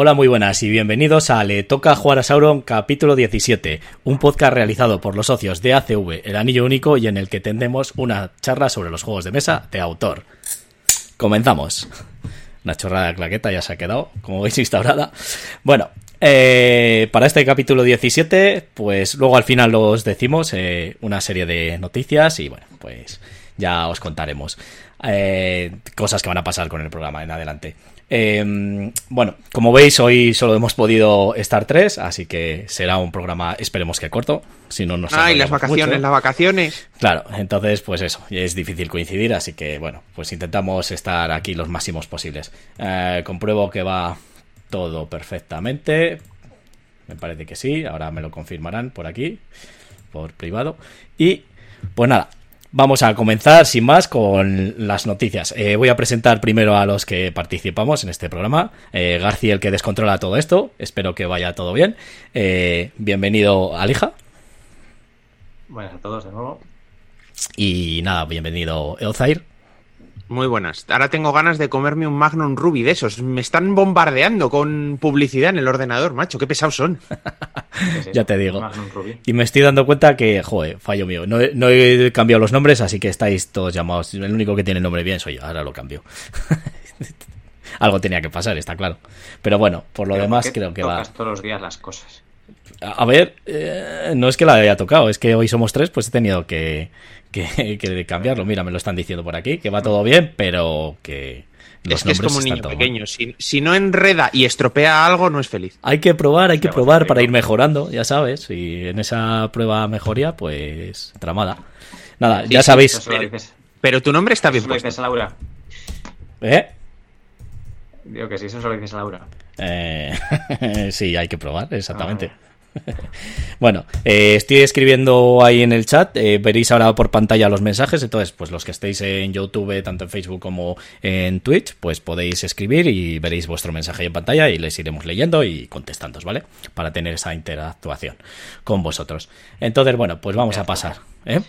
Hola, muy buenas y bienvenidos a Le Toca Jugar a Sauron capítulo 17, un podcast realizado por los socios de ACV, el Anillo Único, y en el que tendremos una charla sobre los juegos de mesa de autor. Comenzamos. Una chorrada de claqueta ya se ha quedado, como veis, instaurada. Bueno, eh, para este capítulo 17, pues luego al final os decimos eh, una serie de noticias y bueno, pues ya os contaremos eh, cosas que van a pasar con el programa en adelante. Eh, bueno, como veis, hoy solo hemos podido estar tres, así que será un programa, esperemos que corto. Si no, nos Ah, y las vacaciones, las vacaciones. Claro, entonces, pues eso, es difícil coincidir, así que bueno, pues intentamos estar aquí los máximos posibles. Eh, compruebo que va todo perfectamente. Me parece que sí, ahora me lo confirmarán por aquí, por privado. Y pues nada, Vamos a comenzar sin más con las noticias. Eh, voy a presentar primero a los que participamos en este programa. Eh, García, el que descontrola todo esto. Espero que vaya todo bien. Eh, bienvenido, Alija. Buenas a todos de nuevo. Y nada, bienvenido, Elzair. Muy buenas. Ahora tengo ganas de comerme un Magnum Ruby de esos. Me están bombardeando con publicidad en el ordenador, macho. Qué pesados son. Sí, sí, ya te digo. Y me estoy dando cuenta que, joder, fallo mío. No he, no he, cambiado los nombres, así que estáis todos llamados. El único que tiene el nombre bien soy yo. Ahora lo cambio. Algo tenía que pasar, está claro. Pero bueno, por lo Pero demás ¿por qué creo que tocas va. todos los días las cosas. A ver, eh, no es que la haya tocado, es que hoy somos tres, pues he tenido que, que, que cambiarlo. Mira, me lo están diciendo por aquí, que va todo bien, pero que los es que es como un niño pequeño. Si, si no enreda y estropea algo, no es feliz. Hay que probar, hay que probar para ir mejorando, ya sabes. Y en esa prueba mejoría, pues tramada. Nada, Sí, ya sabéis. Pero tu nombre está bien eso lo dices a Laura. ¿Eh? Digo que sí, eso se lo dices a Laura. Eh, sí, hay que probar, exactamente. Bueno, eh, estoy escribiendo ahí en el chat, eh, veréis ahora por pantalla los mensajes, entonces pues los que estéis en YouTube, tanto en Facebook como en Twitch, pues podéis escribir y veréis vuestro mensaje ahí en pantalla y les iremos leyendo y contestando, ¿vale? Para tener esa interactuación con vosotros. Entonces, bueno, pues vamos a pasar. ¿eh?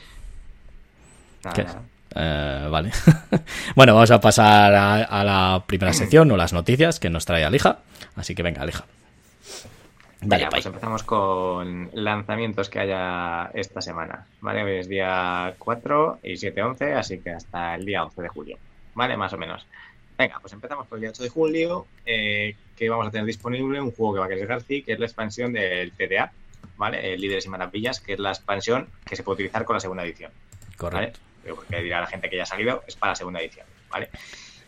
Nada. Eh, vale. bueno, vamos a pasar a, a la primera sección o las noticias que nos trae Alija. Así que venga, Alija. Dale, Venga, pues empezamos con lanzamientos que haya esta semana. ¿Vale? Hoy es día 4 y 7-11, así que hasta el día 11 de julio. ¿Vale? Más o menos. Venga, pues empezamos por el día 8 de julio, eh, que vamos a tener disponible un juego que va a querer García, que es la expansión del TDA, ¿vale? El Líderes y Maravillas, que es la expansión que se puede utilizar con la segunda edición. ¿vale? Correcto. Pero porque dirá la gente que ya ha salido, es para la segunda edición, ¿vale?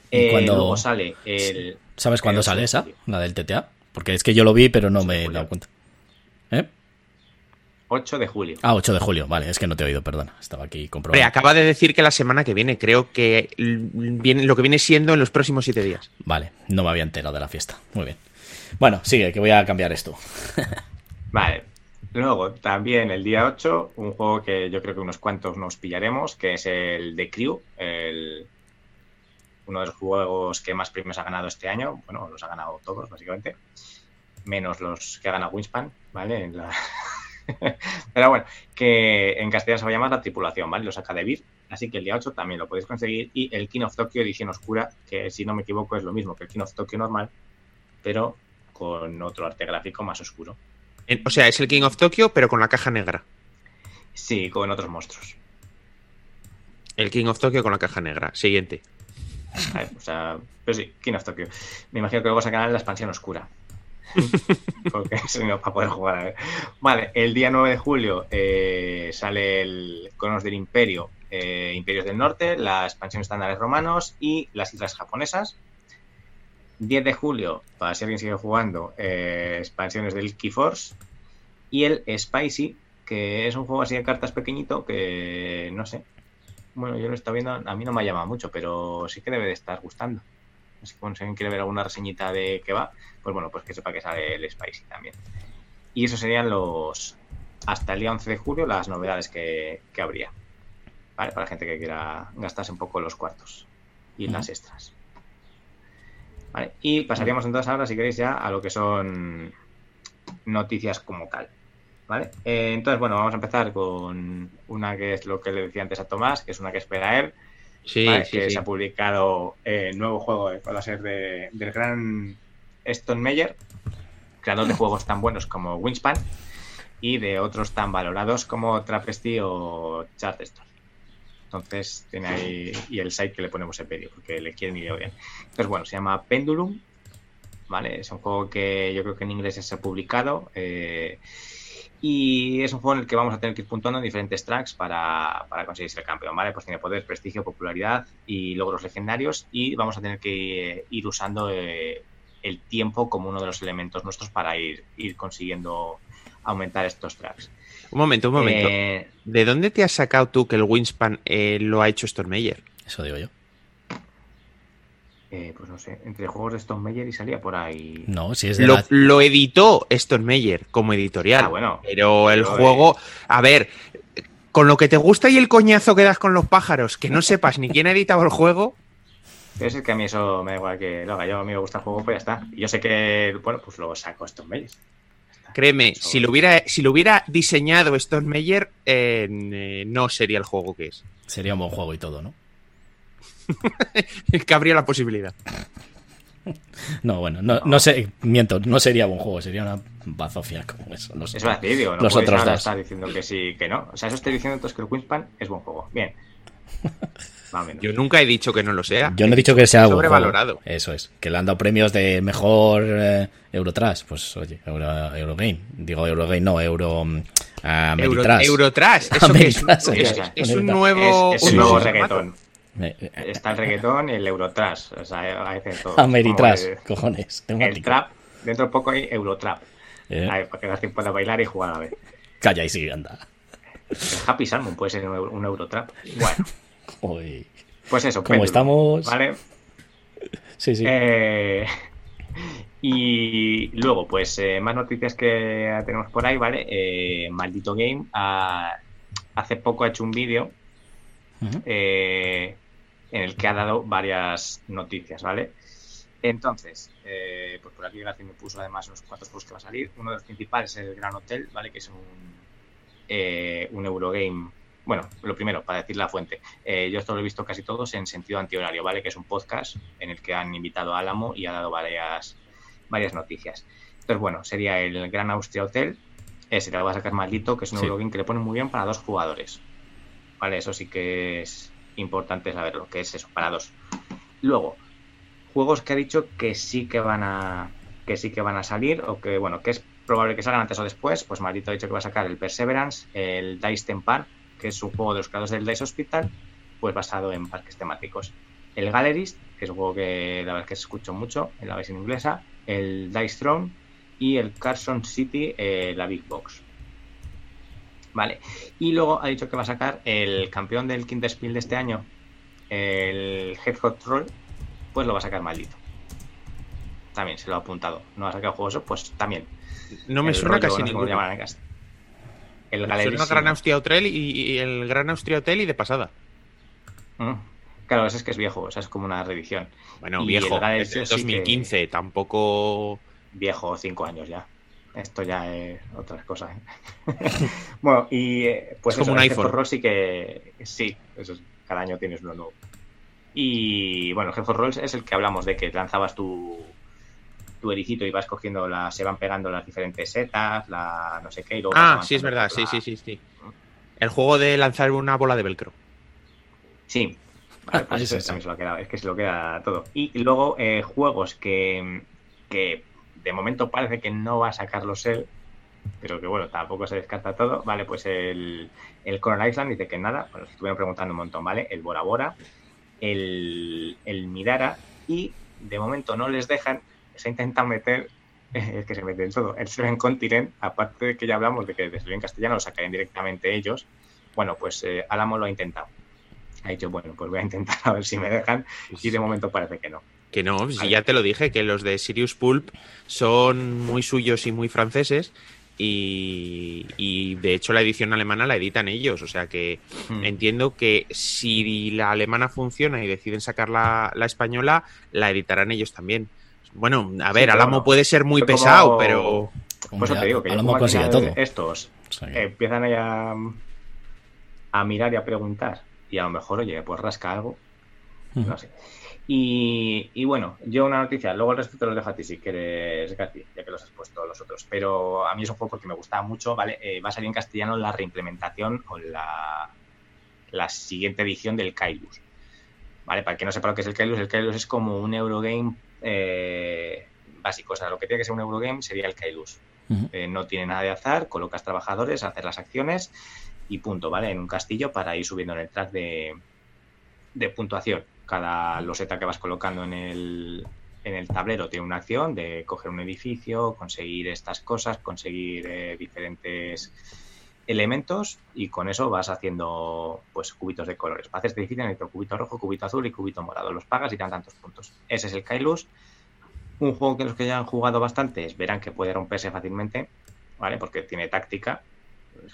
¿Y Eh, cuándo- Luego sale el... ¿Sabes cuándo el sale esa? 8 de julio. La del TTA. Porque es que yo lo vi, pero no me he dado cuenta. ¿Eh? 8 de julio. Ah, 8 de julio. Vale, es que no te he oído, perdona. Estaba aquí comprobando. acaba de decir que la semana que viene, creo que viene, lo que viene siendo en los próximos siete días. Vale, no me había enterado de la fiesta. Muy bien. Bueno, sigue, que voy a cambiar esto. Vale. Luego, también el día 8, un juego que yo creo que unos cuantos nos pillaremos, que es el The Crew, el... uno de los juegos que más premios ha ganado este año. Bueno, los ha ganado todos, básicamente. Menos los que ha ganado Winspan, ¿vale? En la- Pero bueno, que en castellano se va a llamar La Tripulación, ¿vale? Lo saca de Vir. Así que el día 8 también lo podéis conseguir. Y el King of Tokyo Edición Oscura, que si no me equivoco es lo mismo que el King of Tokyo normal, pero con otro arte gráfico más oscuro. O sea, es el King of Tokyo, pero con la caja negra. Sí, con otros monstruos. El King of Tokyo con la caja negra. Siguiente. Vale, O sea, pero sí, King of Tokyo. Me imagino que luego sacarán la expansión oscura. Porque si no, para poder jugar. a ver. Vale, el día 9 de julio eh, sale el Conos del Imperio, eh, Imperios del Norte, la expansión estándares romanos y las islas japonesas. 10 de julio, para si alguien sigue jugando, eh, expansiones del Keyforce. Y el Spicy, que es un juego así de cartas pequeñito que no sé. Bueno, yo lo estoy viendo, a mí no me ha llamado mucho, pero sí que debe de estar gustando. Así que bueno, si alguien quiere ver alguna reseñita de qué va, pues bueno, pues que sepa que sale el Spicy también. Y eso serían los, hasta el día 11 de julio, las novedades que, que habría. Vale, para la gente que quiera gastarse un poco los cuartos y las extras. Vale, y pasaríamos entonces ahora, si queréis, ya a lo que son noticias como tal. ¿Vale? Eh, entonces, bueno, vamos a empezar con una que es lo que le decía antes a Tomás, que es una que espera él, Sí, ¿vale? sí, que sí. se ha publicado eh, nuevo juego a ser de- del gran Stone Meyer, creador de juegos tan buenos como Wingspan y de otros tan valorados como Trapesty o Charterstone. Entonces tiene ahí y el site que le ponemos en medio porque le quieren ir bien. Entonces bueno, se llama Pendulum, ¿vale? Es un juego que yo creo que en inglés se ha publicado eh, y es un juego en el que vamos a tener que ir puntuando en diferentes tracks para, para conseguir ser campeón, ¿vale? Pues tiene poder, prestigio, popularidad y logros legendarios y vamos a tener que ir usando eh, el tiempo como uno de los elementos nuestros para ir, ir consiguiendo aumentar estos tracks. Un momento, un momento. Eh, ¿De dónde te has sacado tú que el Wingspan eh, lo ha hecho Stormeyer? Eso digo yo. Eh, pues no sé, entre juegos de Stone Meyer y salía por ahí. No, si es de Lo, la- lo editó Stormeyer como editorial. Ah, bueno. Pero el Pero, juego, a ver, con lo que te gusta y el coñazo que das con los pájaros, que no sepas ni quién ha editado el juego, Pero es que a mí eso me da igual que lo haga yo, a mí me gusta el juego, pues ya está. Y Yo sé que, bueno, pues lo saco Stone Meyer. créeme, Eso- si lo hubiera, si lo hubiera diseñado Stormeyer, eh, eh, no sería el juego que es. sería un buen juego y todo, ¿no? que habría la posibilidad. No, bueno, no, no sé, miento, no sería buen juego, sería una bazofia como eso. Decir, digo, no Los otros dos. estar diciendo que sí, que no. O sea, eso estoy diciendo entonces que el Wingspan es buen juego. Bien. Yo nunca he dicho que no lo sea. Yo no he dicho que sea juego. Sobrevalorado. Eso es. Que le han dado premios de mejor eh, Eurotrash. Pues oye, Euro, Eurogame. Digo Eurogame, no, Euro. Euro, Meritrash. Eurotrash, eso que es, es- es un nuevo, es, es un nuevo reggaetón. Está el reggaetón y el Eurotrash. O sea, hay de todo. Ameritrash, el- cojones. El trap, dentro de poco hay Eurotrap. Eh, Ahí, para que gente pueda bailar y jugar a vez. Calla y sigue, anda. El Happy Salmon puede ser un, euro- un Eurotrap. Bueno, Uy. pues eso. Como estamos- ¿Vale? Sí, sí. Eh, y luego, pues eh, más noticias que tenemos por ahí, ¿vale? Eh, Maldito Game ha- hace poco ha hecho un vídeo eh, en el que ha dado varias noticias, ¿vale? Entonces, eh, pues por aquí García me puso además unos cuantos juegos que va a salir. Uno de los principales es el Gran Hotel, ¿vale? Que es un, eh, un Eurogame. Bueno, lo primero, para decir la fuente. Eh, yo esto lo he visto casi todos en sentido antihorario, ¿vale? Que es un podcast en el que han invitado a Álamo y ha dado varias, varias noticias. Entonces, bueno, sería el Gran Austria Hotel. Ese te lo va a sacar maldito, que es un Sí. Eurogame que le pone muy bien para dos jugadores. Vale, eso sí que es importante saberlo, que es eso, para dos. Luego, juegos que ha dicho que sí que van a que sí que van a salir o que bueno, que es probable que salgan antes o después, pues Maldito ha dicho que va a sacar el Perseverance, el Dice Tempar, que es un juego de los creadores del Dice Hospital, pues basado en parques temáticos. El Gallerist, que es un juego que la verdad es que se escuchó mucho en la versión inglesa, el Dice Throne y el Carson City, eh, la Big Box. Vale. Y luego ha dicho que va a sacar el campeón del Kinderspiel de este año, el Headhot Troll, pues lo va a sacar maldito. También se lo ha apuntado. No va a sacar juegos, pues también. No me El suena rollo, casi no sé ninguno. llaman en casa. El Gran. Austria Hotel y, y el Gran Austria Hotel y de pasada. Mm. Claro, ese es que es viejo, o sea, es como una reedición. Bueno, Y viejo, es del sí que- 2015, tampoco... Viejo, cinco años ya. Esto ya es otra cosa. ¿eh? bueno, y eh, pues Es como eso, un el iPhone. Roll sí que. Sí, eso es, cada año tienes uno nuevo. Y bueno, el Rolls es el que hablamos de que lanzabas tu, tu ericito y vas cogiendo las. Se van pegando las diferentes setas, la no sé qué. Y luego Ah, sí, es verdad, sí, sí, sí, sí. El juego de lanzar una bola de velcro. Sí. Vale, pues Ah, eso sí, sí. también se lo queda, es que se lo queda todo. Y luego eh, juegos que, que de momento parece que no va a sacarlos él, pero que bueno, tampoco se descarta todo. Vale, pues el, el Coral Island dice que nada, bueno, se estuvieron preguntando un montón, ¿vale? El Bora Bora, el, el Midara y de momento no les dejan, se intentan meter, es que se meten todo, el Seven Continent, aparte de que ya hablamos de que desde en castellano lo sacarían directamente ellos, bueno, pues eh, Álamo lo ha intentado. Ha dicho, bueno, pues voy a intentar a ver si me dejan y de momento parece que no. Que no, si ya te lo dije, que los de Sirius Pulp son muy suyos y muy franceses. Y, y, de hecho la edición alemana la editan ellos. O sea que Hmm. entiendo que si la alemana funciona y deciden sacar la, la española, la editarán ellos también. Bueno, a ver, pero Alamo puede ser muy yo como- pesado, pero Por eso te digo que a yo lo como mejor al consigue todo. estos sea eh, empiezan ahí a, a mirar y a preguntar y a lo mejor, oye, pues rasca algo, Ujú. no sé. Y, bueno, yo una noticia, luego el resto te los dejo a ti si quieres, Gati, ya que los has puesto los otros. Pero a mí es un juego porque me gustaba mucho, ¿vale? Eh, va a salir en castellano la reimplementación o la, la siguiente edición del Kailus. ¿Vale? Para que no sepa lo que es el Kailus, el Kailus es como un Eurogame eh, básico. O sea, lo que tiene que ser un Eurogame sería el Kailus. Eh, no tiene nada de azar, colocas trabajadores, hacer las acciones y punto, ¿vale? En un castillo para ir subiendo en el track de, de puntuación cada loseta que vas colocando en el, en el tablero tiene una acción de coger un edificio, conseguir estas cosas, conseguir eh, diferentes elementos y con eso vas haciendo pues cubitos de colores. Para hacer este edificio necesito cubito rojo, cubito azul y cubito morado. Los pagas y dan tantos puntos. Ese es el Kailus. Un juego que los que ya han jugado bastantes verán que puede romperse fácilmente, ¿vale? Porque tiene táctica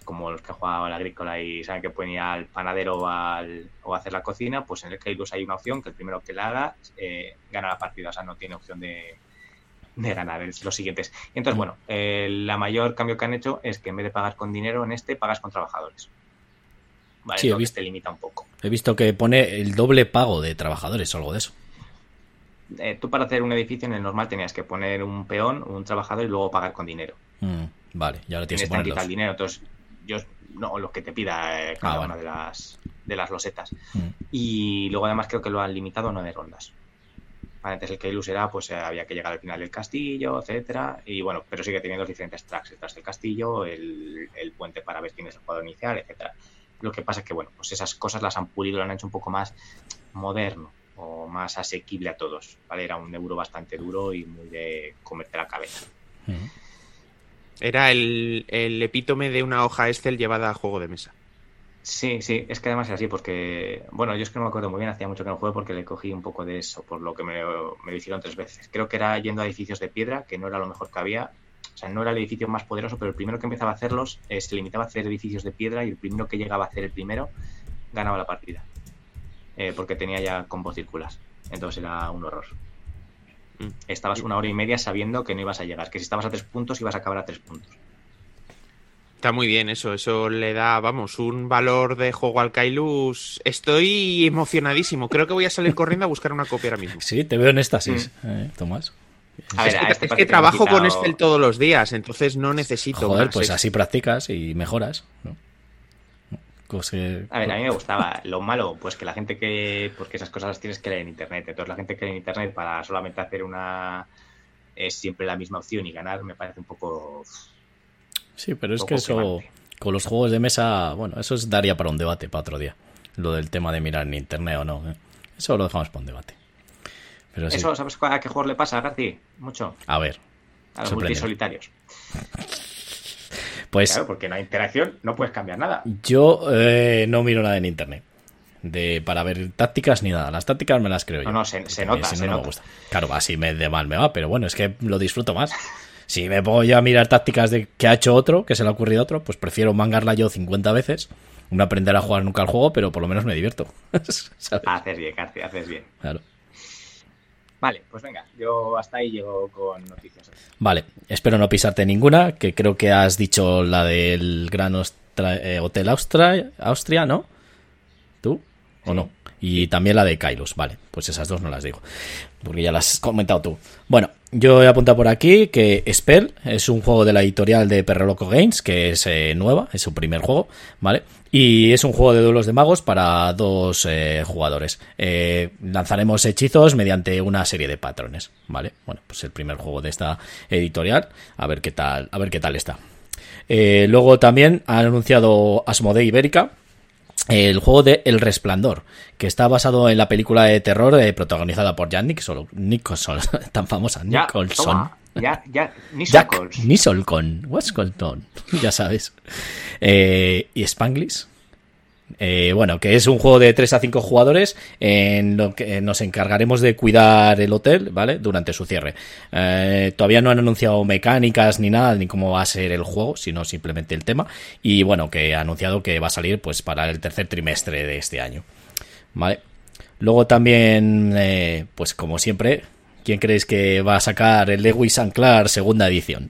como los que han jugado al agrícola y saben que pueden ir al panadero o, al, o hacer la cocina, pues en el Kailus hay una opción que el primero que la haga eh, gana la partida, o sea, no tiene opción de, de ganar los siguientes. Y entonces, bueno, la mayor cambio que han hecho es que en vez de pagar con dinero en este, pagas con trabajadores. Vale, sí, he visto, te limita un poco. He visto que pone el doble pago de trabajadores o algo de eso. Eh, tú para hacer un edificio en el normal tenías que poner un peón, un trabajador y luego pagar con dinero. Mm. Vale, ya lo tienes que poner. el dinero, entonces yo no lo que te pida eh, cada ah, una de las de las losetas. Mm. Y luego además creo que lo han limitado a nueve rondas. Antes el Keylus era, pues eh, había que llegar al final del castillo, etcétera. Y bueno, pero sigue teniendo los diferentes tracks detrás del castillo, el, puente para ver quién es el jugador inicial, etcétera. Lo que pasa es que, bueno, pues esas cosas las han pulido, lo han hecho un poco más moderno o más asequible a todos. ¿vale? Era un euro bastante duro y muy de comerte la cabeza. Mm. Era el, epítome de una hoja Excel llevada a juego de mesa. Sí, sí, es que además es así, porque, bueno, yo es que no me acuerdo muy bien, hacía mucho que no juego porque le cogí un poco de eso, por lo que me, me lo hicieron tres veces. Creo que era yendo a edificios de piedra, que no era lo mejor que había, o sea, no era el edificio más poderoso, pero el primero que empezaba a hacerlos eh, se limitaba a hacer edificios de piedra y el primero que llegaba a hacer el primero ganaba la partida, eh, porque tenía ya combos círculas, entonces era un horror. Mm. Estabas una hora y media sabiendo que no ibas a llegar, que si estabas a tres puntos ibas a acabar a tres puntos. Está muy bien eso, eso le da, vamos, un valor de juego al Kailus. Estoy emocionadísimo, creo que voy a salir corriendo a buscar una copia ahora mismo. Sí, te veo en éstasis, mm. eh, Tomás. es, que, este trabajo con Estel todos los días, entonces no necesito. Joder, pues así practicas y mejoras. ¿no? A ver, a mí me gustaba. Lo malo, pues que la gente que. Porque esas cosas las tienes que leer en internet. Entonces, la gente que lee en internet para solamente hacer una. Es siempre la misma opción y ganar me parece un poco. Sí, pero es que eso. Con los juegos de mesa. Bueno, eso es daría para un debate para otro día. Lo del tema de mirar en internet o no. ¿eh? Eso lo dejamos para un debate. Pero ¿Eso sabes a qué juego le pasa, Garci? Mucho. A ver. A los multisolitarios. Pues, claro, porque no hay interacción, no puedes cambiar nada. Yo eh, no miro nada en internet. De, para ver tácticas ni nada. Las tácticas me las creo yo. No, no, se, nota. Se nota. Claro, así me, de mal me va, pero bueno, es que lo disfruto más. Si me voy a mirar tácticas de que ha hecho otro, que se le ha ocurrido otro, pues prefiero mangarla yo 50 veces. No aprender a jugar nunca al juego, pero por lo menos me divierto. haces bien, García, haces bien. Claro. Vale, pues venga, yo hasta ahí llego con noticias. Vale, espero no pisarte ninguna, que creo que has dicho la del Gran eh, Hotel Austria, Austria, ¿no? ¿Tú? ¿O no? Y también la de Kairos, vale, pues esas dos no las digo, porque ya las has comentado tú. Bueno, yo he apuntado por aquí que Spell es un juego de la editorial de Perro Loco Games, que es eh, nueva, es su primer juego, ¿vale? Y es un juego de duelos de magos para dos eh, jugadores. Eh, lanzaremos hechizos mediante una serie de patrones, ¿vale? Bueno, pues el primer juego de esta editorial, a ver qué tal, a ver qué tal está. luego también han anunciado Asmodee Ibérica, el juego de El Resplandor, que está basado en la película de terror eh, protagonizada por Jack Nicholson, Nicholson tan famosa, Nicholson. Ya, ya, Jack Nicholson, ya sabes. Eh, y Spanglish, eh, bueno, que es un juego de 3 a 5 jugadores en lo que nos encargaremos de cuidar el hotel, ¿vale? Durante su cierre. Eh, todavía no han anunciado mecánicas ni nada, ni cómo va a ser el juego, sino simplemente el tema. Y bueno, que ha anunciado que va a salir pues para el tercer trimestre de este año. ¿Vale? Luego también, eh, pues como siempre, ¿quién creéis que va a sacar el Lewis Anclar segunda edición?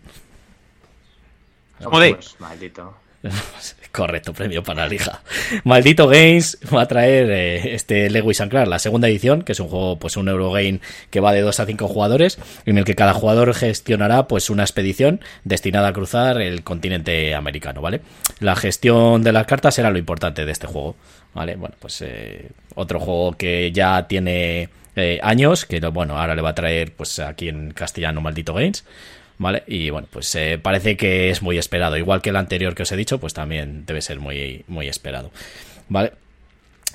Pues, maldito. Correcto, premio para la Liga. Maldito Games va a traer eh, este Lewis and la segunda edición, que es un juego, pues un Eurogame que va de 2 a 5 jugadores, en el que cada jugador gestionará pues una expedición destinada a cruzar el continente americano, ¿vale? La gestión de las cartas era lo importante de este juego, ¿vale? Bueno, pues eh, otro juego que ya tiene eh, años, que bueno, ahora le va a traer pues aquí en castellano Maldito Games. ¿Vale? Y bueno, pues eh, parece que es muy esperado. Igual que el anterior que os he dicho, pues también debe ser muy, muy esperado, ¿vale?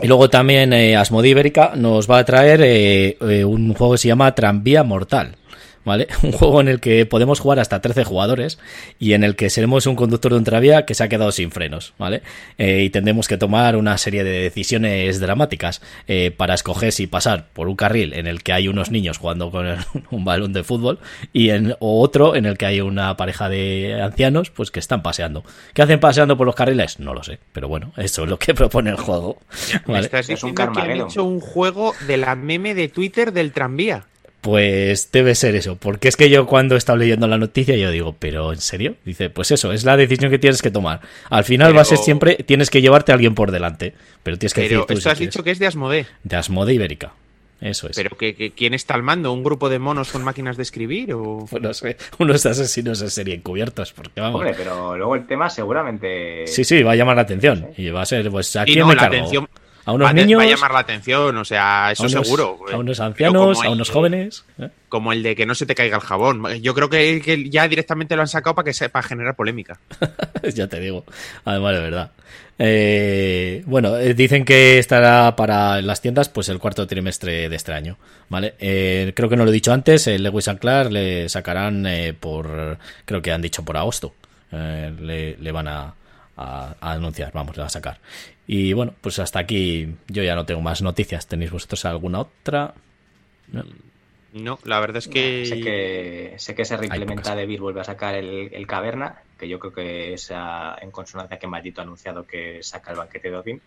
Y luego también eh, nos va a traer eh, eh, un juego que se llama Tranvía Mortal, ¿vale? Un juego en el que podemos jugar hasta 13 jugadores y en el que seremos un conductor de un tranvía que se ha quedado sin frenos, ¿vale? Eh, y tendremos que tomar una serie de decisiones dramáticas eh, para escoger si pasar por un carril en el que hay unos niños jugando con un balón de fútbol y en o otro en el que hay una pareja de ancianos pues que están paseando. ¿Qué hacen paseando por los carriles? No lo sé, pero bueno, eso es lo que propone el juego. ¿vale? es un que han hecho un juego de la meme de Twitter del tranvía. Pues debe ser eso, porque es que yo cuando he estado leyendo la noticia yo digo, pero ¿en serio? Dice, pues eso, es la decisión que tienes que tomar. Al final pero... va a ser siempre, tienes que llevarte a alguien por delante, pero tienes que pero decir tú esto si has quieres. dicho que es de Asmodee. De Asmodee Ibérica. Eso es. ¿Pero que, que, quién está al mando? ¿Un grupo de monos con máquinas de escribir? O... Pues no sé, unos asesinos en serie encubiertos, porque vamos. Hombre, pero luego el tema seguramente. Sí, sí, va a llamar la atención. Y va a ser, pues, ¿a y quién no, me la cargo? atención ¿A unos va, niños? Va a llamar la atención, o sea, eso a unos, seguro. A unos ancianos, a unos jóvenes. ¿eh? Como el de que no se te caiga el jabón. Yo creo que, que ya directamente lo han sacado para que se, para generar polémica. ya te digo. Además, de verdad. Eh, bueno, eh, dicen que estará para las tiendas pues el cuarto trimestre de este año, ¿vale? Eh, creo que no lo he dicho antes, el Lewis and Clark le sacarán por, creo que han dicho por agosto, le, le, van a, a, a, anunciar, vamos, a sacar. Y bueno, pues hasta aquí yo ya no tengo más noticias. ¿Tenéis vosotros alguna otra? No, no la verdad es que... Sé que, sé que se reimplementa de Vir, vuelve a sacar el, el Caverna, que yo creo que es a, en consonancia que Maldito ha anunciado que saca el banquete de Odin.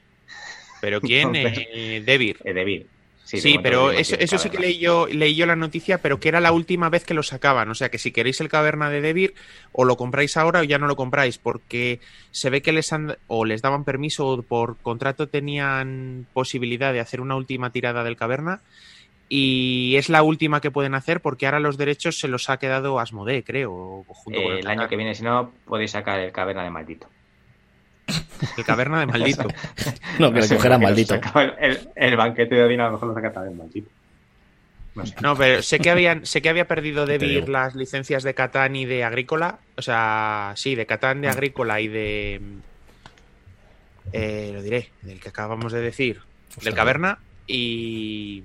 ¿Pero quién? eh, Devir. Eh, Devir. Sí, sí pero eso, eso sí que leí yo, leí yo la noticia, pero que era la última vez que lo sacaban. O sea, que si queréis el caverna de Devir, o lo compráis ahora o ya no lo compráis, porque se ve que les han, o les daban permiso, o por contrato tenían posibilidad de hacer una última tirada del caverna, y es la última que pueden hacer porque ahora los derechos se los ha quedado Asmodee, creo. Junto eh, con el, el año que viene, si no, podéis sacar el caverna de maldito. El caverna de maldito. no, que le cogerá maldito. El, banquete de Odin a lo mejor lo saca también maldito. No, sé. no, pero sé que habían, sé que había perdido Devir las licencias de Catán y de Agrícola. O sea, sí, de Catán, de Agrícola y de. Eh, lo diré, del que acabamos de decir. Del Caverna. Y.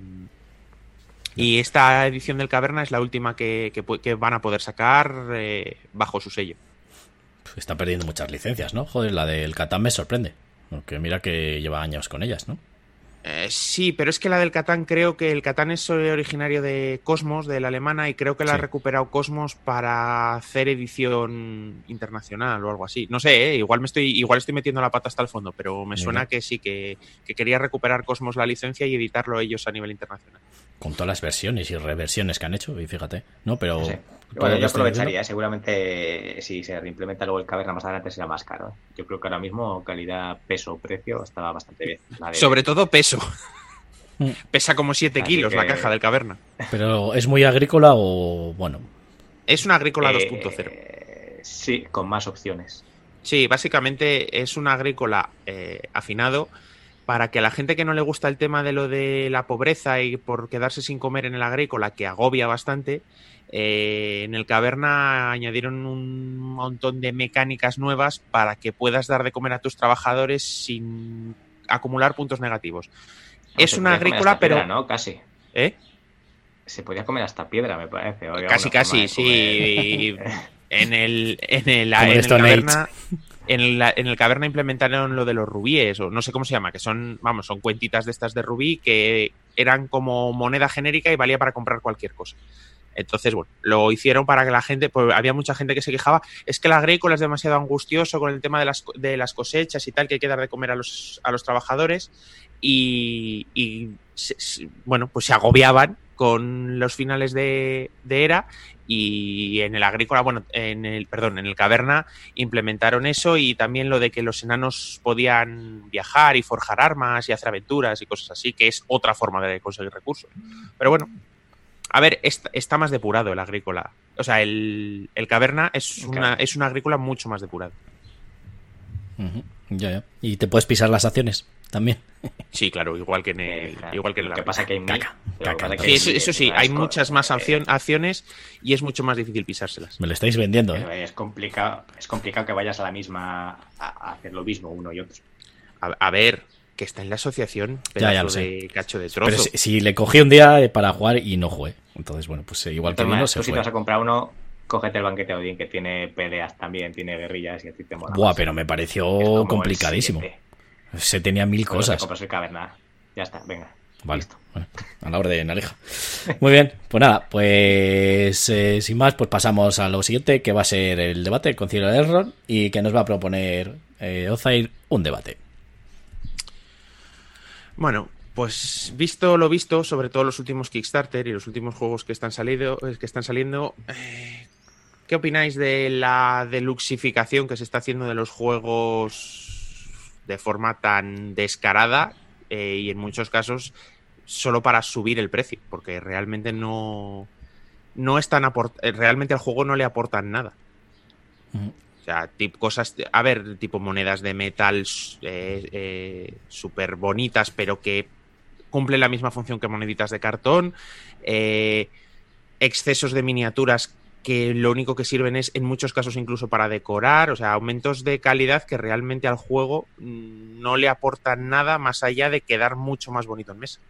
Y esta edición del Caverna es la última que, que, que van a poder sacar eh, bajo su sello. Está perdiendo muchas licencias, ¿no? Joder, la del Catán me sorprende. Porque mira que lleva años con ellas, ¿no? Eh, sí, pero es que la del Catán creo que el Catán es originario de Cosmos, de la alemana, y creo que la sí. ha recuperado Cosmos para hacer edición internacional o algo así. No sé, ¿eh? igual me estoy, igual estoy metiendo la pata hasta el fondo, pero me suena que sí, que, que quería recuperar Cosmos la licencia y editarlo ellos a nivel internacional con todas las versiones y reversiones que han hecho, y fíjate, ¿no? Pero. Sí. Bueno, yo aprovecharía, seguramente si se reimplementa luego el caverna más adelante será más caro. Yo creo que ahora mismo calidad, peso, precio estaba bastante bien. De... Sobre todo peso. Pesa como 7 kilos que... la caja del caverna. Pero ¿es muy agrícola o bueno? Es una agrícola eh, 2.0. Sí, con más opciones. Sí, básicamente es un agrícola eh, afinado para que a la gente que no le gusta el tema de lo de la pobreza y por quedarse sin comer en el agrícola, que agobia bastante, eh, en el caverna añadieron un montón de mecánicas nuevas para que puedas dar de comer a tus trabajadores sin acumular puntos negativos. No, es una agrícola, pero... Piedra, ¿no? Casi. ¿Eh? Se podía comer hasta piedra, me parece. Oiga, casi, casi, sí. en el, en el, en el caverna en el caverna implementaron lo de los rubíes, o no sé cómo se llama, que son, vamos, son cuentitas de estas de rubí que eran como moneda genérica y valía para comprar cualquier cosa. Entonces, bueno, lo hicieron para que la gente, pues había mucha gente que se quejaba, es que el agrícola es demasiado angustioso con el tema de las, de las cosechas y tal, que hay que dar de comer a los, a los trabajadores, y, y bueno, pues se agobiaban con los finales de, de, era y en el agrícola, bueno, en el, perdón, en el caverna implementaron eso y también lo de que los enanos podían viajar y forjar armas y hacer aventuras y cosas así, que es otra forma de conseguir recursos. Pero bueno, a ver, está, más depurado el agrícola. O sea, el, caverna es una, es una agrícola mucho más depurado. Ya, ya. Y te puedes pisar las acciones también. Sí, claro, igual que en el, igual que en Lo que pasa que hay caca, eso, sí, hay muchas más acciones y es mucho más difícil pisárselas. Me lo estáis vendiendo, ¿eh? Es complicado, es complicado que vayas a la misma a, hacer lo mismo uno y otro. A, ver, que está en la asociación ya, ya lo de cacho de trozo. Pero si, le cogí un día eh, para jugar y no jugué. Entonces, bueno, pues eh, igual que no se si vas a comprar uno, cógete el banquete Odin, que tiene peleas también, tiene guerrillas y a ti te mola. Buah, pero me pareció complicadísimo. Se tenía mil cosas. el caverna. Ya está, venga. Vale, bueno, a la orden, Aleja. Muy bien, pues nada, pues eh, sin más, pues pasamos a lo siguiente, que va a ser el debate con Ciro Error y que nos va a proponer eh, Ozair un debate. Bueno, pues visto lo visto, sobre todo los últimos Kickstarter y los últimos juegos que están, salido, que están saliendo, eh, ¿qué opináis de la deluxificación que se está haciendo de los juegos de forma tan descarada eh, y en muchos casos solo para subir el precio, porque realmente no, no están eh, realmente al juego no le aportan nada. Sea, cosas, a ver, tipo monedas de metal eh, súper bonitas, pero que cumplen la misma función que moneditas de cartón. excesos de miniaturas que lo único que sirven es en muchos casos incluso para decorar, o sea, aumentos de calidad que realmente al juego mm, no le aportan nada más allá de quedar mucho más bonito en mesa.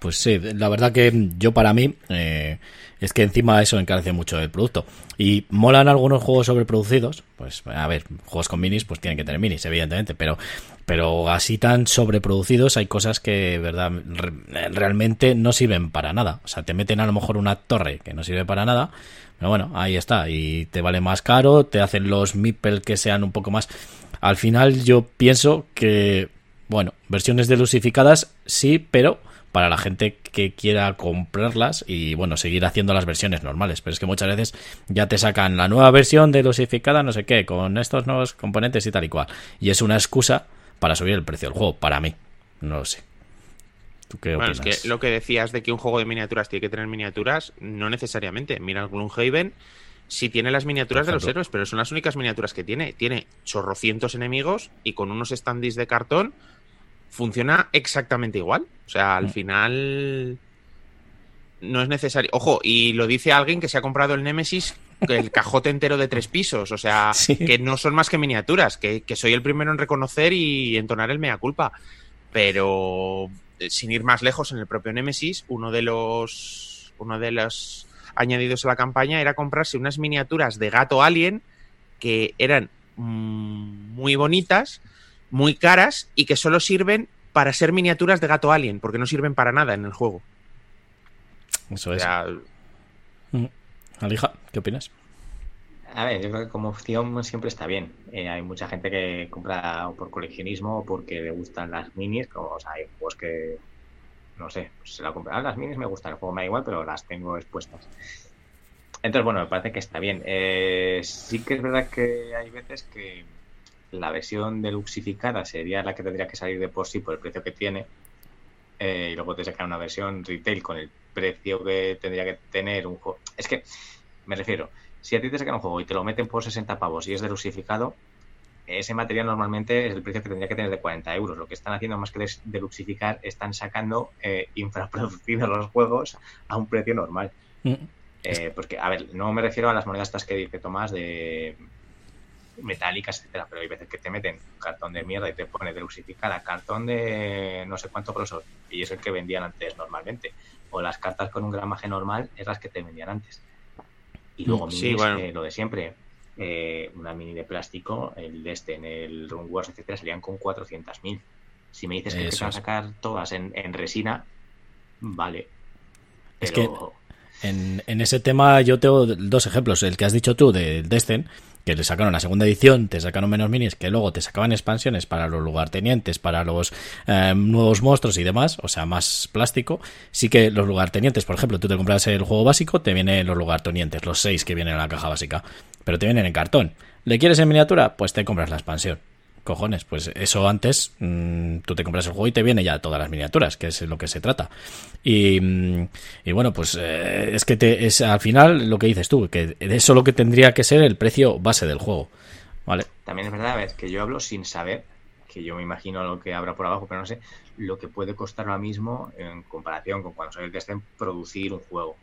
Pues sí, la verdad que yo para mí eh, es que encima eso encarece mucho el producto. Y molan algunos juegos sobreproducidos, pues a ver, juegos con minis pues tienen que tener minis, evidentemente, pero, pero así tan sobreproducidos hay cosas que, verdad, realmente no sirven para nada. O sea, te meten a lo mejor una torre que no sirve para nada, pero bueno, ahí está, y te vale más caro, te hacen los meeple que sean un poco más... Al final yo pienso que, bueno, versiones delusificadas sí, pero para la gente que quiera comprarlas y bueno, seguir haciendo las versiones normales. Pero es que muchas veces ya te sacan la nueva versión de dosificada, no sé qué, con estos nuevos componentes y tal y cual. Y es una excusa para subir el precio del juego, para mí. No lo sé. ¿Tú qué bueno, es que lo que decías de que un juego de miniaturas tiene que tener miniaturas, no necesariamente. Mira Gloomhaven, sí tiene las miniaturas de los héroes, pero son las únicas miniaturas que tiene. Tiene chorrocientos enemigos y con unos standees de cartón funciona exactamente igual. O sea, al mm. final no es necesario. Ojo, y lo dice alguien que se ha comprado el Nemesis, el cajote entero de tres pisos. O sea, que no son más que miniaturas, que, soy el primero en reconocer y entonar el mea culpa. Pero eh, sin ir más lejos, en el propio Nemesis, uno de los. Uno de los añadidos a la campaña era comprarse unas miniaturas de gato alien que eran mm, muy bonitas muy caras y que solo sirven para ser miniaturas de gato alien, porque no sirven para nada en el juego. Eso es. Mm. Alija, ¿qué opinas? A ver, yo creo que como opción siempre está bien. Eh, hay mucha gente que compra por coleccionismo o porque le gustan las minis, como o sea, hay juegos que, no sé, pues se la compran. Ah, las minis me gustan, el juego me da igual, pero las tengo expuestas. Entonces, bueno, me parece que está bien. Eh, sí que es verdad que hay veces que la versión deluxificada sería la que tendría que salir de por sí por el precio que tiene. Eh, y luego te sacar una versión retail con el precio que tendría que tener un juego. Es que, me refiero, si a ti te sacan un juego y te lo meten por 60 pavos y es deluxificado, ese material normalmente es el precio que tendría que tener de 40 euros. Lo que están haciendo más que deluxificar, están sacando eh, infraproducidos los juegos a un precio normal. Mm. Eh, porque, a ver, no me refiero a las monedas estas que dice Tomás de metálicas, etcétera, pero hay veces que te meten cartón de mierda y te pone deluxificada, cartón de no sé cuánto grosor, y es el que vendían antes normalmente. O las cartas con un gramaje normal es las que te vendían antes. Y luego minis, eh, lo de siempre. Eh, una mini de plástico, el de este en el Run Wars, etcétera, salían con 400.000. Si me dices que te van a sacar todas en, resina, vale. es que En, en, ese tema yo tengo dos ejemplos. El que has dicho tú del Destin, que le sacaron la segunda edición, te sacaron menos minis, que luego te sacaban expansiones para los lugartenientes, para los eh, nuevos monstruos y demás, o sea, más plástico. Sí que los lugartenientes, por ejemplo, tú te compras el juego básico, te vienen los lugartenientes, los seis que vienen en la caja básica, pero te vienen en cartón. ¿Le quieres en miniatura? Pues te compras la expansión cojones, pues eso antes mm, tú te compras el juego y te viene ya todas las miniaturas, que es lo que se trata. Y, mm, bueno, pues eh, es que te, es al final lo que dices tú, que eso lo que tendría que ser el precio base del juego. ¿Vale? También es verdad es que yo hablo sin saber, que yo me imagino lo que habrá por abajo, pero no sé lo que puede costar ahora mismo en comparación con cuando sale el producir un juego.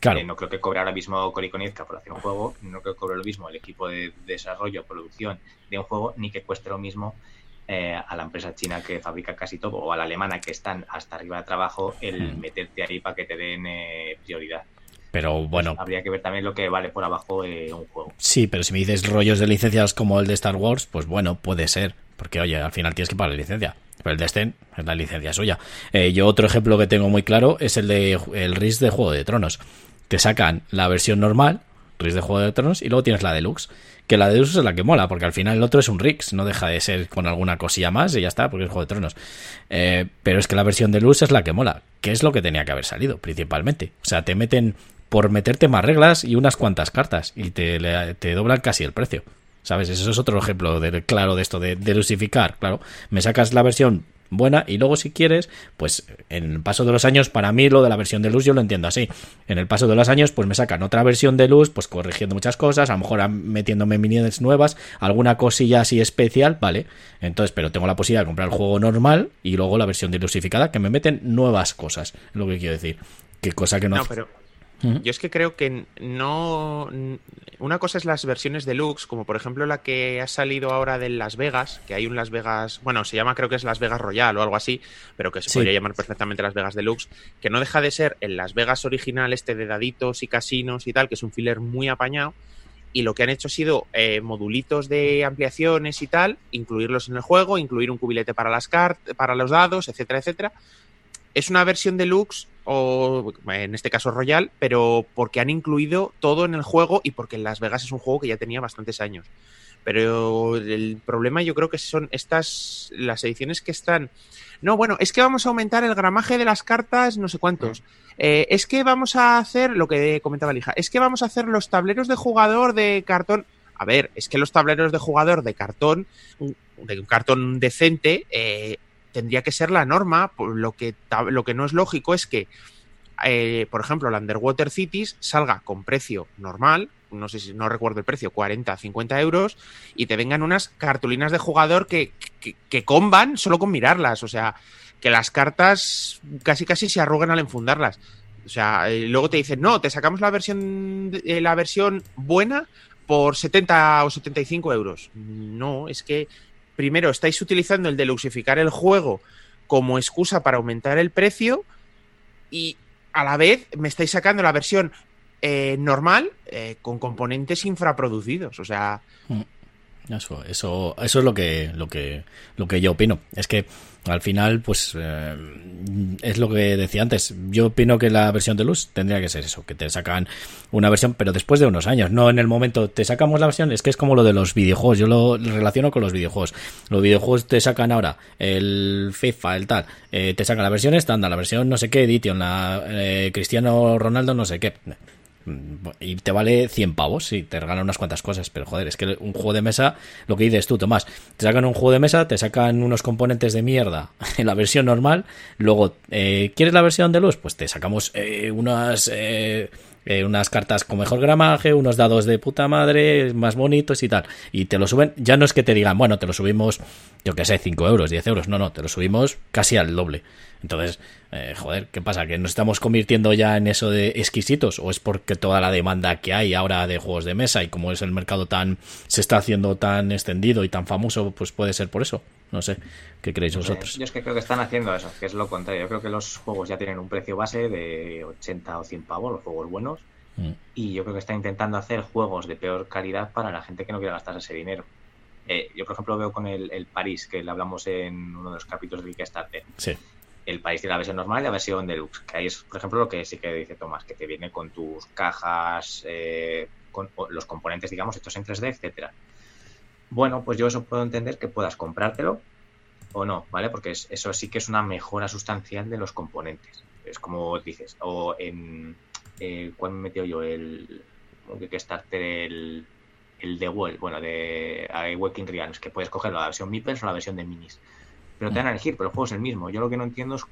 Claro. Eh, no creo que cobre ahora mismo Cory por hacer un juego, no creo que cobre lo mismo el equipo de desarrollo, producción de un juego, ni que cueste lo mismo eh, a la empresa china que fabrica casi todo o a la alemana que están hasta arriba de trabajo el hmm. meterte ahí para que te den eh, prioridad. Pero bueno. habría que ver también lo que vale por abajo un juego. Sí, pero si me dices rollos de licencias como el de Star Wars, pues bueno, puede ser. Porque oye, al final tienes que pagar la licencia. Pero el de Sten es la licencia suya. yo otro ejemplo que tengo muy claro es el de el RIS de Juego de Tronos te sacan la versión normal, RIS de Juego de Tronos, y luego tienes la deluxe. Que la deluxe es la que mola, porque al final el otro es un Rix, no deja de ser con alguna cosilla más y ya está, porque es Juego de Tronos. Eh, pero es que la versión deluxe es la que mola, que es lo que tenía que haber salido, principalmente. O sea, te meten por meterte más reglas y unas cuantas cartas, y te, te doblan casi el precio. ¿Sabes? Eso es otro ejemplo de, claro de esto, de delusificar. Claro, me sacas la versión buena y luego si quieres, pues en el paso de los años, para mí lo de la versión de luz yo lo entiendo así. En el paso de los años, pues me sacan otra versión de luz, pues corrigiendo muchas cosas, a lo mejor metiéndome minions nuevas, alguna cosilla así especial, vale. Entonces, pero tengo la posibilidad de comprar el juego normal y luego la versión dilusificada que me meten nuevas cosas, es lo que quiero decir. Que cosa que no, no pero yo es que creo que no. Una cosa es las versiones deluxe, como por ejemplo la que ha salido ahora de Las Vegas, que hay un Las Vegas. Bueno, se llama creo que es Las Vegas Royal o algo así, pero que se podría llamar perfectamente Las Vegas Deluxe, que no deja de ser el Las Vegas original, este de daditos y casinos y tal, que es un filler muy apañado. Y lo que han hecho ha sido eh, modulitos de ampliaciones y tal, incluirlos en el juego, incluir un cubilete para las cartas, para los dados, etcétera, etcétera. Es una versión deluxe o en este caso Royal, pero porque han incluido todo en el juego y porque Las Vegas es un juego que ya tenía bastantes años. Pero el problema yo creo que son estas, las ediciones que están... No, bueno, es que vamos a aumentar el gramaje de las cartas, no sé cuántos. Eh, es que vamos a hacer, lo que comentaba Lija, es que vamos a hacer los tableros de jugador de cartón. A ver, es que los tableros de jugador de cartón, de un cartón decente, eh, tendría que ser la norma. Lo que, lo que no es lógico es que, eh, por ejemplo, la Underwater Cities salga con precio normal, no sé si no recuerdo el precio, 40, 50 euros, y te vengan unas cartulinas de jugador que, que, comban solo con mirarlas. O sea, que las cartas casi casi se arruguen al enfundarlas. O sea, eh, luego te dicen, no, te sacamos la versión, eh, la versión buena por 70 o 75 euros. No, es que primero estáis utilizando el deluxificar el juego como excusa para aumentar el precio y a la vez me estáis sacando la versión eh, normal eh, con componentes infraproducidos. O sea. Eso, eso, eso es lo que, lo que, lo que yo opino. Es que al final, pues eh, es lo que decía antes. Yo opino que la versión de luz tendría que ser eso, que te sacan una versión, pero después de unos años, no en el momento te sacamos la versión. Es que es como lo de los videojuegos. Yo lo relaciono con los videojuegos. Los videojuegos te sacan ahora el FIFA, el tal, eh, te sacan la versión estándar, la versión no sé qué edition, la eh, Cristiano Ronaldo no sé qué y te vale 100 pavos, y te regalan unas cuantas cosas, pero joder, es que un juego de mesa, lo que dices tú, Tomás, te sacan un juego de mesa, te sacan unos componentes de mierda en la versión normal, luego, eh, ¿quieres la versión de luz? Pues te sacamos eh, unas... Eh, unas cartas con mejor gramaje, unos dados de puta madre, más bonitos y tal. Y te lo suben, ya no es que te digan, bueno, te lo subimos, yo que sé, 5 euros, 10 euros, no, no, te lo subimos casi al doble. Entonces, eh, joder, ¿qué pasa? ¿Que nos estamos convirtiendo ya en eso de exquisitos? ¿O es porque toda la demanda que hay ahora de juegos de mesa y como es el mercado tan, se está haciendo tan extendido y tan famoso, pues puede ser por eso? No sé, ¿qué creéis vosotros? yo es que creo que están haciendo eso, que es lo contrario. Yo creo que los juegos ya tienen un precio base de 80 o 100 pavos, los juegos buenos. Mm. Y yo creo que están intentando hacer juegos de peor calidad para la gente que no quiera gastar ese dinero. Eh, yo, por ejemplo, veo con el, el París, que le hablamos en uno de los capítulos de Kickstarter. Sí el país tiene la versión normal y la versión deluxe. Que ahí es, por ejemplo, lo que sí que dice Tomás, que te viene con tus cajas, eh, con los componentes, digamos, hechos en 3D, etcétera. Bueno, pues yo eso puedo entender que puedas comprártelo o no, ¿vale? Porque eso sí que es una mejora sustancial de los componentes. Es como dices, o en... Eh, ¿Cuál me metió yo? El... que starter el, el de World, bueno, de Waking Realms, que puedes coger la versión Meeples o la versión de Minis. Pero te van a elegir, pero el juego es el mismo. Yo lo que no entiendo es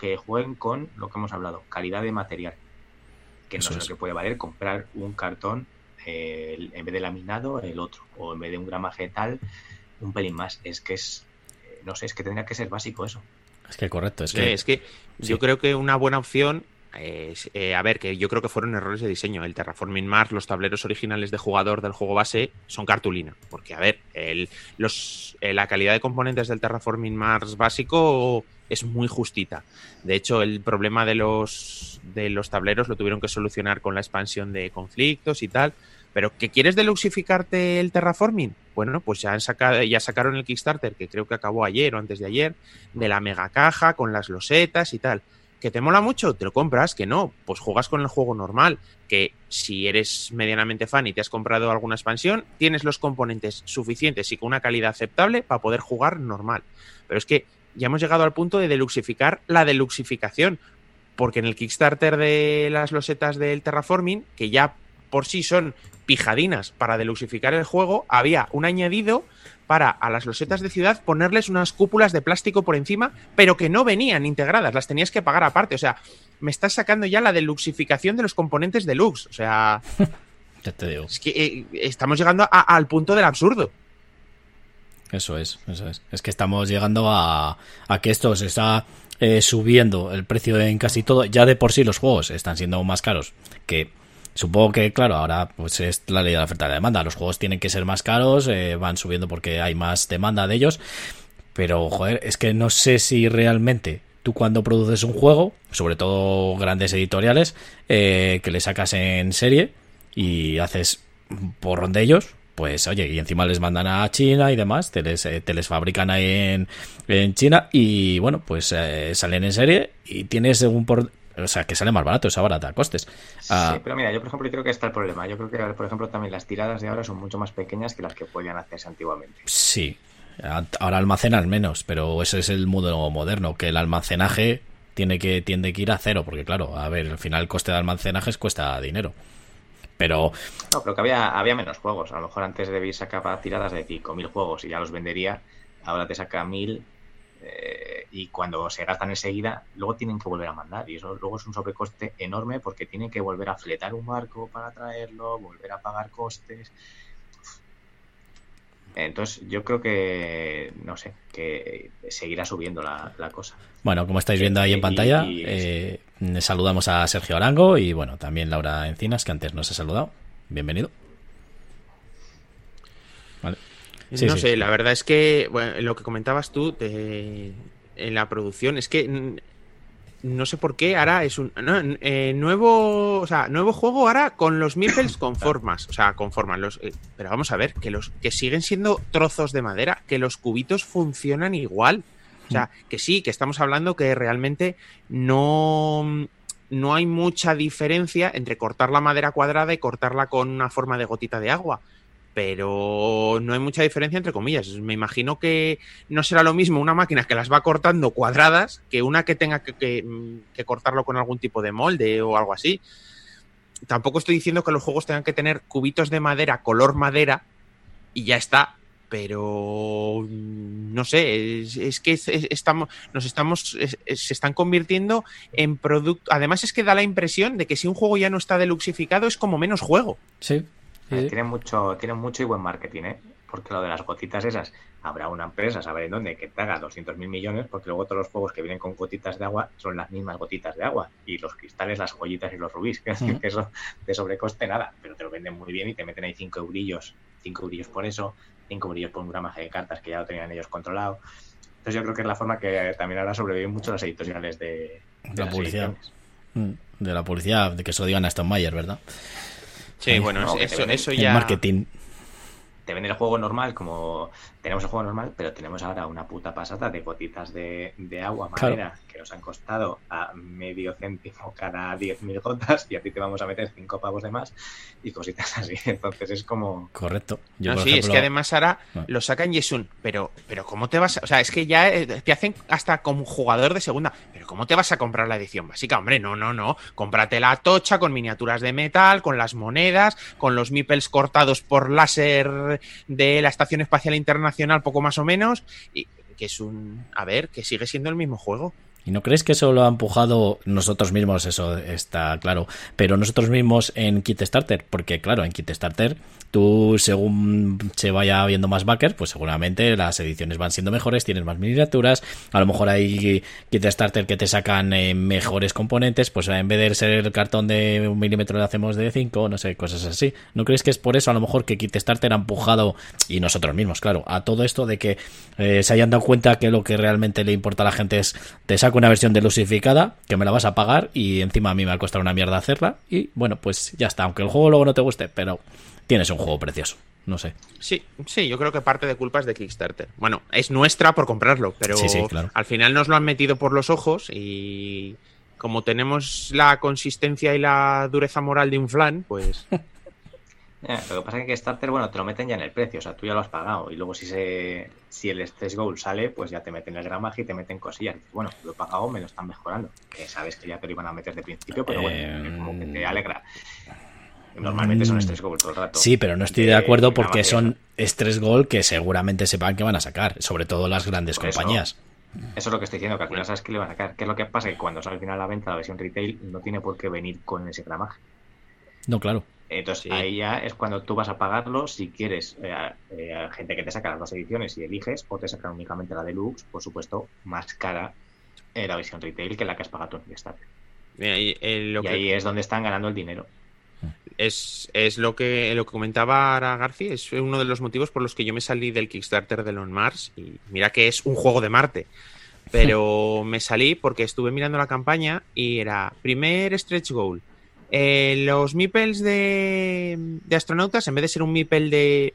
que jueguen con lo que hemos hablado, calidad de material. Que no sé lo que puede valer comprar un cartón eh, en vez de laminado, el otro. O en vez de un gramaje tal, un pelín más. Es que es, eh, no sé, es que tendría que ser básico eso. Es que correcto, es que... es que yo creo que una buena opción eh, a ver, que yo creo que fueron errores de diseño. El Terraforming Mars, los tableros originales de jugador del juego base son cartulina. Porque, a ver, el, los, eh, la calidad de componentes del Terraforming Mars básico es muy justita. De hecho, el problema de los, de los tableros lo tuvieron que solucionar con la expansión de conflictos y tal. Pero ¿que quieres deluxificarte el terraforming? Bueno, pues ya, han sacado, ya sacaron el Kickstarter, que creo que acabó ayer o antes de ayer, de la mega caja con las losetas y tal que te mola mucho, te lo compras, que no, pues juegas con el juego normal, que si eres medianamente fan y te has comprado alguna expansión, tienes los componentes suficientes y con una calidad aceptable para poder jugar normal. Pero es que ya hemos llegado al punto de deluxificar la deluxificación, porque en el Kickstarter de las losetas del Terraforming, que ya por sí son pijadinas para deluxificar el juego, había un añadido para a las losetas de ciudad ponerles unas cúpulas de plástico por encima, pero que no venían integradas, las tenías que pagar aparte. O sea, me estás sacando ya la deluxificación de los componentes deluxe. O sea, es que eh, estamos llegando al punto del absurdo. Eso es, eso es. Es que estamos llegando a, a que esto se está eh, subiendo el precio en casi todo. Ya de por sí los juegos están siendo más caros que Supongo que, claro, ahora pues es la ley de la oferta y la demanda. Los juegos tienen que ser más caros, eh, van subiendo porque hay más demanda de ellos. Pero, joder, es que no sé si realmente tú cuando produces un juego, sobre todo grandes editoriales, eh, que le sacas en serie y haces porrón de ellos, pues oye, y encima les mandan a China y demás, te les, eh, te les fabrican ahí en, en China y bueno, pues salen en serie y tienes un por o sea, que sale más barato, esa barata a costes. Ah, sí, pero mira, yo por ejemplo creo que está el problema. Yo creo que, por ejemplo, también las tiradas de ahora son mucho más pequeñas que las que podían hacerse antiguamente. Sí, ahora almacenan menos, pero ese es el modo moderno, que el almacenaje tiene que, tiende que ir a cero, porque claro, a ver, al final el coste de almacenajes cuesta dinero. Pero. No, pero que había, había menos juegos. A lo mejor antes de sacar tiradas de 5.000 juegos y ya los vendería. Ahora te saca 1.000 eh, y cuando se gastan enseguida, luego tienen que volver a mandar. Y eso luego es un sobrecoste enorme porque tienen que volver a fletar un barco para traerlo, volver a pagar costes. Entonces, yo creo que, no sé, que seguirá subiendo la, cosa. Bueno, como estáis viendo ahí en pantalla, eh, saludamos a Sergio Arango y, bueno, también Laura Encinas, que antes nos ha saludado. Bienvenido. Vale no sé, la verdad es que lo que comentabas tú en la producción es que no sé por qué ahora es un eh, nuevo, o sea, nuevo juego ahora con los meeples con formas, o sea, conforman los, eh, pero vamos a ver que los que siguen siendo trozos de madera, que los cubitos funcionan igual, o sea, que sí, que estamos hablando que realmente no no hay mucha diferencia entre cortar la madera cuadrada y cortarla con una forma de gotita de agua pero no hay mucha diferencia entre comillas. Me imagino que no será lo mismo una máquina que las va cortando cuadradas que una que tenga que, cortarlo con algún tipo de molde o algo así. Tampoco estoy diciendo que los juegos tengan que tener cubitos de madera color madera y ya está, pero no sé, es, que estamos, nos estamos, se están convirtiendo en producto. Además es que da la impresión de que si un juego ya no está deluxificado es como menos juego. Sí, tiene mucho, tiene mucho y buen marketing, ¿eh? Porque lo de las gotitas esas, habrá una empresa, saber en dónde, que te haga 200 mil millones, porque luego todos los juegos que vienen con gotitas de agua son las mismas gotitas de agua. Y los cristales, las joyitas y los rubíes, que, eso de sobrecoste nada, pero te lo venden muy bien y te meten ahí 5 eurillos, 5 eurillos por eso, 5 eurillos por un gramaje de cartas que ya lo tenían ellos controlado. Entonces yo creo que es la forma que también ahora sobreviven mucho las editoriales de, la publicidad. Mm, de la publicidad, de que se lo digan a Mayer, ¿verdad? Sí, bueno, eso, eso ya. marketing. Te venden el juego normal como tenemos el juego normal, pero tenemos ahora una puta pasada de gotitas de, agua, madera, que nos han costado a medio céntimo cada 10.000 gotas y a ti te vamos a meter cinco pavos de más y cositas así. Entonces es como... Correcto. sí, es que además ahora ah. lo sacan y es un... Pero, pero ¿cómo te vas a...? O sea, es que ya eh, te hacen hasta como jugador de segunda. Pero ¿cómo te vas a comprar la edición básica? Hombre, no, no, no. Cómprate la tocha con miniaturas de metal, con las monedas, con los meeples cortados por láser de la Estación Espacial Internacional, poco más o menos. Y que es un... A ver, que sigue siendo el mismo juego. ¿Y no crees que eso lo ha empujado nosotros mismos? Eso está claro. Pero nosotros mismos en Kit Starter, porque claro, en Kit Starter, tú según se vaya viendo más backers, pues seguramente las ediciones van siendo mejores, tienes más miniaturas, a lo mejor hay Kit Starter que te sacan eh, mejores componentes, pues en vez de ser el cartón de un milímetro le hacemos de 5, no sé, cosas así. ¿No crees que es por eso a lo mejor que Kit Starter ha empujado, y nosotros mismos, claro, a todo esto de que eh, se hayan dado cuenta que lo que realmente le importa a la gente es te saco una versión delusificada, que me la vas a pagar y encima a mí me va a costar una mierda hacerla y bueno, pues ya está, aunque el juego luego no te guste, pero tienes un juego precioso. No sé. Sí, sí, yo creo que parte de culpa es de Kickstarter. Bueno, es nuestra por comprarlo, pero al final nos lo han metido por los ojos y como tenemos la consistencia y la dureza moral de un flan, pues Eh, lo que pasa es que Starter, bueno, te lo meten ya en el precio, o sea, tú ya lo has pagado. Y luego si se si el Stress Goal sale, pues ya te meten el gramaje y te meten cosillas. bueno, lo he pagado, me lo están mejorando. Que sabes que ya te lo iban a meter de principio, pero bueno, como que te em, alegra. Normalmente son Stress Goal todo el rato. Sí, pero no estoy de acuerdo porque son Stress Goal que seguramente sepan que van a sacar, sobre todo las grandes compañías. Eso, es lo que estoy diciendo, que al final sabes que le van a sacar. ¿Qué es lo que pasa? Que cuando sale al final la venta la versión retail no tiene por qué venir con ese gramaje. No, claro. Entonces ahí ya es cuando tú vas a pagarlo si quieres eh, eh, gente que te saca las dos ediciones y eliges o te sacan únicamente la deluxe, por supuesto, más cara eh, la versión retail que la que has pagado en Kickstarter. Y, ahí es donde están ganando el dinero. Es, lo que lo que comentaba Ara García, es uno de los motivos por los que yo me salí del Kickstarter de Lon Mars y mira que es un juego de Marte. Pero me salí porque estuve mirando la campaña y era primer stretch goal, eh, los meeples de, astronautas, en vez de ser un meeple de,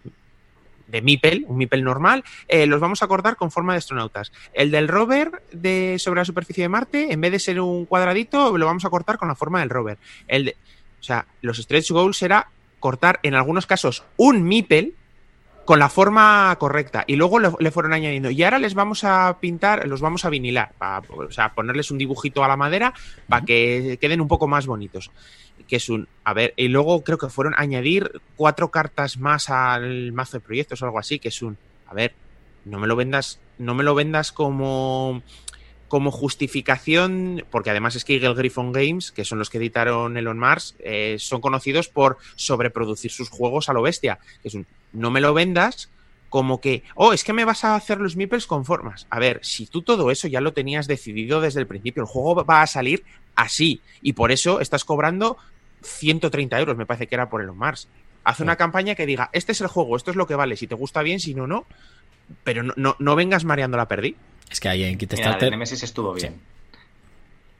de un meeple normal, eh, los vamos a cortar con forma de astronautas. El del rover de, sobre la superficie de Marte, en vez de ser un cuadradito, lo vamos a cortar con la forma del rover. El de, o sea, los stretch goals será cortar en algunos casos un meeple con la forma correcta y luego le, fueron añadiendo y ahora les vamos a pintar, los vamos a vinilar, o sea, ponerles un dibujito a la madera para que queden un poco más bonitos. Que es un, a ver, y luego creo que fueron a añadir cuatro cartas más al mazo de proyectos o algo así, que es un, a ver, no me lo vendas, no me lo vendas como como justificación, porque además es que Eagle Griffon Games, que son los que editaron Elon Mars, eh, son conocidos por sobreproducir sus juegos a lo bestia. Es un, no me lo vendas como que, oh, es que me vas a hacer los meeples con formas. A ver, si tú todo eso ya lo tenías decidido desde el principio, el juego va a salir así y por eso estás cobrando 130 euros, me parece que era por el Mars. Haz una campaña que diga, este es el juego, esto es lo que vale, si te gusta bien, si no, no, pero no, no, vengas mareando la perdí. Es que ahí en Kit Starter... La Nemesis estuvo bien.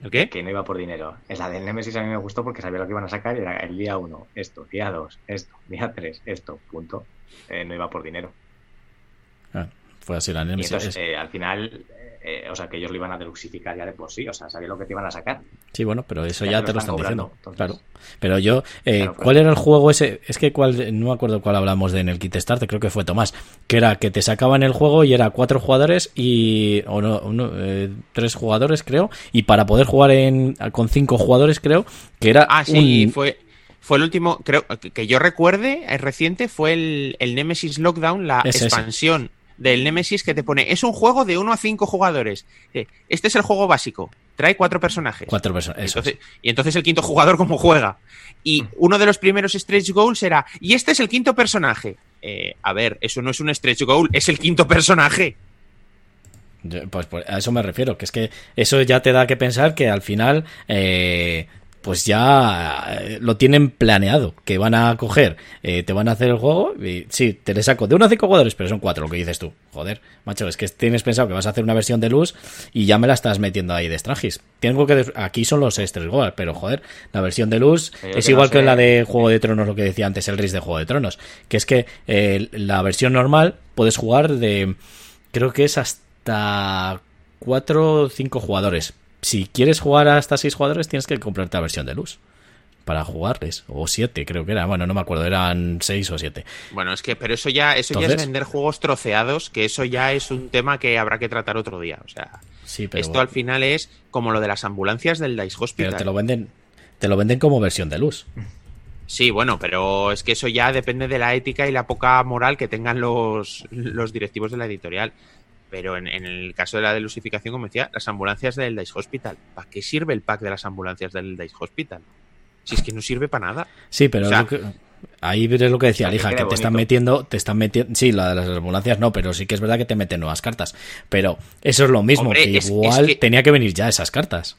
¿El qué? Que no iba por dinero. Es la del Nemesis a mí me gustó porque sabía lo que iban a sacar y era el día 1, esto, día 2, esto, día 3, esto, punto. Eh, no iba por dinero. Ah, fue así la Nemesis. Y entonces, eh, al final, eh, o sea, que ellos lo iban a deluxificar ya de por sí, o sea, sabía lo que te iban a sacar. Sí, bueno, pero eso ya, te lo están, diciendo. Claro. Pero yo, ¿cuál era el juego ese? Es que cuál, no me acuerdo cuál hablamos de en el kit start, creo que fue Tomás, que era que te sacaban el juego y era cuatro jugadores y, o no, tres jugadores creo, y para poder jugar en, con cinco jugadores creo, que era... Ah, sí, fue fue el último, creo que yo recuerde, es reciente, fue el, el Nemesis Lockdown, la expansión del Nemesis que te pone, es un juego de 1 a 5 jugadores. Eh, este es el juego básico, trae cuatro personajes. Cuatro personajes. y entonces el quinto jugador cómo juega. Y mm. uno de los primeros stretch goals era, y este es el quinto personaje. Eh, a ver, eso no es un stretch goal, es el quinto personaje. Pues, pues, a eso me refiero, que es que eso ya te da que pensar que al final eh, pues ya eh, lo tienen planeado, que van a coger, eh, te van a hacer el juego y sí, te le saco de uno a cinco jugadores, pero son cuatro lo que dices tú. Joder, macho, es que tienes pensado que vas a hacer una versión de luz y ya me la estás metiendo ahí de Strangis. Tengo que aquí son los extras igual, pero joder, la versión de luz es igual que la de Juego de Tronos, lo que decía antes el RIS de Juego de Tronos, que es que eh, la versión normal puedes jugar de creo que es hasta cuatro o cinco jugadores si quieres jugar hasta seis jugadores, tienes que comprarte la versión de luz para jugarles. O siete, creo que era. Bueno, no me acuerdo, eran seis o siete. Bueno, es que, pero eso ya, eso ya es vender juegos troceados, que eso ya es un tema que habrá que tratar otro día. O sea, esto al final es como lo de las ambulancias del Dice Hospital. Pero te lo venden, te lo venden como versión de luz. Sí, bueno, pero es que eso ya depende de la ética y la poca moral que tengan los, los directivos de la editorial. Pero en, el caso de la delusificación, como decía, las ambulancias del Dice Hospital. ¿Para qué sirve el pack de las ambulancias del Dice Hospital? Si es que no sirve para nada. Sí, pero ahí es lo que decía hija, que te están metiendo, te están metiendo, sí, la de las ambulancias no, pero sí que es verdad que te meten nuevas cartas. Pero eso es lo mismo, que igual tenía que venir ya esas cartas.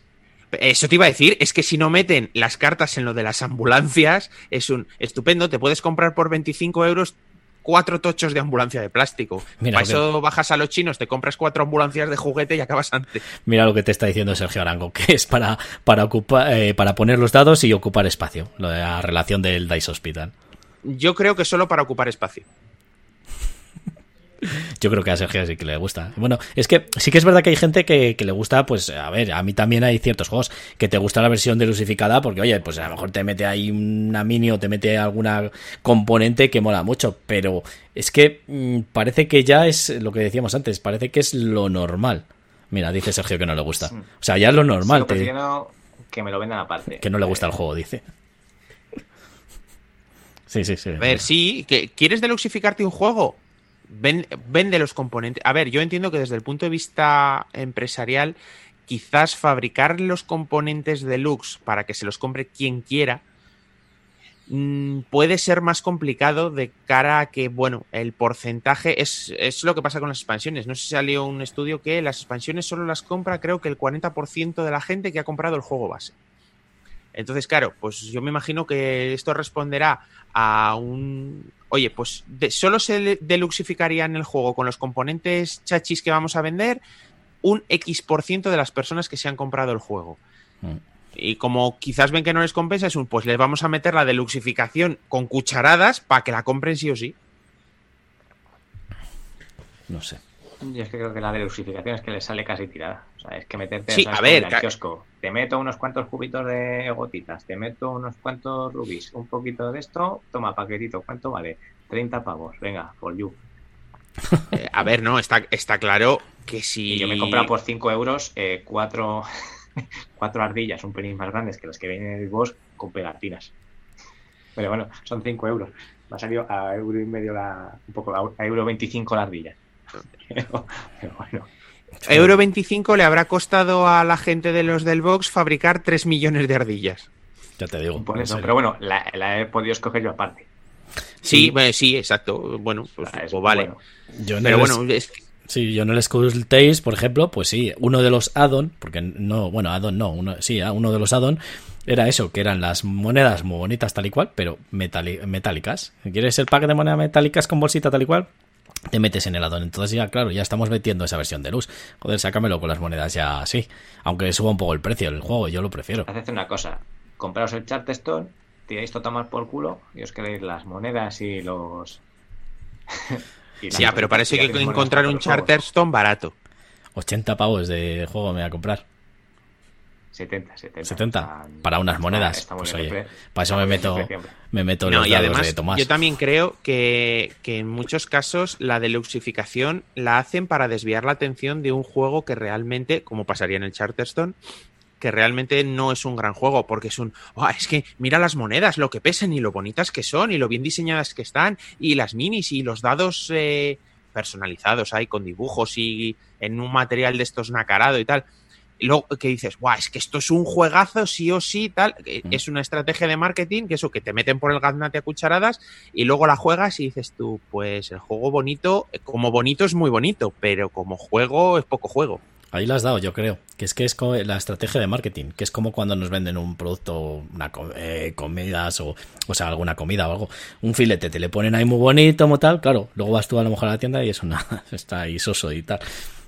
Eso te iba a decir, es que si no meten las cartas en lo de las ambulancias, es un estupendo, te puedes comprar por 25 euros cuatro tochos de ambulancia de plástico. Para eso bajas a los chinos, te compras cuatro ambulancias de juguete y acabas antes. Mira lo que te está diciendo Sergio Arango, que es para, para, ocupar, eh, para poner los dados y ocupar espacio, la relación del Dice Hospital. Yo creo que solo para ocupar espacio. Yo creo que a Sergio sí que le gusta. Bueno, es que sí que es verdad que hay gente que, le gusta, pues, a ver, a mí también hay ciertos juegos que te gusta la versión delusificada porque, oye, pues a lo mejor te mete ahí una mini o te mete alguna componente que mola mucho, pero es que mm, parece que ya es lo que decíamos antes, parece que es lo normal. Mira, dice Sergio que no le gusta. O sea, ya es lo normal. que me lo vendan aparte. Que no le gusta el juego, dice. Sí, sí, sí. A ver, sí, que ¿quieres deluxificarte un juego? Vende los componentes. A ver, yo entiendo que desde el punto de vista empresarial, quizás fabricar los componentes deluxe para que se los compre quien quiera mm, puede ser más complicado de cara a que, bueno, el porcentaje es, es, lo que pasa con las expansiones. No sé si salió un estudio que las expansiones solo las compra, creo que el 40% de la gente que ha comprado el juego base. Entonces, claro, pues yo me imagino que esto responderá a un, oye, pues solo se deluxificaría en el juego con los componentes chachis que vamos a vender un X% por ciento de las personas que se han comprado el juego. Mm. Y como quizás ven que no les compensa, es un, pues les vamos a meter la deluxificación con cucharadas para que la compren sí o sí. No sé. Yo es que creo que la delusificación es que le sale casi tirada. O sea, es que meterte sí, a ver, en el kiosco. Te meto unos cuantos cubitos de gotitas, te meto unos cuantos rubis, un poquito de esto, toma paquetito, ¿cuánto vale? 30 pavos, venga, for you. Eh, a ver, no, está, está claro que si. yo me he comprado por 5 euros eh, cuatro, cuatro ardillas, un pelín más grandes que las que vienen en el boss, con pegatinas. Pero bueno, son 5 euros. Me ha salido a euro y medio la. un poco a euro 25 la ardilla. Pero, bueno. Euro 25 le habrá costado a la gente de los del box fabricar 3 millones de ardillas. Ya te digo. pero bueno, la, he podido escoger yo aparte. Sí, sí, exacto. Bueno, pues, pues vale. Yo pero bueno, es... Sí, yo el Skull Tales, por ejemplo, pues sí, uno de los add-on, porque no, bueno, add-on no, uno, sí, uno de los add-on era eso, que eran las monedas muy bonitas tal y cual, pero metálicas. ¿Quieres el pack de monedas metálicas con bolsita tal y cual? Te metes en el addon. Entonces ya, claro, ya estamos metiendo esa versión de luz. Joder, sácamelo con las monedas ya así. Aunque suba un poco el precio del juego, yo lo prefiero. Haced una cosa, compraos el Charterstone, tiráis todo más por culo y os queréis las monedas y los... sí, pero parece que encontrar un Charterstone barato. 80 pavos de juego me voy a comprar. 70, 70. 70 para unas monedas. pues oye, para eso me meto, me meto los y además, de Tomás. Yo también creo que, que, en muchos casos la deluxificación la hacen para desviar la atención de un juego que realmente, como pasaría en el Charterstone, que realmente no es un gran juego, porque es un, oh, es que mira las monedas, lo que pesan y lo bonitas que son y lo bien diseñadas que están y las minis y los dados eh, personalizados ahí con dibujos y en un material de estos nacarado y tal luego que dices, guau, es que esto es un juegazo, sí o sí, tal. Mm. Es una estrategia de marketing, que eso, que te meten por el gaznate a cucharadas y luego la juegas y dices tú, pues el juego bonito, como bonito es muy bonito, pero como juego es poco juego. Ahí lo has dado, yo creo. Que es que es la estrategia de marketing, que es como cuando nos venden un producto, una eh, comidas o, o sea, alguna comida o algo. Un filete, te le ponen ahí muy bonito, como tal. Claro, luego vas tú a lo mejor a la tienda y es una, está ahí soso y tal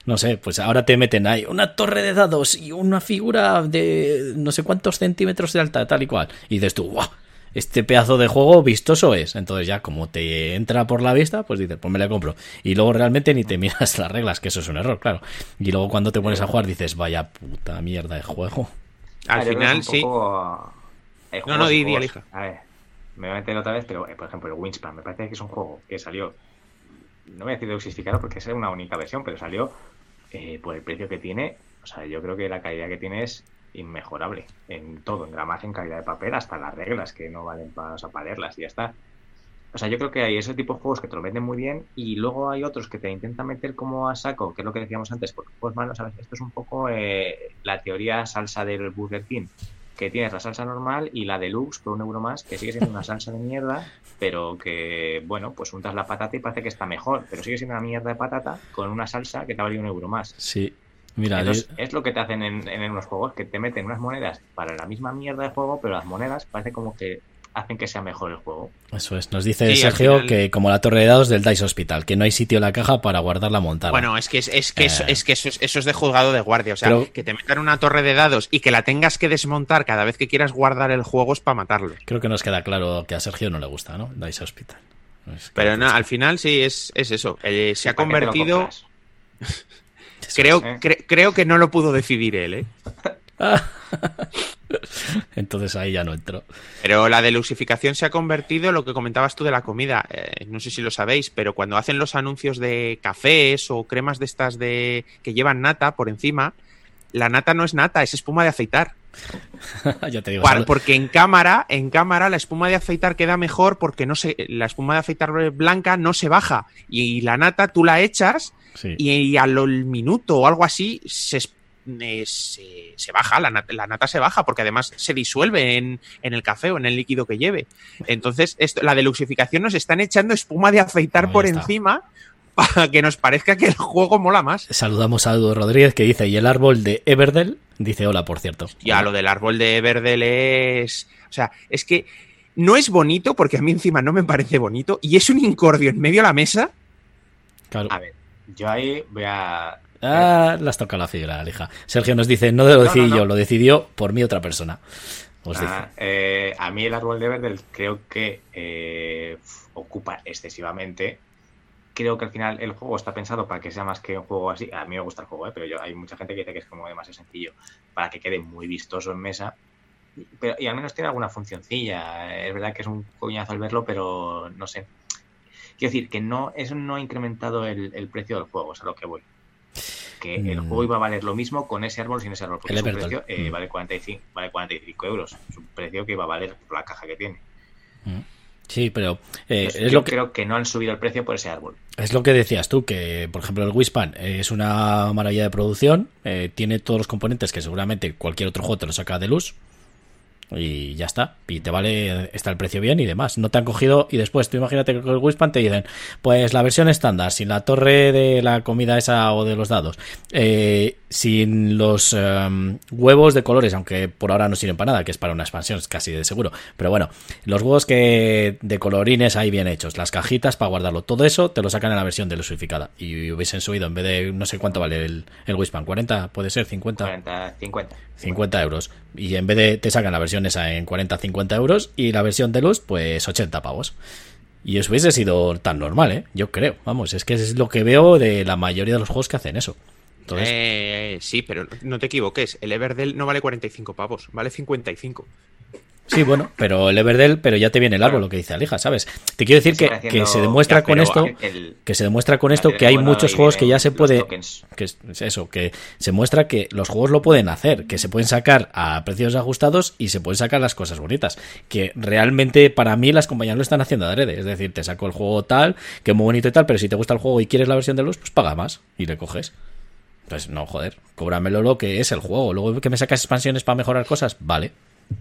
no sé, pues ahora te meten ahí una torre de dados y una figura de no sé cuántos centímetros de alta, tal y cual. Y dices tú, ¡guau! este pedazo de juego vistoso es. Entonces ya como te entra por la vista, pues dices, pues me la compro. Y luego realmente ni te miras las reglas, que eso es un error, claro. Y luego cuando te pones a jugar dices, vaya puta mierda de juego. Al final sí. no, no, di, di, elija. A ver, me voy a meter otra vez, pero eh, por ejemplo el Wingspan, me parece que es un juego que salió, no voy a decir de porque es una única versión, pero salió eh, por el precio que tiene. O sea, yo creo que la calidad que tiene es inmejorable en todo, en gramaje, en calidad de papel, hasta las reglas que no valen para, o leerlas y ya está. O sea, yo creo que hay ese tipo de juegos que te lo venden muy bien y luego hay otros que te intentan meter como a saco, que es lo que decíamos antes, porque juegos malos, ¿sabes? Esto es un poco eh, la teoría salsa del Burger King, que tienes la salsa normal y la deluxe por un euro más, que sigue siendo una salsa de mierda, pero que, bueno, pues untas la patata y parece que está mejor, pero sigue siendo una mierda de patata con una salsa que te ha valido un euro más. Sí, Mira, es lo que te hacen en, en, unos juegos, que te meten unas monedas para la misma mierda de juego, pero las monedas parece como que hacen que sea mejor el juego. Eso es. Nos dice Sergio que como la torre de dados del Dice Hospital, que no hay sitio en la caja para guardarla montada. Bueno, es que es, es que, eso, eh. es que eso, es de juzgado de guardia. O sea, que te metan una torre de dados y que la tengas que desmontar cada vez que quieras guardar el juego es para matarlo. Creo que nos queda claro que a Sergio no le gusta, ¿no? Dice Hospital. Pero no, al final sí es, es eso. Eh, se ha convertido. creo, creo que no lo pudo decidir él, ¿eh? Entonces ahí ya no entro. Pero la delusificación se ha convertido en lo que comentabas tú de la comida. Eh, no sé si lo sabéis, pero cuando hacen los anuncios de cafés o cremas de estas de que llevan nata por encima, la nata no es nata, es espuma de aceitar. ya te digo, porque en cámara, en cámara la espuma de aceitar queda mejor porque no se, la espuma de aceitar blanca no se baja y la nata tú la echas y, al minuto o algo así se, se, baja, la nata, se baja porque además se disuelve en, el café o en el líquido que lleve. Entonces, esto, la deluxificación nos están echando espuma de afeitar por encima para que nos parezca que el juego mola más. Saludamos a Edu Rodríguez que dice, y el árbol de Everdell dice hola, por cierto. Ya, lo del árbol de Everdell es... O sea, es que no es bonito porque a mí encima no me parece bonito y es un incordio en medio de la mesa. Claro. A ver, yo ahí voy a Ah, las toca la fibra, hija. Sergio nos dice, no lo decidí yo, lo decidió por mí otra persona. Ah, eh, a mí el árbol de verde creo que eh, ocupa excesivamente. Creo que al final el juego está pensado para que sea más que un juego así. A mí me gusta el juego, ¿eh? pero yo, hay mucha gente que dice que es como demasiado sencillo para que quede muy vistoso en mesa. Pero, y al menos tiene alguna funcioncilla. Es verdad que es un coñazo al verlo, pero no sé. Quiero decir que no, eso no ha incrementado el, el precio del juego, es a lo que voy que el mm. juego iba a valer lo mismo con ese árbol sin ese árbol, porque su precio eh, mm. vale, 45, vale 45 euros, es un precio que iba a valer por la caja que tiene. Mm. Sí, pero eh, es yo creo que no han subido el precio por ese árbol. Es lo que decías tú, que por ejemplo el Wispan es una maravilla de producción, eh, tiene todos los componentes que seguramente cualquier otro juego te lo saca de luz y ya está. Y te vale, está el precio bien y demás. No te han cogido y después tú imagínate que con el Wispan te dicen, pues la versión estándar, sin la torre de la comida esa o de los dados, eh, sin los em, huevos de colores, aunque por ahora no sirven para nada, que es para una expansión, es casi de seguro. Pero bueno, los huevos que de colorines ahí bien hechos, las cajitas para guardarlo, todo eso te lo sacan en la versión delusificada. Y hubiesen subido en vez de, no sé cuánto vale el, el Wispan, 40, puede ser, 50. 40, 50. 50 euros. Y en vez de te sacan la versión esa en 40, 50 euros y la versión de luz, pues 80 pavos. Y eso hubiese sido tan normal, ¿eh? Yo creo. Vamos, es que es lo que veo de la mayoría de los juegos que hacen eso. Eh, sí, pero no te equivoques. El Everdell no vale 45 pavos, vale 55. Sí, bueno, pero el Everdell, pero ya te viene el árbol, lo que dice Alija, ¿sabes? Te quiero decir que, se demuestra con esto, que se demuestra con esto que hay muchos juegos que ya se puede, que es eso, que se muestra que los juegos lo pueden hacer, que se pueden sacar a precios ajustados y se pueden sacar las cosas bonitas, que realmente para mí las compañías lo están haciendo adrede, es decir, te saco el juego tal, que muy bonito y tal, pero si te gusta el juego y quieres la versión de luz, pues paga más y le coges. Pues no, joder, cóbramelo lo que es el juego, luego que me sacas expansiones para mejorar cosas, vale.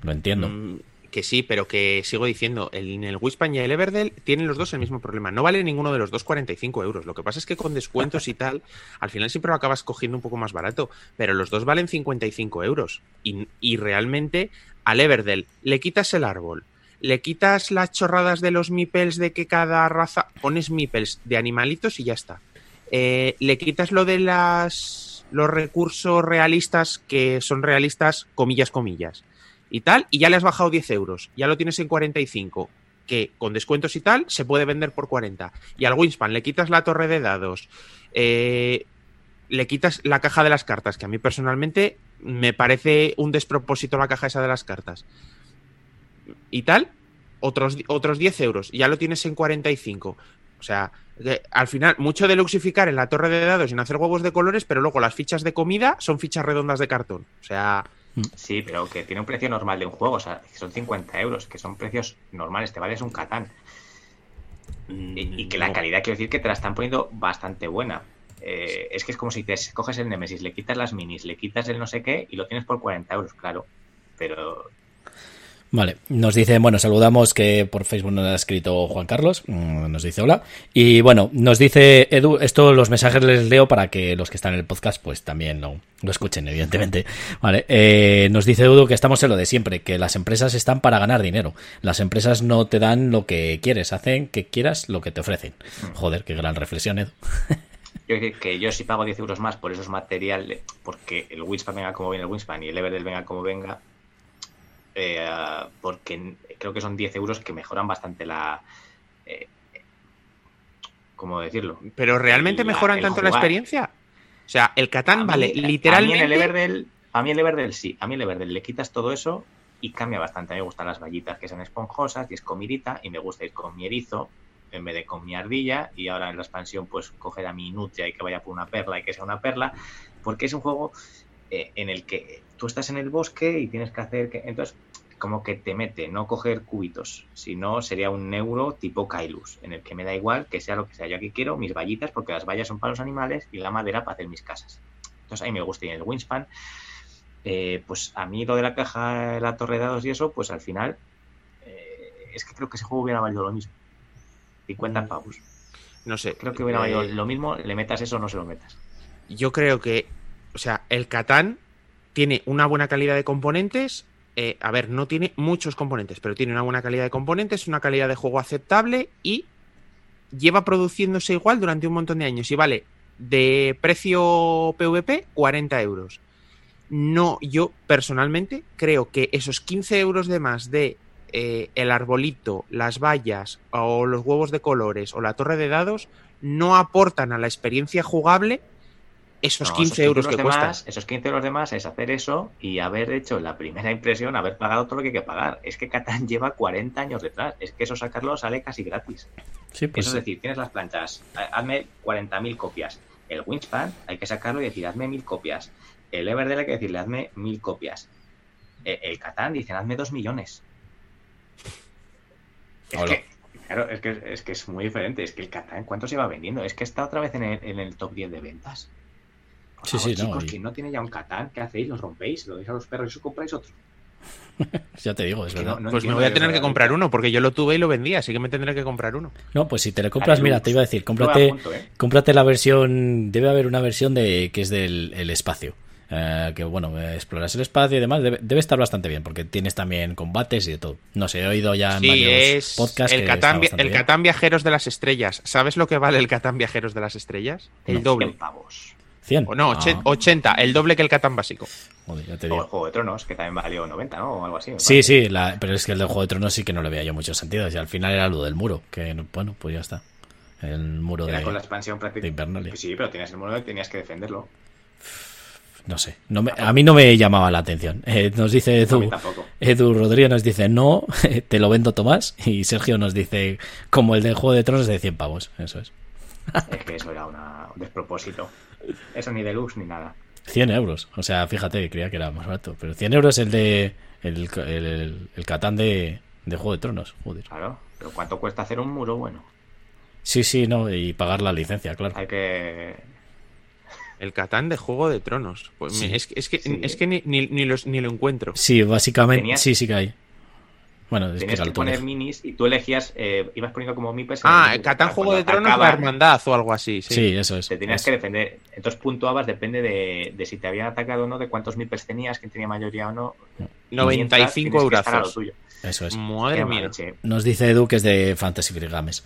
Lo entiendo. Mm, que sí, pero que sigo diciendo, el, en el Wispan y el Everdell tienen los dos el mismo problema. No vale ninguno de los dos 45 euros. Lo que pasa es que con descuentos y tal, al final siempre lo acabas cogiendo un poco más barato. Pero los dos valen 55 euros. Y, y realmente al Everdell le quitas el árbol, le quitas las chorradas de los mipels de que cada raza pones mipels de animalitos y ya está. Eh, le quitas lo de las los recursos realistas que son realistas comillas comillas y tal, y ya le has bajado 10 euros, ya lo tienes en 45, que con descuentos y tal se puede vender por 40. Y al Winspan le quitas la torre de dados, eh, le quitas la caja de las cartas, que a mí personalmente me parece un despropósito la caja esa de las cartas. Y tal, otros, otros 10 euros, ya lo tienes en 45. O sea, al final, mucho de luxificar en la torre de dados y en hacer huevos de colores, pero luego las fichas de comida son fichas redondas de cartón. O sea. Mm. Sí, pero que tiene un precio normal de un juego, o sea, son 50 euros, que son precios normales, te vales un Catán. Y, que la calidad, quiero decir que te la están poniendo bastante buena. Eh, es que es como si te coges el Nemesis, le quitas las minis, le quitas el no sé qué y lo tienes por 40 euros, claro. Pero Vale, nos dice, bueno, saludamos que por Facebook nos ha escrito Juan Carlos, mm, nos dice hola. Y bueno, nos dice Edu, esto los mensajes les leo para que los que están en el podcast pues también lo, lo escuchen, evidentemente. Vale, eh, nos dice Edu que estamos en lo de siempre, que las empresas están para ganar dinero. Las empresas no te dan lo que quieres, hacen que quieras lo que te ofrecen. Joder, qué gran reflexión, Edu. Yo que yo si pago 10 euros más por esos materiales, porque el Winspan venga como viene el Winspan y el Everdell venga como venga, eh, porque creo que son 10 euros que mejoran bastante la... Eh, ¿Cómo decirlo? Pero realmente mejoran tanto la experiencia. O sea, el Catán vale literalmente... A mí, el Everdell, a mí el Everdell sí, a mí el Everdell le quitas todo eso y cambia bastante. A mí me gustan las vallitas que son esponjosas y es comidita y me gusta ir con mi erizo en vez de con mi ardilla y ahora en la expansión pues coger a mi nutria y que vaya por una perla y que sea una perla porque es un juego eh, en el que tú estás en el bosque y tienes que hacer que. Entonces, como que te mete, no coger cubitos, sino sería un neuro tipo Kailus, en el que me da igual que sea lo que sea. Yo aquí quiero mis vallitas, porque las vallas son para los animales y la madera para hacer mis casas. Entonces, ahí me gusta. Y en el Wingspan, eh, pues a mí lo de la caja, la torre de dados y eso, pues al final, eh, es que creo que ese juego hubiera valido lo mismo. 50 pavos. No sé. Creo que hubiera valido lo mismo, le metas eso o no se lo metas. Yo creo que o sea, el Catán tiene una buena calidad de componentes. Eh, a ver, no tiene muchos componentes, pero tiene una buena calidad de componentes, una calidad de juego aceptable y lleva produciéndose igual durante un montón de años. Y vale, de precio PVP, 40 euros. No, yo personalmente creo que esos 15 euros de más de eh, el arbolito, las vallas o los huevos de colores o la torre de dados no aportan a la experiencia jugable esos 15 euros que cuestan. Esos 15 euros de más es hacer eso y haber hecho la primera impresión, haber pagado todo lo que hay que pagar. Es que Catán lleva 40 años detrás. Es que eso sacarlo sale casi gratis. Sí, pues eso es decir, tienes las planchas, hazme 40.000 copias. El Wingspan hay que sacarlo y decir, hazme 1.000 copias. El Everdell hay que decirle, hazme 1.000 copias. E, el Catán dicen, hazme 2 millones. Es que, claro, es que, es que es muy diferente. Es que el Catán, ¿cuánto se va vendiendo? Es que está otra vez en el, en el top 10 de ventas. Sí, sí, chicos, no, no tiene ya un Catán, ¿qué hacéis? ¿Los rompéis? ¿Lo deis a los perros y os compráis otro? ya te digo, es verdad. pues me voy a tener que comprar uno, porque yo lo tuve y lo vendí, así que me tendré que comprar uno. No, pues si te lo compras, mira, te iba a decir, cómprate, ¿eh? cómprate la versión, debe haber una versión de que es del espacio. Eh, que bueno, exploras el espacio y demás, debe, estar bastante bien, porque tienes también combates y de todo. No sé, he oído ya en varios es podcasts. El, Catán, el Catán Viajeros de las Estrellas. ¿Sabes lo que vale el Catán Viajeros de las Estrellas? El doble. pavos. 100. O no, 80, ah. el doble que el Catán básico. Joder, ya te digo. O el Juego de Tronos, que también valió 90, ¿no? O algo así. Sí, sí, pero es que el del Juego de Tronos sí que no le veía yo mucho sentido. Y al final era lo del muro, que bueno, pues ya está. El muro era de, con la expansión prácticamente. Sí, pero tienes el muro y tenías que defenderlo. No sé, no a mí no me llamaba la atención. Eh, nos dice Edu, Edu Rodríguez nos dice no, te lo vendo Tomás. Y Sergio nos dice como el del Juego de Tronos de 100 pavos. Eso es. Es que eso era un despropósito. Eso ni deluxe ni nada. 100 euros. O sea, fíjate, creía que era más barato. Pero 100 euros el de. El, el, el Catán de, de, Juego de Tronos. Joder. Claro, pero ¿cuánto cuesta hacer un muro bueno? Sí, sí, no, y pagar la licencia, claro. Hay que. El Catán de Juego de Tronos. Pues es, es, que, es que ni, ni, ni, los, ni lo encuentro. Sí, básicamente. Sí, sí que hay. Bueno, Tenías que, poner minis y tú elegías, eh, ibas poniendo como mipes. Ah, Catán Juego de Tronos, la hermandad o algo así. Sí, eso es. Te tenías que defender. Entonces puntuabas, depende de, de, si te habían atacado o no, de cuántos mipes tenías, quién tenía mayoría o no. 95 euros. Eso es. Madre mía. Nos dice Edu que es de Fantasy Games.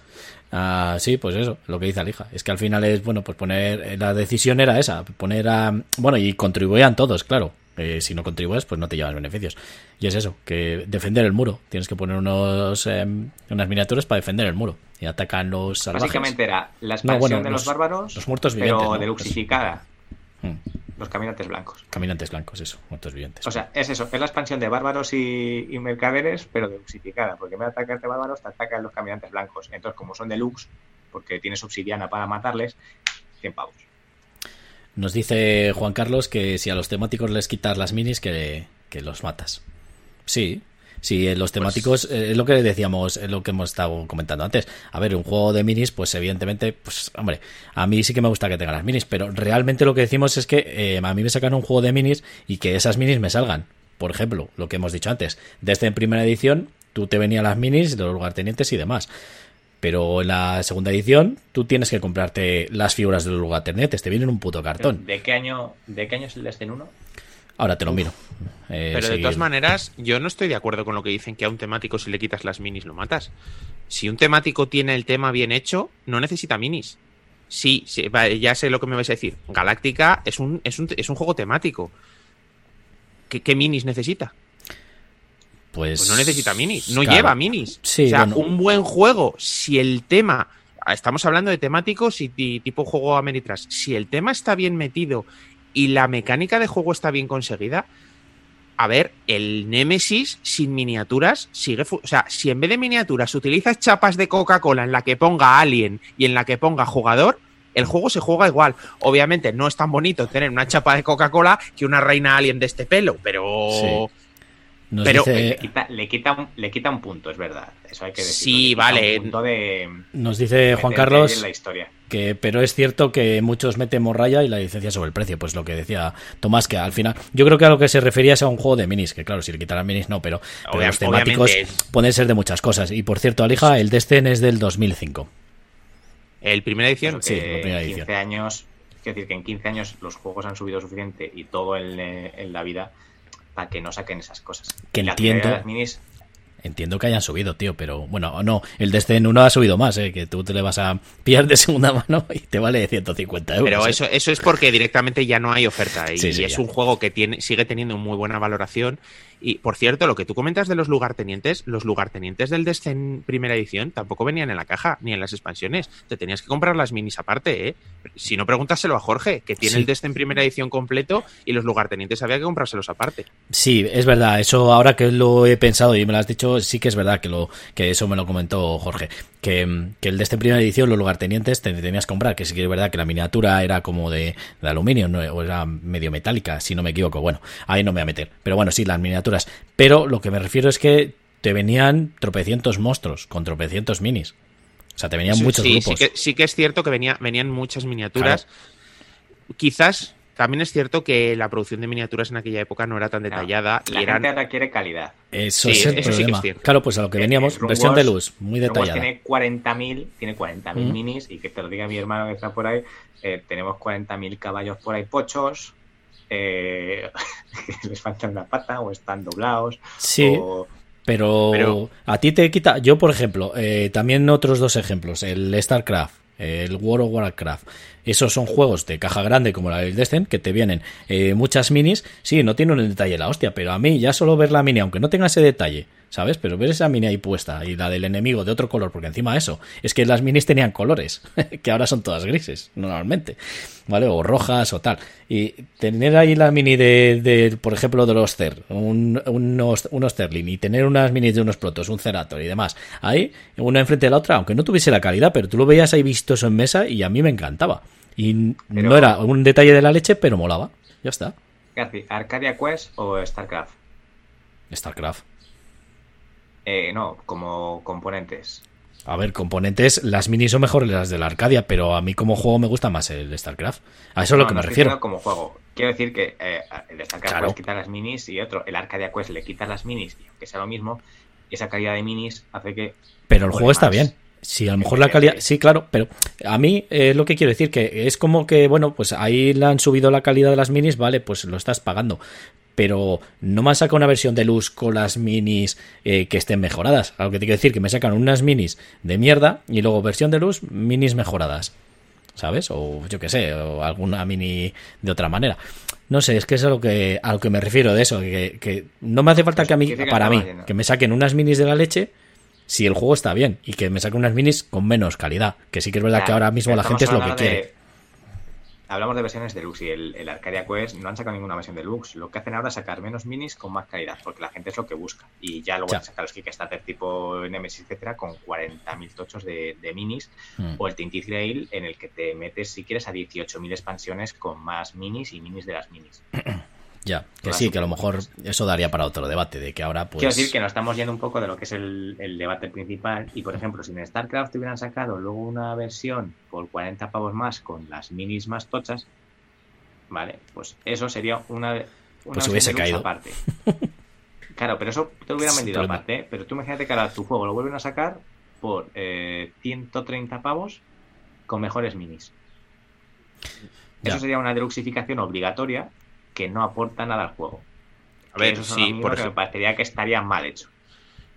Ah, sí, pues eso, lo que dice Alija. Es que al final es, bueno, pues poner. La decisión era esa, poner a. Bueno, y contribuían todos, claro. Eh, si no contribuyes, pues no te llevas beneficios. Y es eso, que defender el muro. Tienes que poner unos em, unas miniaturas para defender el muro. Y atacan los salvajes. Básicamente era la expansión de los, bárbaros, los muertos vivientes, pero deluxificada. Hmm. Los caminantes blancos. Caminantes blancos, eso, muertos vivientes. O sea, es eso, es la expansión de bárbaros y, mercaderes, pero deluxificada. Porque en vez de atacarte bárbaros, te atacan los caminantes blancos. Entonces, como son deluxe, porque tienes obsidiana para matarles, 100 pavos. Nos dice Juan Carlos que si a los temáticos les quitas las minis, que, los matas. Sí, Sí, los pues temáticos eh, es lo que decíamos, es lo que hemos estado comentando antes. A ver, un juego de minis, pues evidentemente, pues hombre, a mí sí que me gusta que tenga las minis, pero realmente lo que decimos es que eh, a mí me sacan un juego de minis y que esas minis me salgan. Por ejemplo, lo que hemos dicho antes, desde en primera edición, tú te venían las minis de los lugartenientes y demás. Pero en la segunda edición tú tienes que comprarte las figuras de los lugartenientes, te vienen un puto cartón. ¿De qué año, de qué año es el Destin 1? Ahora te lo miro. Eh, Pero de todas maneras, yo no estoy de acuerdo con lo que dicen que a un temático si le quitas las minis lo matas. Si un temático tiene el tema bien hecho, no necesita minis. Sí, sí ya sé lo que me vais a decir. Galáctica es un, es un, es un juego temático. ¿Qué, ¿Qué, minis necesita? Pues, pues, no necesita minis, no lleva minis. o sea, un buen juego, si el tema, estamos hablando de temáticos y, tipo juego Amenitras, si el tema está bien metido y la mecánica de juego está bien conseguida, a ver, el Nemesis sin miniaturas sigue. O sea, si en vez de miniaturas utilizas chapas de Coca-Cola en la que ponga Alien y en la que ponga jugador, el juego se juega igual. Obviamente no es tan bonito tener una chapa de Coca-Cola que una reina Alien de este pelo, pero pero le, quita, le, quita un, le, quita, un, punto, es verdad. Eso hay que decir. Sí, vale. Nos dice Juan Carlos que, pero es cierto que muchos meten morralla y la licencia sobre el precio. Pues lo que decía Tomás, que al final, yo creo que a lo que se refería es a un juego de minis, que claro, si le quitaran minis no, pero, los temáticos pueden ser de muchas cosas. Y por cierto, Alija, el Destin es del 2005. ¿El primera edición? Sí, la primera edición. 15 años, es decir, que en 15 años los juegos han subido suficiente y todo en, en la vida para que no saquen esas cosas. Que entiendo. Entiendo que hayan subido, tío, pero bueno, no, el Destin 1 ha subido más, ¿eh? que tú te le vas a pillar de segunda mano y te vale 150 euros. Pero ¿eh? eso, eso es porque directamente ya no hay oferta y, es un juego que tiene, sigue teniendo muy buena valoración y por cierto, lo que tú comentas de los lugartenientes, los lugartenientes del Descent primera edición tampoco venían en la caja ni en las expansiones. Te tenías que comprar las minis aparte, ¿eh? Si no, pregúntaselo a Jorge, que tiene el Descent primera edición completo y los lugartenientes había que comprárselos aparte. Sí, es verdad. Eso ahora que lo he pensado y me lo has dicho, sí que es verdad que, lo, que eso me lo comentó Jorge. Que, que el Descent primera edición, los lugartenientes, te tenías que comprar. Que sí que es verdad que la miniatura era como de, aluminio, ¿no? o era medio metálica, si no me equivoco. Bueno, ahí no me voy a meter. Pero bueno, sí, las miniaturas pero lo que me refiero es que te venían tropecientos monstruos con tropecientos minis. O sea, te venían muchos grupos. Sí que, es cierto que venía, venían muchas miniaturas. Quizás también es cierto que la producción de miniaturas en aquella época no era tan detallada. La y gente ahora quiere calidad. Eso es el problema. claro, pues a lo que veníamos, versión de luz, muy detallada. tiene 40.000 tiene 40.000 minis y que te lo diga mi hermano que está por ahí, eh, tenemos 40.000 caballos por ahí pochos, eh, les falta una pata o están doblados. Sí. Pero, a ti te quita. Yo, por ejemplo, eh, también otros dos ejemplos: el StarCraft, el World of Warcraft. Esos son juegos de caja grande como la del Destin, que te vienen eh, muchas minis. Sí, no tienen un detalle la hostia, pero a mí ya solo ver la mini, aunque no tenga ese detalle, ¿sabes? Pero ver esa mini ahí puesta y la del enemigo de otro color, porque encima eso, es que las minis tenían colores, que ahora son todas grises, normalmente, ¿vale? O rojas o tal. Y tener ahí la mini de, por ejemplo, de los Cer, unos, unos Terlin, y tener unas minis de unos Protos, un Cerator y demás, ahí, una enfrente de la otra, aunque no tuviese la calidad, pero tú lo veías ahí vistoso en mesa y a mí me encantaba. Y no era un detalle de la leche, pero molaba. Ya está. ¿Arcadia Quest o StarCraft? StarCraft. Eh, no, como componentes. A ver, componentes, las minis son mejores las de la Arcadia, pero a mí como juego me gusta más el StarCraft. A eso es lo que me refiero. Como juego. Quiero decir que eh, el StarCraft quita quitar las minis y otro, el Arcadia Quest le quita las minis y aunque sea lo mismo, esa calidad de minis hace que. Pero el juego está bien. Sí, a lo mejor la calidad, sí, claro, pero a mí es lo que quiero decir que es como que, bueno, pues ahí le han subido la calidad de las minis, vale, pues lo estás pagando, pero no me han sacado una versión de luz con las minis eh, que estén mejoradas. Algo que te quiero decir que me sacan unas minis de mierda y luego versión de luz, minis mejoradas. ¿Sabes? O yo qué sé, o alguna mini de otra manera. No sé, es que es a lo que, a lo que me refiero de eso, que, no me hace falta pues que a mí, para mí, que me saquen unas minis de la leche si el juego está bien y que me saquen unas minis con menos calidad, que sí que es verdad que ahora mismo la gente es lo que quiere hablamos de versiones deluxe y el, el, Arcadia Quest no han sacado ninguna versión deluxe. Lo que hacen ahora es sacar menos minis con más calidad, porque la gente es lo que busca. Y ya luego sacar los Kickstarter tipo Nemesis, etcétera, con 40.000 tochos de, minis. Hmm. O el Tinty Grail, en el que te metes, si quieres, a 18.000 expansiones con más minis y minis de las minis. Ya, que sí, que a lo mejor eso daría para otro debate, de que ahora pues... Quiero decir que nos estamos yendo un poco de lo que es el, debate principal y, por ejemplo, si en StarCraft te hubieran sacado luego una versión por 40 pavos más con las minis más tochas, vale, pues eso sería una, una pues hubiese caído. aparte. Claro, pero eso te lo hubieran vendido aparte, ¿eh? pero tú imagínate que ahora tu juego lo vuelven a sacar por 130 eh, pavos con mejores minis. Eso sería una deluxificación obligatoria que no aporta nada al juego. A ver, sí, por me parecería que estaría mal hecho.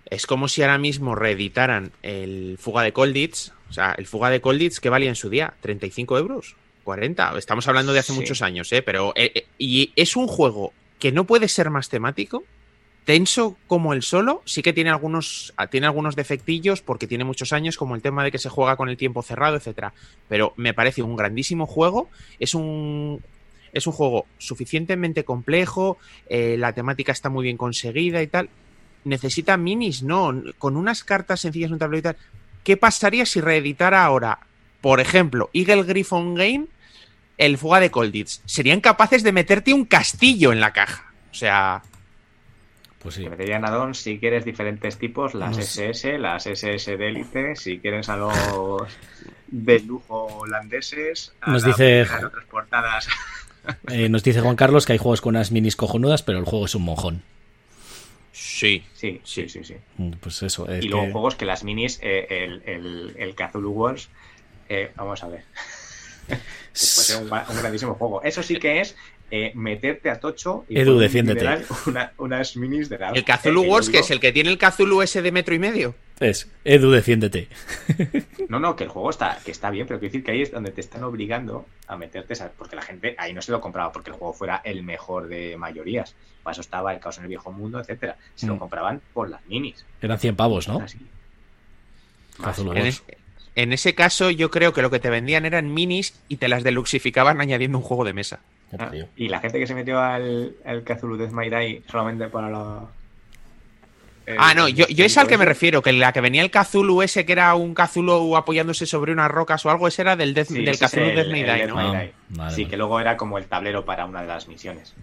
Es como si ahora mismo reeditaran el Fuga de Colditz, o sea, el Fuga de Colditz que valía en su día 35 euros, 40. Estamos hablando de hace muchos años, ¿eh? Pero eh, eh, y es un juego que no puede ser más temático, tenso como el solo, sí que tiene algunos, tiene algunos defectillos porque tiene muchos años, como el tema de que se juega con el tiempo cerrado, etcétera. Pero me parece un grandísimo juego. Es un es un juego suficientemente complejo, eh, la temática está muy bien conseguida y tal. Necesita minis, no, con unas cartas sencillas en un tablero y tal. ¿Qué pasaría si reeditara ahora, por ejemplo, Eagle Griffon Game, el Fuga de Colditz? Serían capaces de meterte un castillo en la caja. O sea, pues sí. meterían a si quieres diferentes tipos, las SS, las SS de élite, si quieres a los de lujo holandeses, nos dice otras portadas eh, nos dice Juan Carlos que hay juegos con unas minis cojonudas, pero el juego es un monjón. Sí, sí, sí, sí. sí. Mm, pues eso. y luego juegos que las minis, eh, el, el, el Cthulhu Wars, eh, vamos a ver. Puede ser un, grandísimo juego. Eso sí que es meterte a tocho y Edu, defiéndete. unas minis de la... ¿El Cthulhu Wars, que es el que tiene el Cthulhu ese de metro y medio? Es, Edu, defiéndete. No, no, que el juego está, que está bien, pero quiero decir que ahí es donde te están obligando a meterte, porque la gente ahí no se lo compraba porque el juego fuera el mejor de mayorías. Para eso estaba el caos en el viejo mundo, etcétera. Se lo mm. compraban por las minis. Eran 100 pavos, ¿no? En, ese caso, yo creo que lo que te vendían eran minis y te las deluxificaban añadiendo un juego de mesa. Ah, y la gente que se metió al, al Cthulhu Death My solamente para la, ah, no, yo, yo es al que me refiero, que la que venía el Cthulhu ese, que era un Cthulhu apoyándose sobre unas rocas o algo, ese era del, del Cthulhu Death May ¿no? sí, que luego era como el tablero para una de las misiones.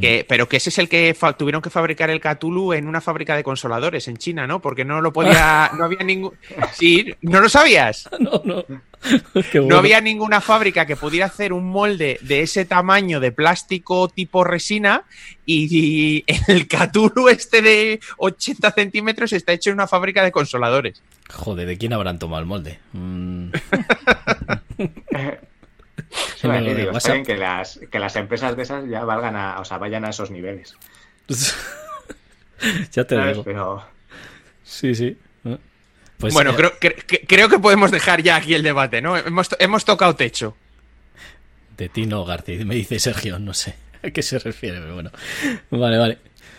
Que, pero que ese es el que tuvieron que fabricar el Cthulhu en una fábrica de consoladores en China, ¿no? Porque no lo podía, no había ningún... Sí, ¿no lo sabías? No, no. No había ninguna fábrica que pudiera hacer un molde de ese tamaño de plástico tipo resina y, el Cthulhu este de 80 centímetros está hecho en una fábrica de consoladores. Joder, ¿de quién habrán tomado el molde? Mm. Que, las, que las empresas de esas ya valgan a, o sea, vayan a esos niveles. ya te digo. Sí, sí. Pues, bueno, eh, creo, que, creo que podemos dejar ya aquí el debate, ¿no? Hemos, hemos tocado techo. De ti no, García, me dice Sergio, no sé a qué se refiere, pero bueno. Vale, vale.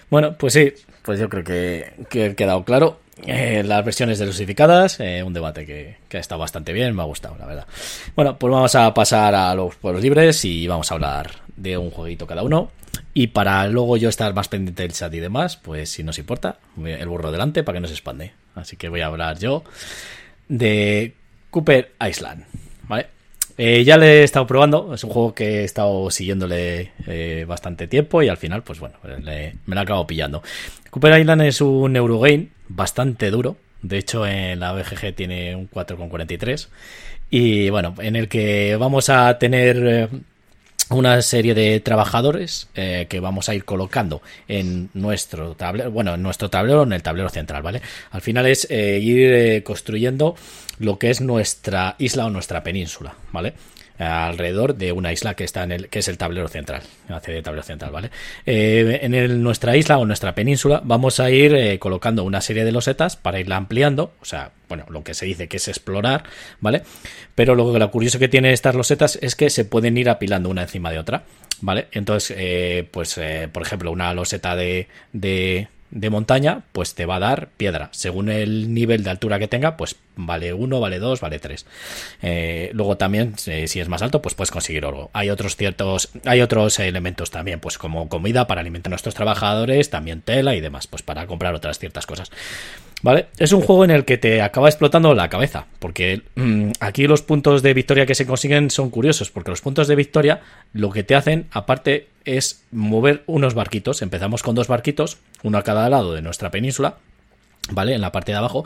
Bueno, pues sí, pues yo creo que, que ha quedado claro. Eh, las versiones delusificadas, eh, un debate que, que, ha estado bastante bien, me ha gustado, la verdad. Bueno, pues vamos a pasar a los pueblos libres y vamos a hablar de un jueguito cada uno. Y para luego yo estar más pendiente del chat y demás, pues si nos importa, el burro delante para que no se expande. Así que voy a hablar yo de Cooper Island. ¿Vale? Eh, ya le he estado probando, es un juego que he estado siguiéndole bastante tiempo y al final, pues bueno, me lo acabo pillando. Cooper Island es un Eurogame bastante duro, de hecho en la BGG tiene un 4,43 y bueno, en el que vamos a tener... Eh, una serie de trabajadores eh, que vamos a ir colocando en nuestro tablero, bueno, en nuestro tablero, en el tablero central, ¿vale? Al final es eh, ir construyendo lo que es nuestra isla o nuestra península, ¿vale? Alrededor de una isla que está en el que es el tablero central, hacia el tablero central, ¿vale? Eh, en nuestra isla o nuestra península vamos a ir eh, colocando una serie de losetas para irla ampliando, o sea, bueno, lo que se dice que es explorar, ¿vale? Pero lo, lo curioso que tiene estas losetas es que se pueden ir apilando una encima de otra. ¿vale? Entonces, eh, pues, por ejemplo, una loseta de, de, de montaña, pues te va a dar piedra. Según el nivel de altura que tenga, pues vale 1, vale 2, vale 3. Eh, luego también, eh, si es más alto, pues puedes conseguir oro. Hay otros ciertos, hay otros elementos también, pues como comida para alimentar a nuestros trabajadores, también tela y demás, pues para comprar otras ciertas cosas. ¿Vale? Es un juego en el que te acaba explotando la cabeza, porque mm, aquí los puntos de victoria que se consiguen son curiosos, porque los puntos de victoria lo que te hacen, aparte, es mover unos barquitos. Empezamos con dos barquitos, uno a cada lado de nuestra península, ¿vale? En la parte de abajo,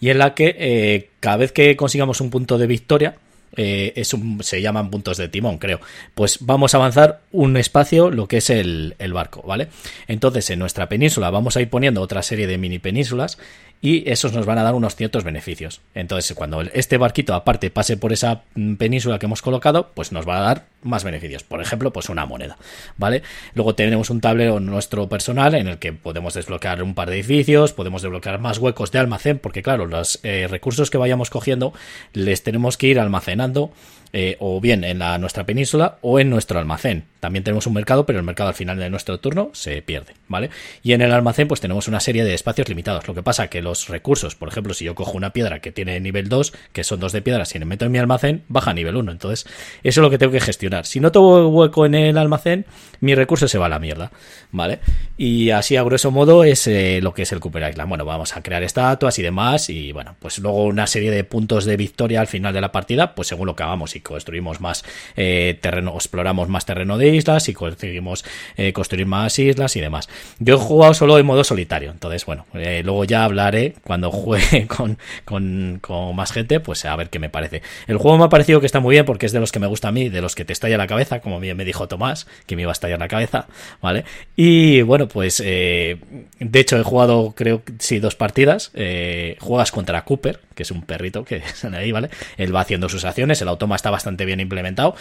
y en la que eh, cada vez que consigamos un punto de victoria, eh, es un, se llaman puntos de timón, creo. Pues vamos a avanzar un espacio, lo que es el, el, barco, ¿vale? Entonces, en nuestra península vamos a ir poniendo otra serie de mini penínsulas y esos nos van a dar unos ciertos beneficios. Entonces, cuando este barquito aparte pase por esa mm, península que hemos colocado, pues nos va a dar más beneficios. Por ejemplo, pues una moneda, ¿vale? Luego tenemos un tablero nuestro personal en el que podemos desbloquear un par de edificios, podemos desbloquear más huecos de almacén, porque claro, los eh, recursos que vayamos cogiendo les tenemos que ir almacenando eh, o bien en la, nuestra península o en nuestro almacén. También tenemos un mercado, pero el mercado al final de nuestro turno se pierde, ¿vale? Y en el almacén pues tenemos una serie de espacios limitados. Lo que pasa que los recursos, por ejemplo, si yo cojo una piedra que tiene nivel 2, que son dos de piedra, si le meto en mi almacén, baja a nivel 1. Entonces, eso es lo que tengo que gestionar. Si no tengo hueco en el almacén, mi recurso se va a la mierda, ¿vale? Y así a grueso modo es eh, lo que es el Cooper Island. Bueno, vamos a crear estatuas y demás y bueno, pues luego una serie de puntos de victoria al final de la partida, pues según lo que hagamos y construimos más eh, terreno, exploramos más terreno de islas y conseguimos eh, construir más islas y demás. Yo he jugado solo en modo solitario, entonces bueno, eh, luego ya hablaré cuando juegue con, con, con, más gente, pues a ver qué me parece. El juego me ha parecido que está muy bien porque es de los que me gusta a mí, de los que te estalla la cabeza, como bien me dijo Tomás, que me iba a estallar la cabeza, ¿vale? Y bueno, pues de hecho he jugado creo sí dos partidas, juegas contra Cooper, que es un perrito que sale ahí, ¿vale? Él va haciendo sus acciones, el automa está bastante bien implementado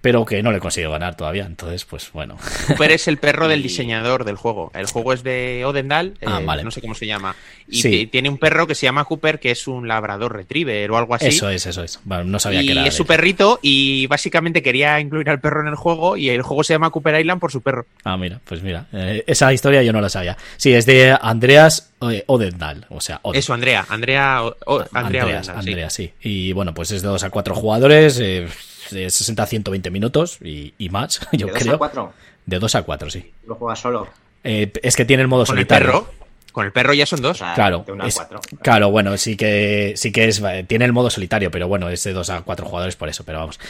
pero que no le consigo ganar todavía. Entonces, pues bueno. Cooper es el perro del diseñador del juego. El juego es de Odendal, ah, eh, no sé cómo se llama. Y tiene un perro que se llama Cooper, que es un labrador retriever o algo así. Eso es, eso es. no sabía que era. Y es su perrito, y básicamente quería incluir al perro en el juego, y el juego se llama Cooper Island por su perro. Ah, mira, pues mira. Eh, esa historia yo no la sabía. Sí, es de Andreas eh, Odendal, o sea, Eso, Andrea. Andrea, Andrea, Andrea, sí. Y bueno, pues es de 2 a 4 jugadores de 60 a 120 minutos y, más, yo ¿De creo. ¿De 2 a 4? De 2 a 4, sí. ¿Lo juegas solo? Eh, es que tiene el modo solitario. El perro? Con el perro ya son dos. claro, claro, bueno, sí que sí que es tiene el modo solitario, pero bueno, es de dos a cuatro jugadores por eso, pero vamos.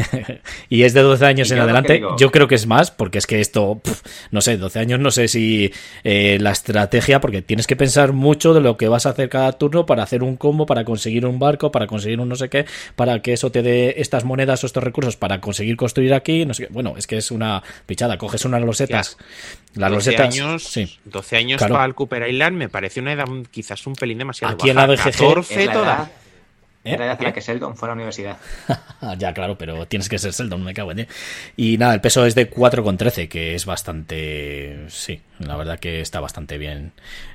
y es de 12 años en adelante. Yo creo que es más, porque es que esto, no sé, 12 años, no sé si eh, la estrategia, porque tienes que pensar mucho de lo que vas a hacer cada turno para hacer un combo, para conseguir un barco, para conseguir un no sé qué, para que eso te dé estas monedas o estos recursos para conseguir construir aquí, no sé qué. Bueno, es que es una pichada, coges unas losetas. Las 12 losetas. Años, sí. 12 años para el Cooper Island me parece una edad quizás un pelín demasiado Aquí baja. en la BGG 14 toda. ¿Eh? Era la que Seldon fue a la universidad. ya, claro, pero tienes que ser Seldon, me cago en Y nada, el peso es de 4,13, que es bastante. Sí, la verdad que está bastante bien,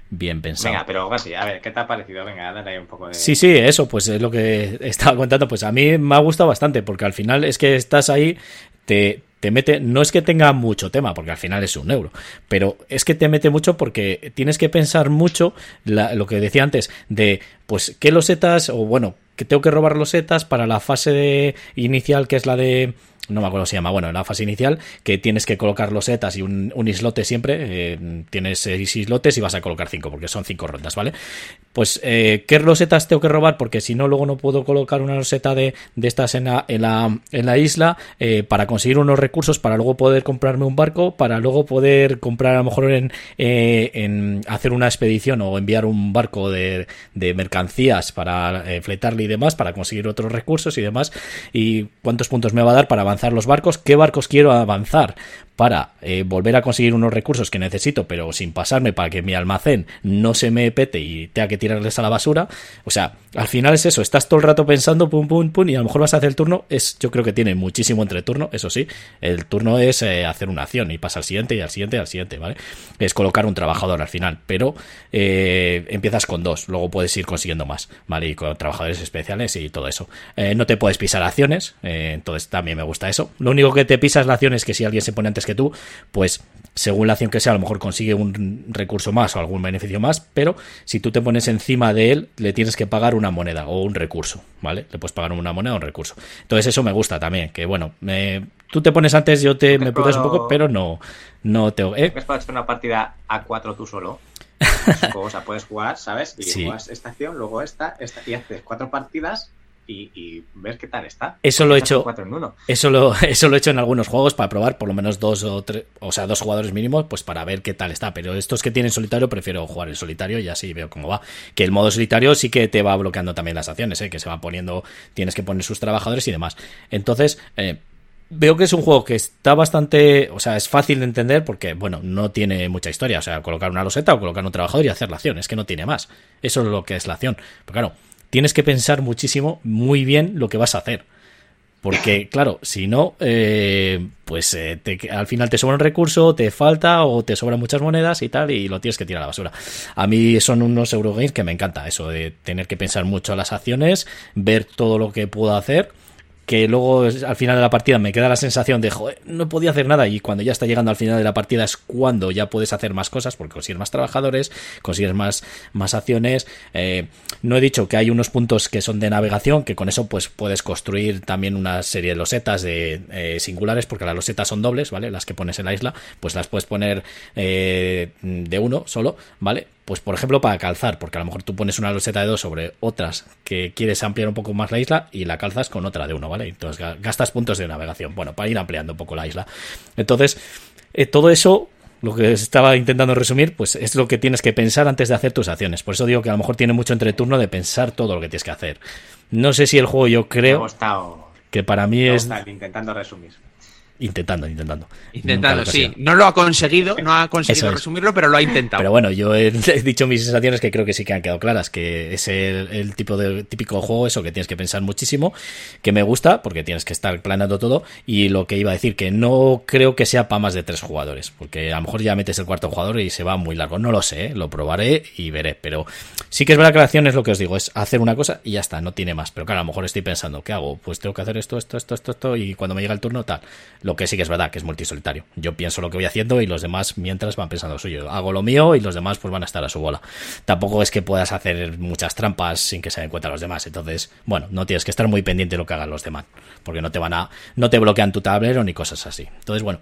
bien pensado. Venga, pero así, a ver, ¿qué te ha parecido? Venga, dale ahí un poco de. Sí, sí, eso, pues es lo que estaba contando. Pues a mí me ha gustado bastante, porque al final es que estás ahí, te, te mete, no es que tenga mucho tema, porque al final es un euro, pero es que te mete mucho porque tienes que pensar mucho lo que decía antes, de pues qué losetas, o bueno, que tengo que robar losetas para la fase de, inicial que es la de no me acuerdo cómo se llama, bueno, en la fase inicial, que tienes que colocar losetas y un, islote siempre, eh, tienes seis islotes y vas a colocar cinco, porque son cinco rondas, ¿vale? Pues, eh, ¿qué losetas tengo que robar? Porque si no, luego no puedo colocar una loseta de, de estas en la, en la, en la isla eh, para conseguir unos recursos, para luego poder comprarme un barco, para luego poder comprar a lo mejor en, eh, en hacer una expedición o enviar un barco de, de mercancías para eh, fletarle y demás, para conseguir otros recursos y demás, y cuántos puntos me va a dar para avanzar los barcos, qué barcos quiero avanzar, para eh, volver a conseguir unos recursos que necesito, pero sin pasarme para que mi almacén no se me pete y tenga que tirarles a la basura. O sea, al final es eso, estás todo el rato pensando, pum, pum, pum, y a lo mejor vas a hacer el turno. Es, yo creo que tiene muchísimo entreturno, eso sí. El turno es eh, hacer una acción y pasa al siguiente y al siguiente y al siguiente, ¿vale? Es colocar un trabajador al final, pero eh, empiezas con dos, luego puedes ir consiguiendo más, ¿vale? Y con trabajadores especiales y todo eso. no te puedes pisar acciones, entonces también me gusta eso. Lo único que te pisas la acción es que si alguien se pone antes que tú, pues según la acción que sea, a lo mejor consigue un recurso más o algún beneficio más, pero si tú te pones encima de él, le tienes que pagar una moneda o un recurso, ¿vale? Le puedes pagar una moneda o un recurso. Entonces eso me gusta también, que bueno, me, tú te pones antes, yo te me puedes un poco, pero no, no te... ¿eh? ¿Es para hacer una partida a cuatro tú solo? o sea, puedes jugar, ¿sabes? Y juegas esta acción, luego esta, esta, y haces cuatro partidas y, ver qué tal está. Eso lo he hecho. Eso lo, eso lo he hecho en algunos juegos para probar por lo menos dos o tres, o sea, dos jugadores mínimos, pues para ver qué tal está. Pero estos que tienen solitario, prefiero jugar en solitario y así veo cómo va. Que el modo solitario sí que te va bloqueando también las acciones, ¿eh? que se va poniendo, tienes que poner sus trabajadores y demás. Entonces, eh, veo que es un juego que está bastante, o sea, es fácil de entender porque, bueno, no tiene mucha historia, o sea, colocar una loseta o colocar un trabajador y hacer la acción, es que no tiene más. Eso es lo que es la acción. Pero claro, tienes que pensar muchísimo, muy bien lo que vas a hacer. Porque, claro, si no, eh, pues eh, al final te sobra un recurso, te falta o te sobran muchas monedas y tal, y lo tienes que tirar a la basura. A mí son unos Eurogames que me encanta, eso de tener que pensar mucho las acciones, ver todo lo que puedo hacer que luego al final de la partida me queda la sensación de, joder, no podía hacer nada y cuando ya está llegando al final de la partida es cuando ya puedes hacer más cosas porque consigues más trabajadores, consigues más, más acciones. Eh, no he dicho que hay unos puntos que son de navegación, que con eso pues puedes construir también una serie de losetas de eh, singulares porque las losetas son dobles, ¿vale? Las que pones en la isla, pues las puedes poner eh, de uno solo, ¿vale? Pues por ejemplo para calzar, porque a lo mejor tú pones una loseta de dos sobre otras que quieres ampliar un poco más la isla y la calzas con otra de uno, ¿vale? Entonces gastas puntos de navegación, bueno, para ir ampliando un poco la isla. Entonces, eh, todo eso, lo que estaba intentando resumir, pues es lo que tienes que pensar antes de hacer tus acciones. Por eso digo que a lo mejor tiene mucho entreturno de pensar todo lo que tienes que hacer. No sé si el juego yo creo que para mí es... Intentando resumir. Intentando, intentando. Intentando, sí. No lo ha conseguido, no ha conseguido resumirlo, pero lo ha intentado. Pero bueno, yo he, dicho mis sensaciones que creo que sí que han quedado claras, que es el, tipo de típico juego, eso que tienes que pensar muchísimo, que me gusta, porque tienes que estar planeando todo, y lo que iba a decir, que no creo que sea para más de tres jugadores, porque a lo mejor ya metes el cuarto jugador y se va muy largo. No lo sé, ¿eh? lo probaré y veré, pero sí que es verdad que la acción es lo que os digo, es hacer una cosa y ya está, no tiene más. Pero claro, a lo mejor estoy pensando, ¿qué hago? Pues tengo que hacer esto, esto, esto, esto, esto, y cuando me llega el turno, tal. Lo que sí que es verdad, que es multisolitario. Yo pienso lo que voy haciendo y los demás mientras van pensando lo suyo. Hago lo mío y los demás pues van a estar a su bola. Tampoco es que puedas hacer muchas trampas sin que se den cuenta los demás. Entonces, bueno, no tienes que estar muy pendiente de lo que hagan los demás. Porque no te van a, no te bloquean tu tablero ni cosas así. Entonces, bueno,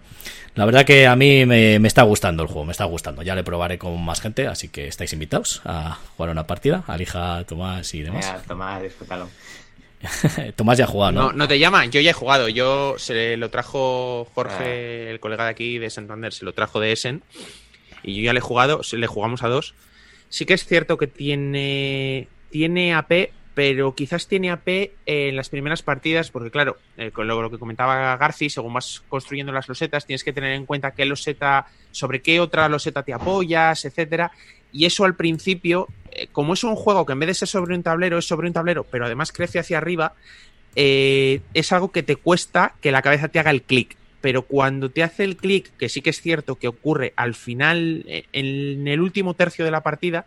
la verdad que a mí me, está gustando el juego, me está gustando. Ya le probaré con más gente, así que estáis invitados a jugar una partida. Alija, Tomás y demás. Tomás, disfrútalo. Tomás ya ha jugado, ¿no? ¿no? te llama, yo ya he jugado. Yo se lo trajo Jorge, ah. el colega de aquí de Santander, se lo trajo de Essen. Y yo ya le he jugado, le jugamos a dos. Sí que es cierto que tiene, tiene AP, pero quizás tiene AP en las primeras partidas, porque claro, eh, con lo, que comentaba Garci, según vas construyendo las losetas, tienes que tener en cuenta qué loseta, sobre qué otra loseta te apoyas, etcétera. Y eso al principio como es un juego que en vez de ser sobre un tablero, es sobre un tablero, pero además crece hacia arriba, eh, es algo que te cuesta que la cabeza te haga el clic. Pero cuando te hace el clic, que sí que es cierto que ocurre al final, eh, en el último tercio de la partida,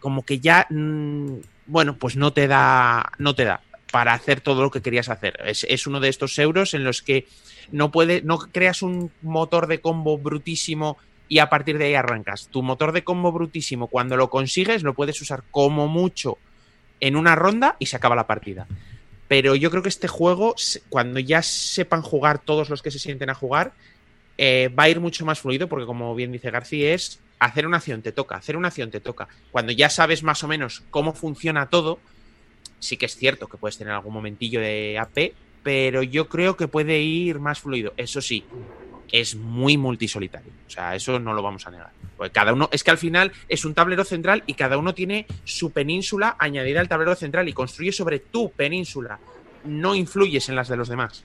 como que ya, mm, bueno, pues no te da, no te da para hacer todo lo que querías hacer. Es, es, uno de estos euros en los que no puede, no creas un motor de combo brutísimo y a partir de ahí arrancas. Tu motor de combo brutísimo, cuando lo consigues, lo puedes usar como mucho en una ronda y se acaba la partida. Pero yo creo que este juego, cuando ya sepan jugar todos los que se sienten a jugar, eh, va a ir mucho más fluido porque como bien dice García es hacer una acción te toca, hacer una acción te toca. Cuando ya sabes más o menos cómo funciona todo, sí que es cierto que puedes tener algún momentillo de AP, pero yo creo que puede ir más fluido. Eso sí, es muy multisolitario. O sea, eso no lo vamos a negar. Porque cada uno, es que al final es un tablero central y cada uno tiene su península añadida al tablero central y construye sobre tu península. No influyes en las de los demás.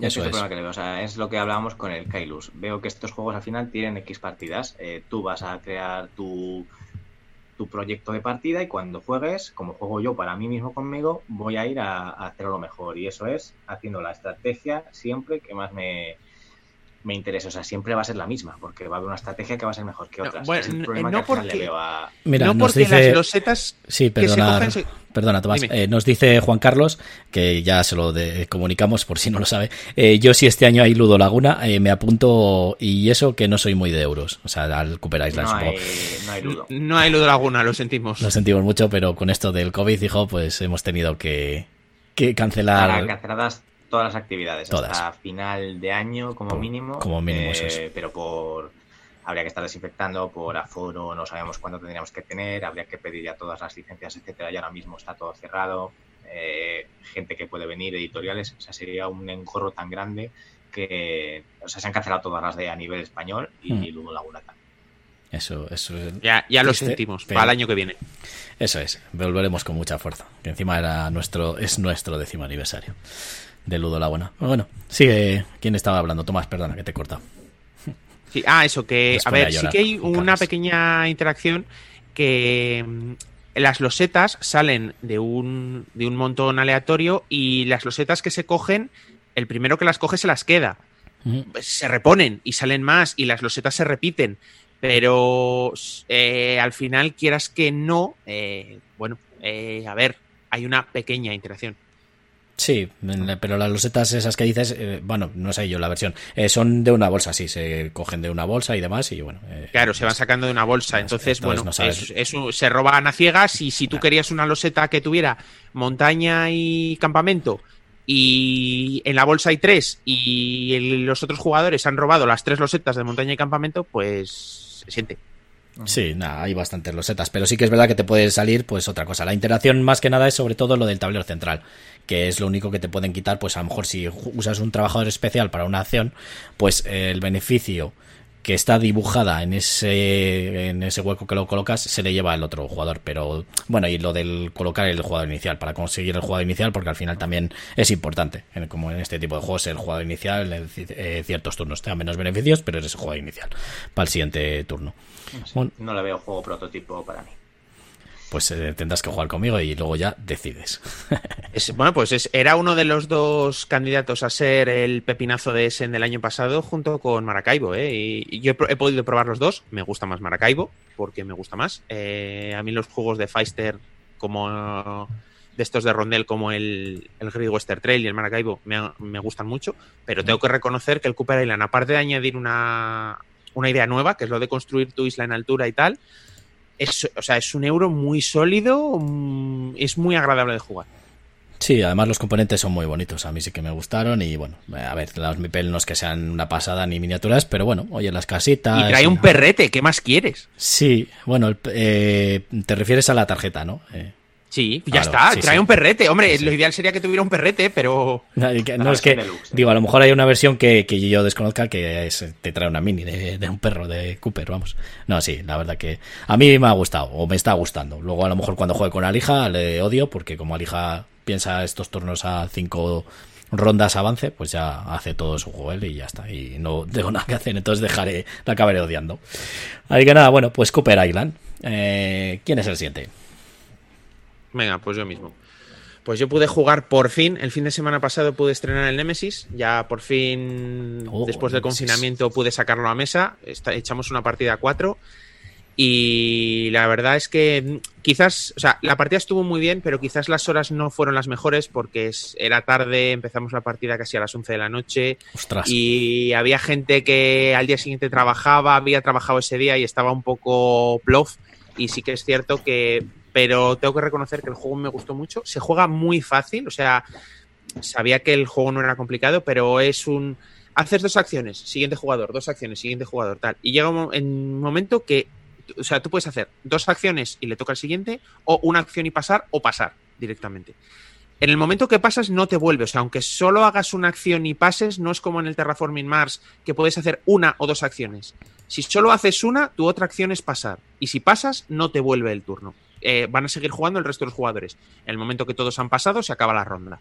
Eso es. El problema que le veo. O sea, es lo que hablábamos con el Kailus. Veo que estos juegos al final tienen X partidas. Eh, tú vas a crear tu, tu proyecto de partida y cuando juegues, como juego yo para mí mismo conmigo, voy a ir a, a hacerlo mejor. Y eso es haciendo la estrategia siempre que más me, me interesa. O sea, siempre va a ser la misma, porque va a haber una estrategia que va a ser mejor que otras. No, no porque, Mira, nos dice... las losetas sí, perdona, perdona Tomás. Eh, nos dice Juan Carlos, que ya se lo comunicamos por si no lo sabe. Eh, yo si este año hay Ludo Laguna, eh, me apunto y eso que no soy muy de euros. O sea, al Cooper Island, no hay, no hay Ludo. No hay Ludo Laguna, lo sentimos. Lo sentimos mucho, pero con esto del COVID, hijo, pues hemos tenido que, que cancelar. canceladas todas las actividades hasta final de año como mínimo. Como mínimo, eh, Pero por habría que estar desinfectando por aforo, no sabemos cuándo tendríamos que tener, habría que pedir ya todas las licencias, etcétera, y ahora mismo está todo cerrado, eh, gente que puede venir, editoriales, o sea, sería un engorro tan grande que, o sea, se han cancelado todas las de a nivel español y hmm. luego Laguna también. Eso, eso Ya, ya lo sentimos, para el año que viene. Eso es, volveremos con mucha fuerza, que encima era nuestro, es nuestro décimo aniversario de Ludo la buena. Bueno, sigue. ¿Quién estaba hablando? Tomás, perdona, que te he cortado. Sí, ah, eso, que. a ver, sí que hay una pequeña interacción que mm, las losetas salen de un, de un montón aleatorio y las losetas que se cogen, el primero que las coge se las queda. Se reponen y salen más y las losetas se repiten. Pero eh, al final, quieras que no, eh, bueno, eh, a ver, hay una pequeña interacción. Sí, pero las losetas esas que dices, eh, bueno, no sé yo la versión, eh, son de una bolsa, sí, se cogen de una bolsa y demás y bueno. Eh, claro, se van sacando de una bolsa, entonces, bueno, se roban a ciegas y si tú querías una loseta que tuviera montaña y campamento y en la bolsa hay tres y los otros jugadores han robado las tres losetas de montaña y campamento, pues se siente. Sí, nada, hay bastantes losetas, pero sí que es verdad que te puede salir pues otra cosa. La interacción más que nada es sobre todo lo del tablero central, que es lo único que te pueden quitar, pues a lo mejor si usas un trabajador especial para una acción, pues el beneficio que está dibujada en ese, en ese hueco que lo colocas, se le lleva al otro jugador. Pero bueno, y lo del colocar el jugador inicial, para conseguir el jugador inicial, porque al final también es importante, como en este tipo de juegos, el jugador inicial en eh, ciertos turnos te da menos beneficios, pero eres el jugador inicial para el siguiente turno. No, le veo juego prototipo para mí pues eh, tendrás que jugar conmigo y luego ya decides. bueno, pues era uno de los dos candidatos a ser el pepinazo de Essen del año pasado junto con Maracaibo. ¿eh? Y, yo he, podido probar los dos. Me gusta más Maracaibo porque me gusta más. Eh, a mí los juegos de Feister como de estos de Rondel como el, el Great Western Trail y el Maracaibo me, gustan mucho, pero tengo que reconocer que el Cooper Island, aparte de añadir una, una idea nueva, que es lo de construir tu isla en altura y tal, es, o sea, es un euro muy sólido, es muy agradable de jugar. Sí, además los componentes son muy bonitos, a mí sí que me gustaron y bueno, a ver, los Mipel no es que sean una pasada ni miniaturas, pero bueno, oye, las casitas... Y trae un perrete, ¿qué más quieres? Sí, bueno, eh, te refieres a la tarjeta, ¿no? Eh, Sí, ya está, trae un perrete. Hombre, lo ideal sería que tuviera un perrete, pero. No, es que, digo, a lo mejor hay una versión que, yo desconozca que te trae una mini de, un perro de Cooper, vamos. No, sí, la verdad que a mí me ha gustado, o me está gustando. Luego, a lo mejor cuando juegue con Alija le odio, porque como Alija piensa estos turnos a cinco rondas avance, pues ya hace todo su juego él y ya está. Y no tengo nada que hacer, entonces dejaré, la acabaré odiando. Así que nada, bueno, pues Cooper Island. Eh, ¿Quién es el siguiente? Venga, pues yo mismo. Pues yo pude jugar por fin, el fin de semana pasado pude estrenar el Nemesis, ya por fin oh, después del confinamiento pude sacarlo a mesa, echamos una partida a cuatro y la verdad es que quizás, o sea, la partida estuvo muy bien, pero quizás las horas no fueron las mejores porque era tarde, empezamos la partida casi a las 11 de la noche y había gente que al día siguiente trabajaba, había trabajado ese día y estaba un poco plof y sí que es cierto que pero tengo que reconocer que el juego me gustó mucho. Se juega muy fácil, o sea, sabía que el juego no era complicado, pero es un... Haces dos acciones, siguiente jugador, dos acciones, siguiente jugador, tal. Y llega un, momento que, o sea, tú puedes hacer dos acciones y le toca al siguiente, o una acción y pasar, o pasar directamente. En el momento que pasas no te vuelve, o sea, aunque solo hagas una acción y pases, no es como en el Terraforming Mars, que puedes hacer una o dos acciones. Si solo haces una, tu otra acción es pasar. Y si pasas, no te vuelve el turno. Eh, van a seguir jugando el resto de los jugadores. En el momento que todos han pasado, se acaba la ronda.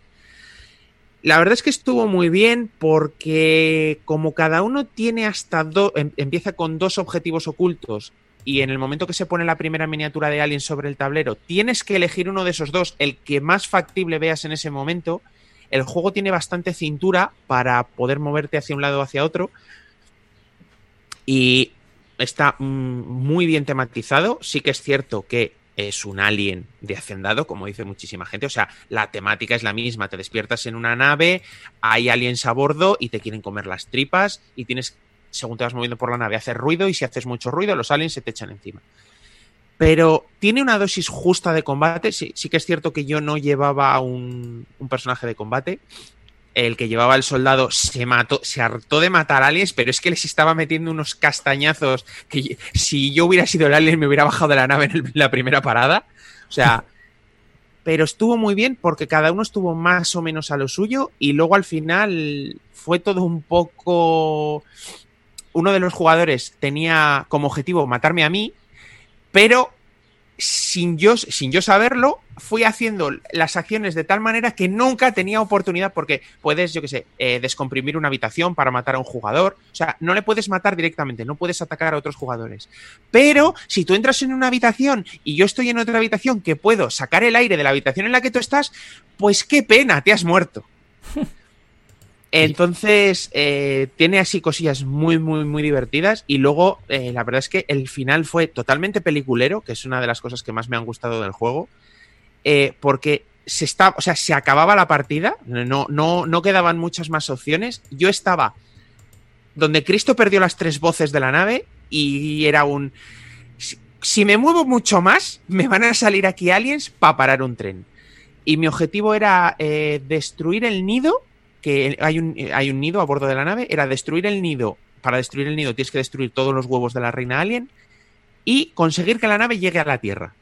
La verdad es que estuvo muy bien porque como cada uno tiene hasta dos, em, empieza con dos objetivos ocultos y en el momento que se pone la primera miniatura de Alien sobre el tablero, tienes que elegir uno de esos dos, el que más factible veas en ese momento. El juego tiene bastante cintura para poder moverte hacia un lado o hacia otro. Y está mm, muy bien tematizado. Sí que es cierto que es un alien de hacendado, como dice muchísima gente. O sea, la temática es la misma. Te despiertas en una nave, hay aliens a bordo y te quieren comer las tripas y tienes, según te vas moviendo por la nave, hacer ruido y si haces mucho ruido, los aliens se te echan encima. Pero tiene una dosis justa de combate. Sí, sí que es cierto que yo no llevaba un, un personaje de combate el que llevaba el soldado se mató, se hartó de matar aliens, pero es que les estaba metiendo unos castañazos que si yo hubiera sido el alien me hubiera bajado de la nave en la primera parada. O sea, pero estuvo muy bien porque cada uno estuvo más o menos a lo suyo y luego al final fue todo un poco... Uno de los jugadores tenía como objetivo matarme a mí, pero sin yo, sin yo saberlo, fui haciendo las acciones de tal manera que nunca tenía oportunidad, porque puedes, yo qué sé, eh, descomprimir una habitación para matar a un jugador. O sea, no le puedes matar directamente, no puedes atacar a otros jugadores. Pero si tú entras en una habitación y yo estoy en otra habitación que puedo sacar el aire de la habitación en la que tú estás, pues qué pena, te has muerto. Entonces, eh, tiene así cosillas muy, muy, muy divertidas. Y luego, eh, la verdad es que el final fue totalmente peliculero, que es una de las cosas que más me han gustado del juego. Eh, porque se está, o sea, se acababa la partida, no, no, no quedaban muchas más opciones. Yo estaba donde Cristo perdió las tres voces de la nave y era un. Si, si me muevo mucho más, me van a salir aquí aliens para parar un tren. Y mi objetivo era destruir el nido que hay un, hay un nido a bordo de la nave, era destruir el nido. Para destruir el nido tienes que destruir todos los huevos de la reina alien y conseguir que la nave llegue a la Tierra.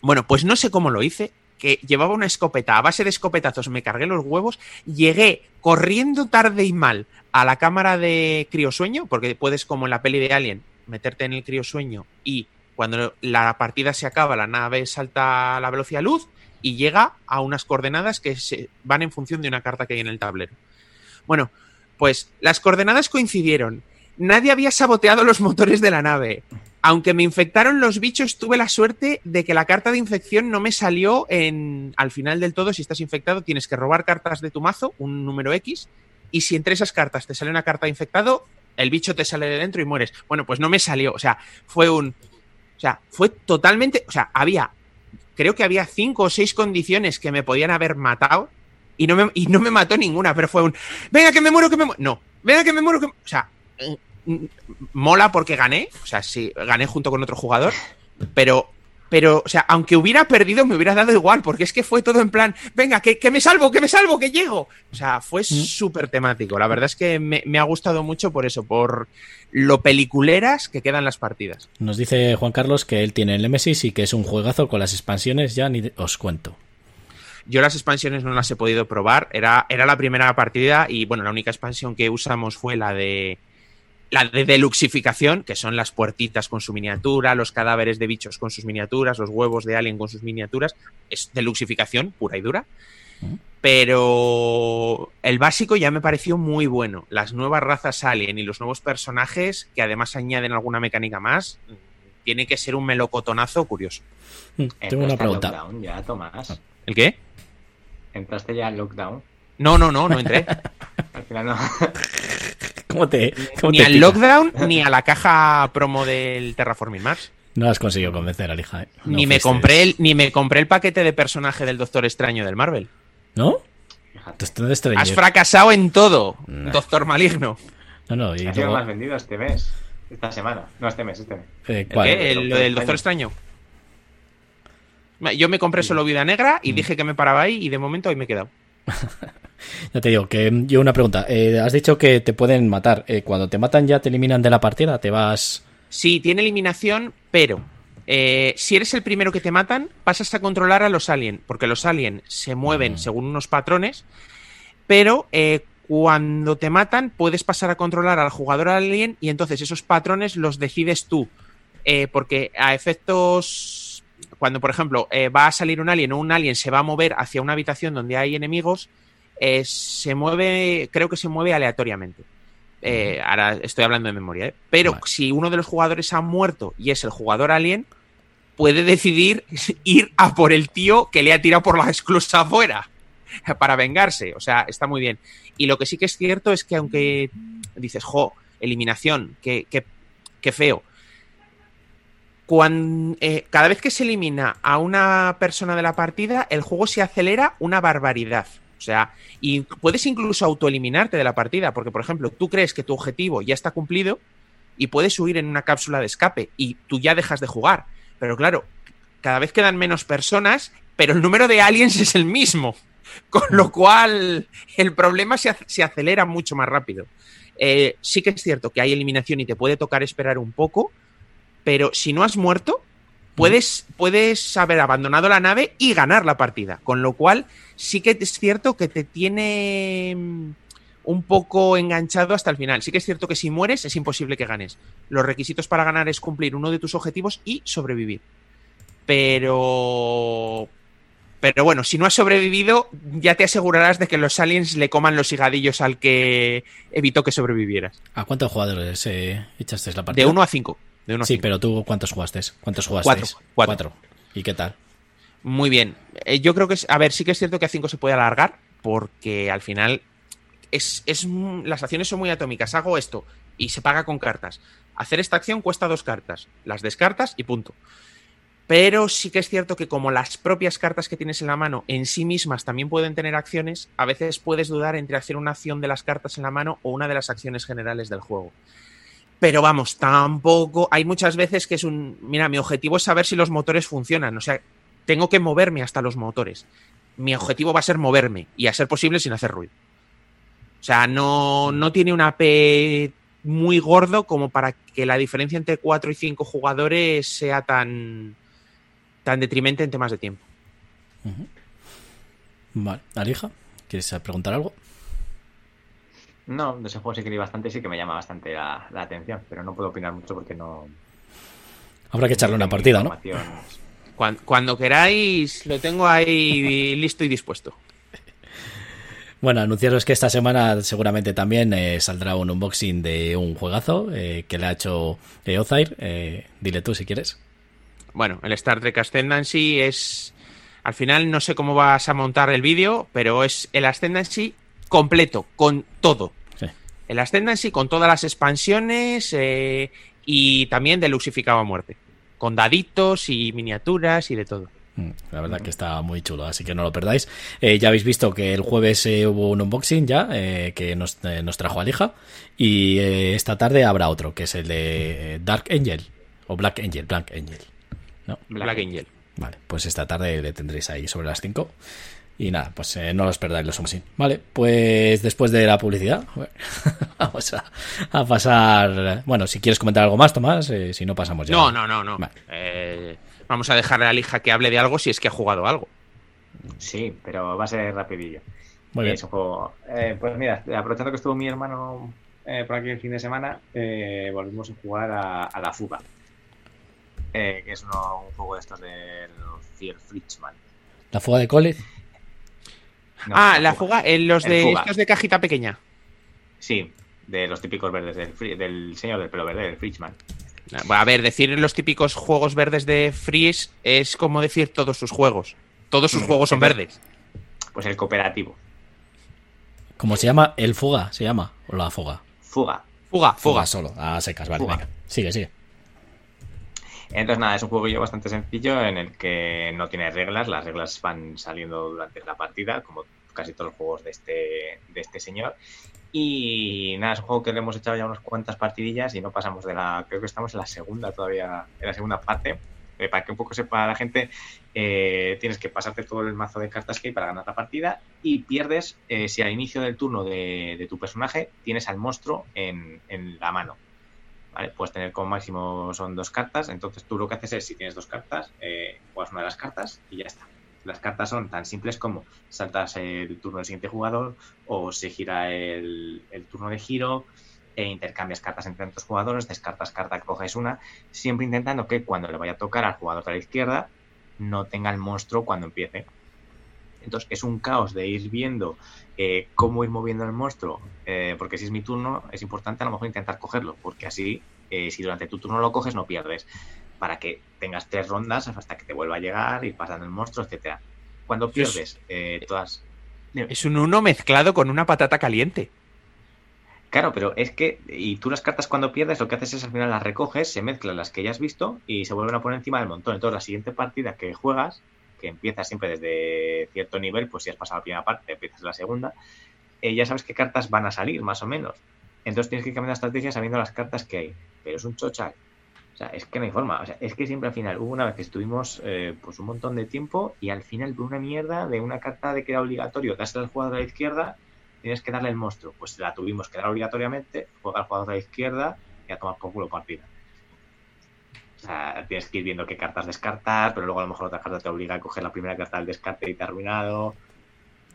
Bueno, pues no sé cómo lo hice, que llevaba una escopeta, a base de escopetazos me cargué los huevos, llegué corriendo tarde y mal a la cámara de criosueño, porque puedes, como en la peli de Alien, meterte en el criosueño y cuando la partida se acaba, la nave salta a la velocidad luz y llega a unas coordenadas que se van en función de una carta que hay en el tablero. Bueno, pues las coordenadas coincidieron. Nadie había saboteado los motores de la nave. Aunque me infectaron los bichos, tuve la suerte de que la carta de infección no me salió en. Al final del todo, si estás infectado, tienes que robar cartas de tu mazo, un número X, y si entre esas cartas te sale una carta de infectado, el bicho te sale de dentro y mueres. Bueno, pues no me salió. O sea, fue un. O sea, fue totalmente. O sea, había creo que había cinco o seis condiciones que me podían haber matado y no me, y no me mató ninguna, pero fue un, venga que me muero, que me muero. No, venga que me muero, que... O sea, mm, mola porque gané, o sea, sí, gané junto con otro jugador, pero pero, o sea, aunque hubiera perdido, me hubiera dado igual, porque es que fue todo en plan, venga, que, que me salvo, que me salvo, que llego. O sea, fue mm. súper temático. La verdad es que me, me, ha gustado mucho por eso, por lo peliculeras que quedan las partidas. Nos dice Juan Carlos que él tiene el Nemesis y que es un juegazo con las expansiones, ya ni os cuento. Yo las expansiones no las he podido probar, era, era la primera partida y bueno, la única expansión que usamos fue la de la de deluxificación, que son las puertitas con su miniatura, los cadáveres de bichos con sus miniaturas, los huevos de alien con sus miniaturas, es deluxificación pura y dura. Pero el básico ya me pareció muy bueno. Las nuevas razas alien y los nuevos personajes, que además añaden alguna mecánica más, tiene que ser un melocotonazo curioso. Mm, tengo una pregunta. Lockdown ya, Tomás. ¿El qué? ¿Entraste ya al lockdown? No, no, no, no entré. Al final no. ¿Cómo te, cómo ni te al tira? lockdown ni a la caja promo del Terraforming Mars. No has conseguido convencer al hija. ¿eh? No ni, me compré el, ni me compré el paquete de personaje del Doctor Extraño del Marvel. ¿No? Has fracasado en todo, Nah. Doctor Maligno. No, no, y Ha sido luego- más vendido este mes. Esta semana. No, este mes, este mes. eh, ¿El ¿cuál? qué? El- lo del Doctor Extraño. Yo me compré solo Vida Negra y dije que me paraba ahí y de momento ahí me he quedado. Ya te digo, que yo una pregunta. Eh, has dicho que te pueden matar. Eh, cuando te matan ya te eliminan de la partida, te vas... Sí, tiene eliminación, pero eh, si eres el primero que te matan, pasas a controlar a los aliens, porque los aliens se mueven Mm. según unos patrones, pero cuando te matan puedes pasar a controlar al jugador alien y entonces esos patrones los decides tú, porque a efectos... Cuando, por ejemplo, eh, va a salir un alien o un alien se va a mover hacia una habitación donde hay enemigos, eh, se mueve, creo que se mueve aleatoriamente. Eh, ahora estoy hablando de memoria, ¿eh? pero si uno de los jugadores ha muerto y es el jugador alien, puede decidir ir a por el tío que le ha tirado por la esclusa afuera para vengarse. O sea, está muy bien. Y lo que sí que es cierto es que aunque dices, jo, eliminación, qué, qué, feo. Eh, cada vez que se elimina a una persona de la partida, el juego se acelera una barbaridad. O sea, y puedes incluso autoeliminarte de la partida, porque, por ejemplo, tú crees que tu objetivo ya está cumplido y puedes huir en una cápsula de escape y tú ya dejas de jugar. Pero claro, cada vez quedan menos personas, pero el número de aliens es el mismo. Con lo cual, el problema se, acelera mucho más rápido. Eh, sí que es cierto que hay eliminación y te puede tocar esperar un poco, pero si no has muerto, puedes, puedes haber abandonado la nave y ganar la partida. Con lo cual, sí que es cierto que te tiene mm, un poco enganchado hasta el final. Sí que es cierto que si mueres es imposible que ganes. Los requisitos para ganar es cumplir uno de tus objetivos y sobrevivir. Pero pero bueno, si no has sobrevivido, ya te asegurarás de que los aliens le coman los higadillos al que evitó que sobrevivieras. ¿A cuántos jugadores eh, echaste la partida? De 1 a 5. Sí, pero tú, ¿cuántos jugaste? ¿Cuántos jugaste? Cuatro. Cuatro. ¿Y qué tal? Muy bien. Eh, yo creo que es. A ver, sí que es cierto que a 5 se puede alargar, porque al final es, es, las acciones son muy atómicas. Hago esto y se paga con cartas. Hacer esta acción cuesta dos cartas. Las descartas y punto. Pero sí que es cierto que como las propias cartas que tienes en la mano en sí mismas también pueden tener acciones, a veces puedes dudar entre hacer una acción de las cartas en la mano o una de las acciones generales del juego. Pero vamos, tampoco. Hay muchas veces que es un. Mira, mi objetivo es saber si los motores funcionan. O sea, tengo que moverme hasta los motores. Mi objetivo va a ser moverme y a ser posible sin hacer ruido. O sea, no, no tiene una P muy gordo como para que la diferencia entre 4 y 5 jugadores sea tan tan detrimente en temas de tiempo. Vale, Alija, ¿quieres preguntar algo? No, de ese juego sí que bastante, sí que me llama bastante la, atención, pero no puedo opinar mucho porque no. Habrá que echarle una partida, ¿no? Cuando, queráis, lo tengo ahí listo y dispuesto. Bueno, anunciaros que esta semana seguramente también eh, saldrá un unboxing de un juegazo eh, que le ha hecho eh, Ozair. dile tú si quieres bueno, el Star Trek Ascendancy es... Al final no sé cómo vas a montar el vídeo, pero es el Ascendancy completo, con todo. El Ascendancy con todas las expansiones eh, y también de Luxificado a muerte. Con daditos y miniaturas y de todo. Mm, la verdad que está muy chulo, así que no lo perdáis. Eh, ya habéis visto que el jueves eh, hubo un unboxing ya que nos, nos, trajo Alija y esta tarde habrá otro, que es el de Dark Angel o Black Angel, Black Angel. Black Angel. Vale, pues esta tarde le tendréis ahí sobre las 5. Y nada, pues eh, no los perdáis los Somsin. Vale, pues después de la publicidad, vamos a, pasar. Bueno, si quieres comentar algo más, Tomás, eh, si no pasamos ya. No, no, no, no. Eh, vamos a dejarle a la hija que hable de algo si es que ha jugado algo. Sí, pero va a ser rapidillo. Muy bien. pues mira, aprovechando que estuvo mi hermano por aquí el fin de semana, volvimos a jugar a la fuga. Eh, que es un juego de estos del Fier Fritzman. ¿La fuga de ah, la fuga, en los de estos de cajita pequeña. Sí, de los típicos verdes del, señor del pelo verde, del Fritzman. A ver, decir los típicos juegos verdes de Freeze es como decir todos sus juegos. Todos sus mm, juegos son verdes. Pues el cooperativo. ¿Cómo se llama? El fuga, se llama. O la fuga. Fuga. Fuga, fuga. solo. A secas, vale, venga. Sigue, sigue. Entonces, nada, es un juego bastante sencillo en el que no tiene reglas, las reglas van saliendo durante la partida, como casi todos los juegos de este, de este señor. Y nada, es un juego que le hemos echado ya unas cuantas partidillas y no pasamos de la. Creo que estamos en la segunda todavía, en la segunda parte. Eh, para que un poco sepa la gente, eh, tienes que pasarte todo el mazo de cartas que hay para ganar la partida y pierdes eh, si al inicio del turno de, de, tu personaje tienes al monstruo en, en la mano. Puedes tener como máximo son dos cartas, entonces tú lo que haces es, si tienes dos cartas, eh, juegas una de las cartas y ya está. Las cartas son tan simples como saltas el turno del siguiente jugador o se gira el, turno de giro e intercambias cartas entre otros jugadores, descartas carta, coges una, siempre intentando que cuando le vaya a tocar al jugador de la izquierda no tenga el monstruo cuando empiece. Entonces es un caos de ir viendo eh, cómo ir moviendo el monstruo, eh, porque si es mi turno es importante a lo mejor intentar cogerlo, porque así eh, si durante tu turno lo coges no pierdes, para que tengas tres rondas hasta que te vuelva a llegar, y pasando el monstruo, etcétera. Cuando pierdes todas... Es un uno mezclado con una patata caliente. Claro, pero es que, y tú las cartas cuando pierdes, lo que haces es al final las recoges, se mezclan las que ya has visto y se vuelven a poner encima del montón. Entonces, la siguiente partida que juegas, que empieza siempre desde cierto nivel, pues si has pasado la primera parte, empiezas la segunda, eh, ya sabes qué cartas van a salir, más o menos. Entonces tienes que cambiar la estrategia sabiendo las cartas que hay. Pero es un chochal. O sea, es que no hay forma. O sea, es que siempre al final hubo una vez que estuvimos eh, pues un montón de tiempo y al final por una mierda de una carta de que era obligatorio dársela al jugador de la izquierda tienes que darle el monstruo. Pues la tuvimos que dar obligatoriamente, jugar al jugador de la izquierda y a tomar por culo partida. O sea, tienes que ir viendo qué cartas descartar, pero luego a lo mejor otra carta te obliga a coger la primera carta del descarte y te ha arruinado.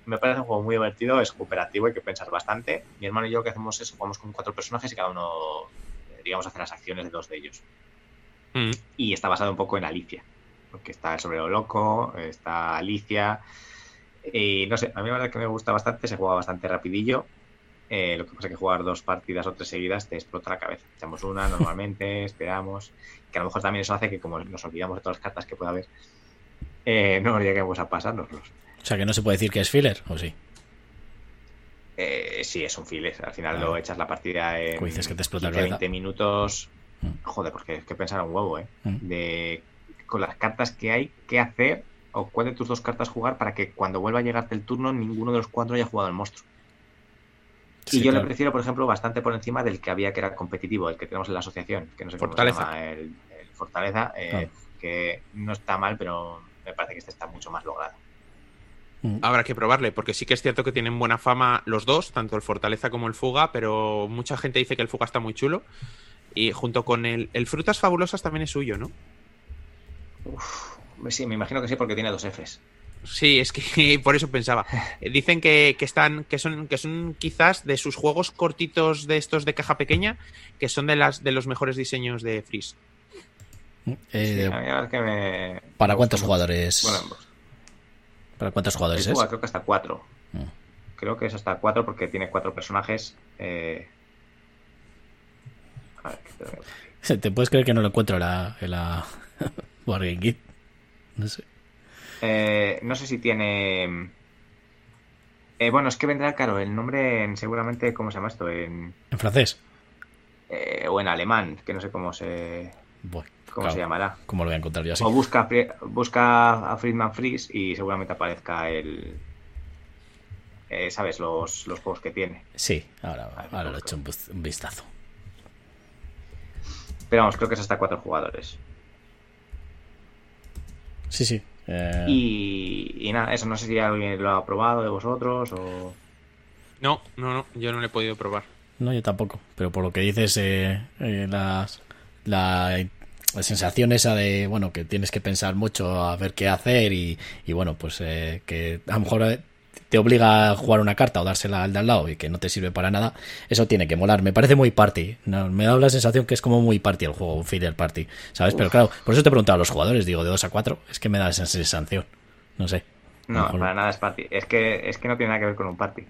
Me parece un juego muy divertido, es cooperativo, hay que pensar bastante. Mi hermano y yo que hacemos eso, jugamos con cuatro personajes y cada uno, digamos, hace las acciones de dos de ellos. Mm. Y está basado un poco en Alicia, porque está el sombrero loco, está Alicia, y no sé, a mí la verdad que me gusta bastante, se juega bastante rapidillo. Eh, lo que pasa es que jugar dos partidas o tres seguidas te explota la cabeza. Echamos una normalmente, esperamos. Que a lo mejor también eso hace que, como nos olvidamos de todas las cartas que pueda haber, eh, no lleguemos a pasárnoslos. O sea, que no se puede decir que es filler, ¿o sí? Eh, sí, es un filler. Al final lo echas la partida en dices que te explota 20 minutos. Mm. Joder, porque es que pensar un huevo, ¿eh? Mm. De con las cartas que hay, qué hacer o cuál de tus dos cartas jugar para que cuando vuelva a llegarte el turno ninguno de los cuatro haya jugado al monstruo. Y yo le prefiero, por ejemplo, bastante por encima del que había que era competitivo, el que tenemos en la asociación, que no sé Fortaleza. cómo se llama, el, Fortaleza, eh, que no está mal, pero me parece que este está mucho más logrado. Mm. Habrá que probarle, porque sí que es cierto que tienen buena fama los dos, tanto el Fortaleza como el Fuga, pero mucha gente dice que el Fuga está muy chulo. Y junto con el, el Frutas Fabulosas también es suyo, ¿no? Uf, Sí, me imagino que sí, porque tiene dos Fs. Sí, es que por eso pensaba. Eh, dicen que, están, que son, que son quizás de sus juegos cortitos de estos de caja pequeña, que son de las de los mejores diseños de Freeze. Eh, ¿Para cuántos jugadores? ¿Para cuántos jugadores es? Creo que hasta cuatro. Mm. Creo que es hasta cuatro porque tiene cuatro personajes. Eh... A ver, ¿Te puedes creer que no lo encuentro en la, en la Wargame Kit? No sé. Eh, no sé si tiene. Eh, bueno, es que vendrá, claro, el nombre en, seguramente, ¿cómo se llama esto? En, ¿En francés. Eh, o en alemán, que no sé cómo se. ¿Cómo se llamará? ¿Cómo lo voy a encontrar yo así? O busca, busca a Friedman Freeze y seguramente aparezca el. ¿Sabes? Los, los juegos que tiene. Sí, ahora, ahora lo he hecho un, vistazo. Pero vamos, creo que es hasta cuatro jugadores. Sí, sí. Eh, y, nada, eso no sé si alguien lo ha probado de vosotros o... No, no, no, yo no lo he podido probar. No, yo tampoco. Pero por lo que dices, eh, eh las, la, sensación esa de, bueno, que tienes que pensar mucho a ver qué hacer y, y bueno, pues eh, que a lo mejor te obliga a jugar una carta o dársela al de al lado y que no te sirve para nada, eso tiene que molar. Me parece muy party. me da la sensación que es como muy party el juego, un filler party, ¿sabes? Pero claro, por eso te he preguntado a los jugadores, digo, de 2 a 4, es que me da esa sensación. No sé. No, para nada es party. Es que, es que no tiene nada que ver con un party.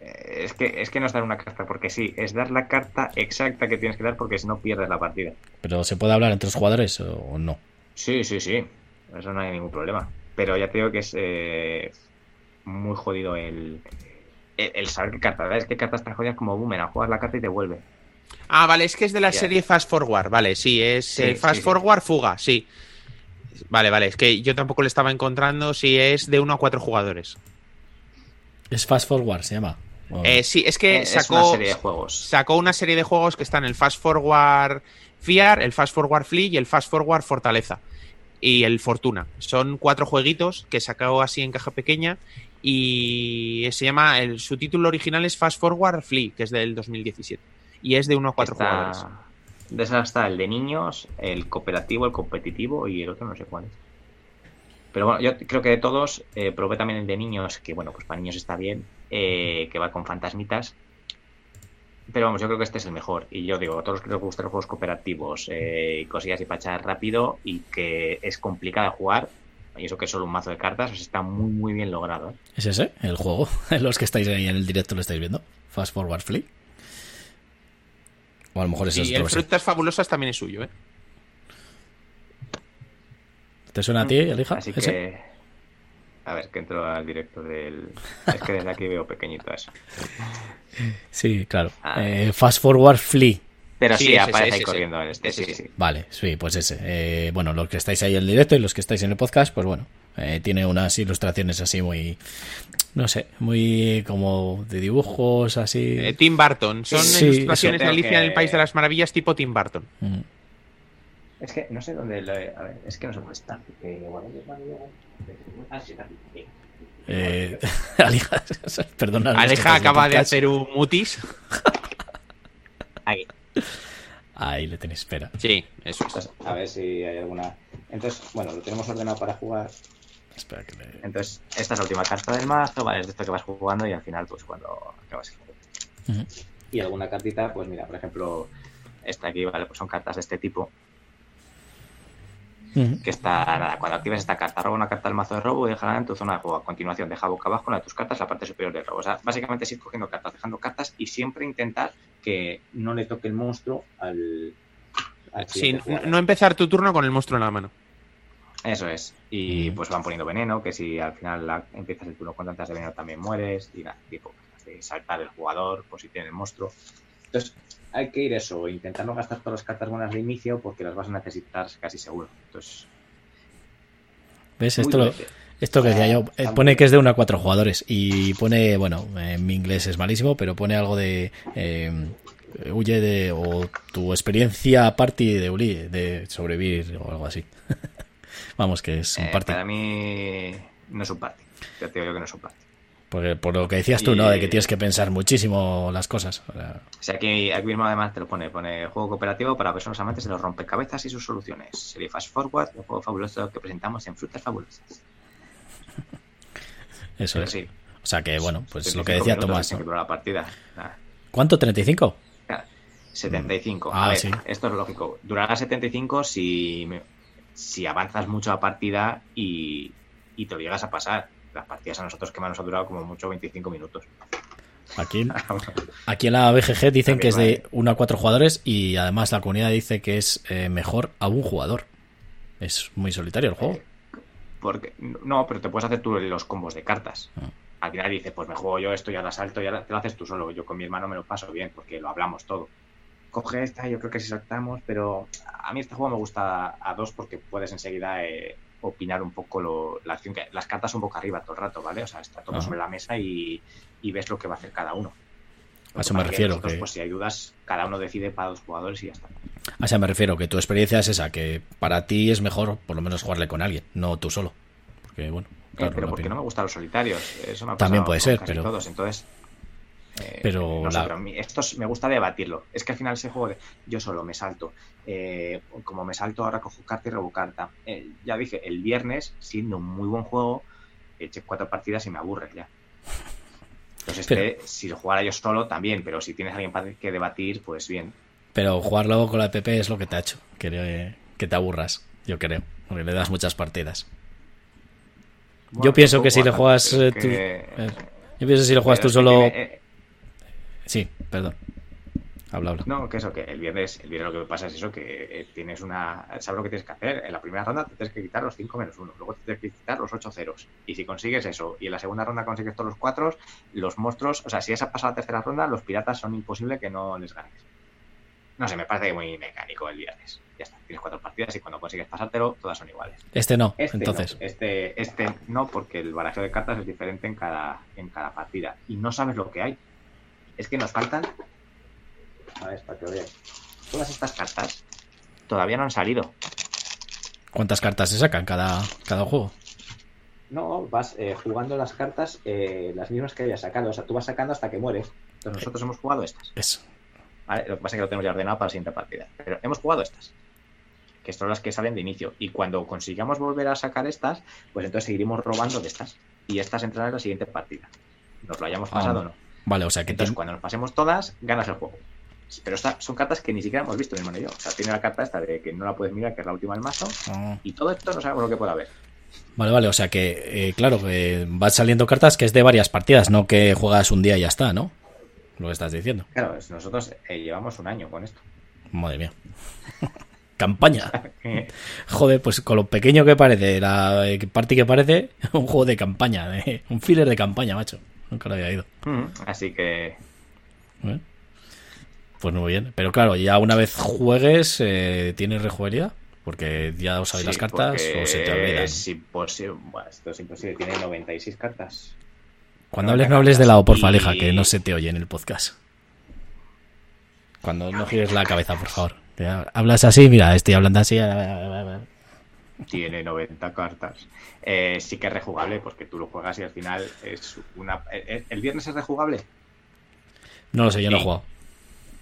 Eh, es que, es que no es dar una carta, porque sí, es dar la carta exacta que tienes que dar porque si no pierdes la partida. ¿Pero se puede hablar entre los jugadores o no? Sí, sí, sí. Eso no hay ningún problema. Pero ya te digo que es, eh, muy jodido el, el, saber qué carta. Es que cartas tan jodidas como Boomerang. Juegas la carta y te vuelve. Ah, vale, es que es de la serie Fast Forward. Vale, sí, es eh, Fast Forward Fuga, sí. Vale, vale, es que yo tampoco le estaba encontrando si es de uno a cuatro jugadores. Es Fast Forward, se llama. Eh, sí, es que sacó, una serie de juegos. sacó una serie de juegos que están el Fast Forward Fiar, el Fast Forward Flee y el Fast Forward Fortaleza. Y el Fortuna. Son cuatro jueguitos que sacó así en caja pequeña y se llama, el, su título original es Fast Forward Flea, que es del 2017. Y es de 1 a 4 jugadores. De esa está el de niños, el cooperativo, el competitivo y el otro no sé cuál es. Pero bueno, yo creo que de todos eh, probé también el de niños, que bueno, pues para niños está bien, eh, que va con fantasmitas. Pero vamos, yo creo que este es el mejor. Y yo digo, a todos los que les gustan los juegos cooperativos eh, y cosillas y pachar rápido y que es complicado jugar, y eso que es solo un mazo de cartas, pues está muy, muy bien logrado. ¿eh? ¿Es ese? ¿El juego? Los que estáis ahí en el directo lo estáis viendo. Fast Forward Flee. O a lo mejor es Y el Frutas Fabulosas también es suyo, ¿eh? ¿Te suena a ti, Elija? Así que. A ver, que entro al directo del. Es que desde aquí veo pequeñito eso. Sí, claro. Eh, fast Forward Flee. Pero sí, aparece ahí corriendo en este, sí, sí. Vale, sí, pues ese. Eh, bueno, los que estáis ahí en el directo y los que estáis en el podcast, pues bueno, eh, tiene unas ilustraciones así muy, no sé, muy como de dibujos así. Tim Burton, son ilustraciones de Alicia en el País de las Maravillas tipo Tim Burton. Mm. Es que no sé dónde lo he... A ver, es que no sé dónde está. Eh, Aleja, perdona. Aleja acaba de hacer un mutis. Ahí. Ahí le tenéis espera. Sí, eso es. a ver si hay alguna. Entonces, bueno, lo tenemos ordenado para jugar. Espera que me... Entonces, esta es la última carta del mazo, ¿vale? Es de esto que vas jugando y al final, pues cuando acabas el juego. Y alguna cartita, pues mira, por ejemplo, esta aquí, ¿vale? Pues son cartas de este tipo que está, nada, cuando actives esta carta, roba una carta del mazo de robo y déjala en tu zona de juego. A continuación, deja boca abajo una de tus cartas la parte superior del robo. O sea, básicamente es ir cogiendo cartas, dejando cartas y siempre intentar que no le toque el monstruo al. sí, no empezar tu turno con el monstruo en la mano. Eso es. Y pues van poniendo veneno, que si al final empiezas el turno con tantas de veneno también mueres. Y nada, tipo, de saltar el jugador por si tiene el monstruo. Entonces, hay que ir eso, intentar no gastar todas las cartas buenas de inicio porque las vas a necesitar casi seguro. Entonces, ¿Ves? Esto, esto que decía yo, eh, pone que es de 1 a 4 jugadores y pone, bueno, en mi inglés es malísimo, pero pone algo de eh, huye de, o tu experiencia party de Uli, de sobrevivir o algo así. Vamos, que es un eh, party. Para mí no es un party, ya te digo yo que no es un party. Porque por lo que decías tú, ¿no? De que tienes que pensar muchísimo las cosas. O sea, aquí, aquí mismo además te lo pone, pone juego cooperativo para personas amantes de los rompecabezas y sus soluciones. Serie Fast Forward, un juego fabuloso que presentamos en Frutas Fabulosas. Eso es. Sí. O sea que, bueno, pues lo que decía Tomás. la partida. ¿Cuánto? ¿35? 75. Ah, sí. Esto es lógico. Durará 75 si, si avanzas mucho la partida y, y te llegas a pasar las partidas a nosotros que más nos ha durado como mucho 25 minutos. Aquí, aquí en la BGG dicen que es de 1 a 4 jugadores y además la comunidad dice que es eh, mejor a un jugador. Es muy solitario el juego. Porque, no, pero te puedes hacer tú los combos de cartas. Ah. Al final dices, pues me juego yo esto y ahora salto y ahora te lo haces tú solo. Yo con mi hermano me lo paso bien porque lo hablamos todo. Coge esta, yo creo que sí saltamos, pero a mí este juego me gusta a dos porque puedes enseguida eh, opinar un poco lo, la acción. Que, las cartas un poco arriba todo el rato, ¿vale? O sea, está todo sobre la mesa y, ves lo que va a hacer cada uno. A eso me refiero. que... Pues si hay dudas, cada uno decide para dos jugadores y ya está. A eso me refiero, que tu experiencia es esa, que para ti es mejor por lo menos jugarle con alguien, no tú solo. Porque, bueno, eh, pero porque no me gustan los solitarios. Eso me También puede ser, pero. Todos. Entonces, eh, pero, esto me gusta debatirlo. Es que al final ese juego de yo solo me salto. Eh, como me salto ahora cojo carta y robo carta. Eh, ya dije, el viernes, siendo un muy buen juego, eché cuatro partidas y me aburre ya. Entonces, este, si lo jugara yo solo, también, pero si tienes alguien para que debatir, pues bien. Pero jugarlo con la PP es lo que te ha hecho, que, que te aburras, yo creo, porque le das muchas partidas. yo pienso que si le juegas tú, yo pienso que si lo juegas tú solo Sí, perdón. Habla, habla. No, que eso, que el viernes, el viernes lo que pasa es eso, que eh, tienes una. Sabes lo que tienes que hacer. En la primera ronda te tienes que quitar los 5 menos 1, luego te tienes que quitar los 8 ceros. Y si consigues eso, y en la segunda ronda consigues todos los 4, los monstruos, o sea, si esa pasa la tercera ronda, los piratas son imposible que no les ganes. No sé, me parece muy mecánico el viernes. Ya está, tienes cuatro partidas y cuando consigues pasártelo, todas son iguales. Este no, este entonces. este, este no, porque el barajo de cartas es diferente en cada, en cada partida. Y no sabes lo que hay. Es que nos faltan. A ver, para que veáis. Todas estas cartas todavía no han salido. ¿Cuántas cartas se sacan cada, cada juego? No, vas eh, jugando las cartas eh, las mismas que hayas sacado. O sea, tú vas sacando hasta que mueres. Entonces nosotros hemos jugado estas. Eso. Vale, lo que pasa es que lo tenemos ya ordenado para la siguiente partida. Pero hemos jugado estas. Que son las que salen de inicio. Y cuando consigamos volver a sacar estas, pues entonces seguiremos robando de estas. Y estas entrarán en la siguiente partida. Nos lo hayamos pasado o ah. no. Vale, o sea que Entonces, cuando nos pasemos todas, ganas el juego. Pero esta, son cartas que ni siquiera hemos visto, mi hermano y yo. O sea, tiene la carta esta de que no la puedes mirar, que es la última del mazo. Ah. Y todo esto no sabemos lo que puede haber. Vale, vale, o sea que, eh, claro, que van saliendo cartas que es de varias partidas, no que juegas un día y ya está, ¿no? Lo que estás diciendo. Claro, nosotros eh, llevamos un año con esto. Madre mía. Campaña. Joder, pues con lo pequeño que parece, la eh, parte que parece, un juego de campaña, un filler de campaña, macho. Nunca lo había ido. Mm, así que. Pues muy bien. Pero claro, ya una vez juegues, ¿tienes rejugabilidad? Porque ya os sabéis las cartas o se te olvidan. Es imposible. esto es imposible. Tiene 96 cartas. Cuando hables, no hables de lado, por faleja, que no se te oye en el podcast. Cuando no gires la cabeza, por favor. Hablas así, mira, estoy hablando así. Tiene 90 cartas. Eh, sí que es rejugable, porque tú lo juegas y al final es una. ¿El, viernes es rejugable? No lo sé, yo no he jugado.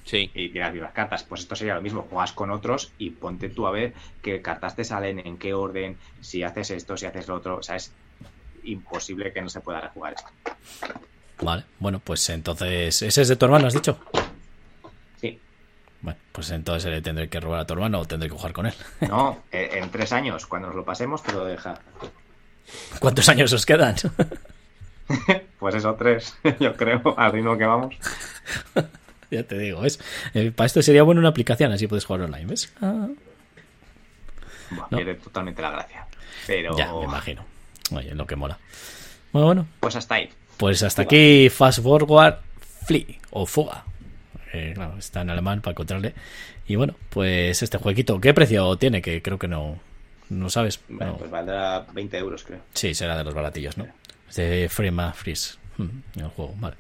Sí. Y tiras vivas cartas. Pues esto sería lo mismo. Juegas con otros y ponte tú a ver qué cartas te salen, en qué orden, si haces esto, si haces lo otro. O sea, es imposible que no se pueda rejugar esto. Vale, bueno, pues entonces. ¿Ese es de tu hermano, has dicho? Bueno, pues entonces le tendré que robar a tu hermano o tendré que jugar con él. No, eh, en tres años, cuando nos lo pasemos, te lo deja. ¿Cuántos años os quedan? pues eso, tres, yo creo, al ritmo que vamos. ya te digo, es eh, para esto sería bueno una aplicación, así puedes jugar online, ¿ves? Ah. Pierde totalmente la gracia. Pero... Ya, me imagino. Oye, lo que mola. Bueno, bueno. Pues hasta ahí. Pues hasta aquí Fast Forward Flee o Fuga. Eh, claro, está en alemán para encontrarle. Y bueno, pues este jueguito, ¿qué precio tiene? Que creo que no, no sabes. Bueno, pues valdrá 20 euros, creo. Sí, será de los baratillos, ¿no? Es de Frema Freeze, hmm, el juego, vale.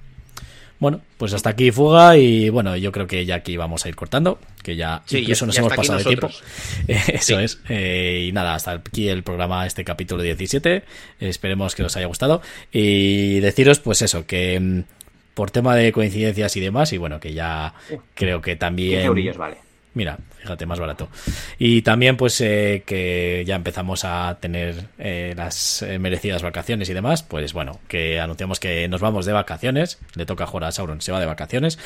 Bueno, pues hasta aquí fuga y bueno, yo creo que ya aquí vamos a ir cortando, que ya incluso nos hemos pasado de tiempo. Eso es. Eh, y nada, hasta aquí el programa, este capítulo 17. Esperemos que os haya gustado. Y deciros, pues eso, que mm, por tema de coincidencias y demás, y bueno, que ya creo que también... eurillos vale. Mira, fíjate, más barato. Y también, pues, eh, que ya empezamos a tener eh, las eh, merecidas vacaciones y demás, pues bueno, que anunciamos que nos vamos de vacaciones. Le toca jugar a Sauron, se va de vacaciones.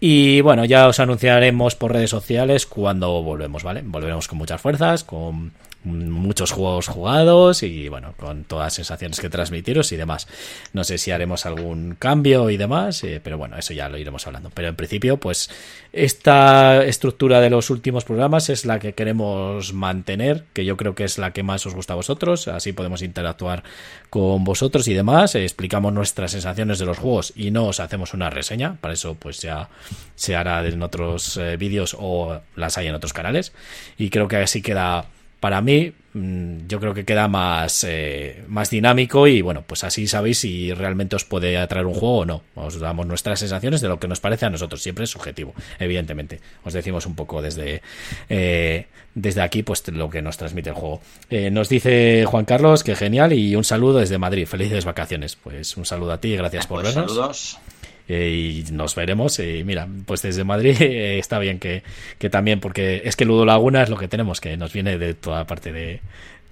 Y bueno, ya os anunciaremos por redes sociales cuando volvemos, ¿vale? Volveremos con muchas fuerzas, con muchos juegos jugados y bueno, con todas las sensaciones que transmitiros y demás. No sé si haremos algún cambio y demás, eh, pero bueno, eso ya lo iremos hablando. Pero en principio, pues esta estructura de los últimos programas es la que queremos mantener, que yo creo que es la que más os gusta a vosotros, así podemos interactuar con vosotros y demás, explicamos nuestras sensaciones de los juegos y no os hacemos una reseña, para eso pues ya se hará en otros eh, vídeos o las hay en otros canales y creo que así queda para mí mm, yo creo que queda más, eh, más dinámico y bueno, pues así sabéis si realmente os puede atraer un juego o no. Os damos nuestras sensaciones de lo que nos parece a nosotros, siempre es subjetivo, evidentemente. Os decimos un poco desde, eh, desde aquí pues lo que nos transmite el juego. Eh, nos dice Juan Carlos que genial y un saludo desde Madrid, felices vacaciones. Pues un saludo a ti y gracias por pues vernos. Saludos. Eh, y nos veremos. Y mira, pues desde Madrid eh, está bien que, también, porque es que Ludo Laguna es lo que tenemos, que nos viene de toda parte de,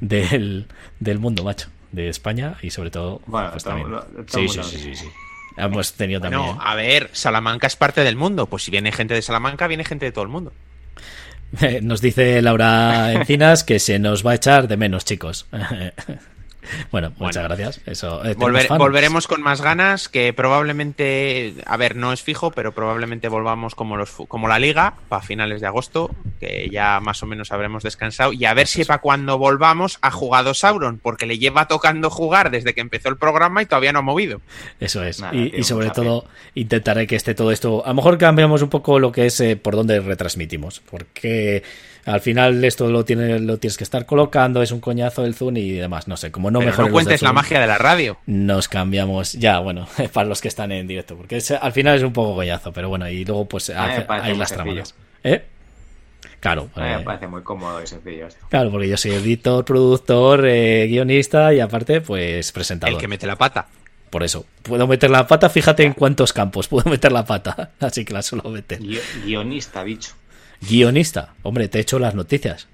del, mundo, macho, de España y sobre todo. Bueno, pues también. sí, sí, sí, sí, Hemos tenido también. No, a ver, Salamanca es parte del mundo. Pues si viene gente de Salamanca, viene gente de todo el mundo. Nos dice Laura Encinas que se nos va a echar de menos, chicos. Bueno, muchas gracias. Eso, eh, volveremos con más ganas, que probablemente, a ver, no es fijo, pero probablemente volvamos como, los, como la liga para finales de agosto, que ya más o menos habremos descansado. Y a ver si para cuando volvamos ha jugado Sauron, porque le lleva tocando jugar desde que empezó el programa y todavía no ha movido. Eso es. y, sobre todo, intentaré que esté todo esto. A lo mejor cambiamos un poco lo que es eh, por dónde retransmitimos, porque al final esto lo, tiene, lo tienes que estar colocando, es un coñazo el zoom y demás, no sé, como no mejor. No cuentes la magia de la radio. Nos cambiamos, ya, bueno, para los que están en directo, porque al final es un poco coñazo, pero bueno, y luego pues hay las tramas. ¿Eh? Claro. me eh, parece muy cómodo y sencillo. Claro, porque yo soy editor, productor, eh, guionista y aparte, pues presentador. El que mete la pata. Por eso, puedo meter la pata, fíjate en cuántos campos puedo meter la pata. Así que la suelo meter. Guionista, bicho. Guionista. Hombre, te he hecho las noticias.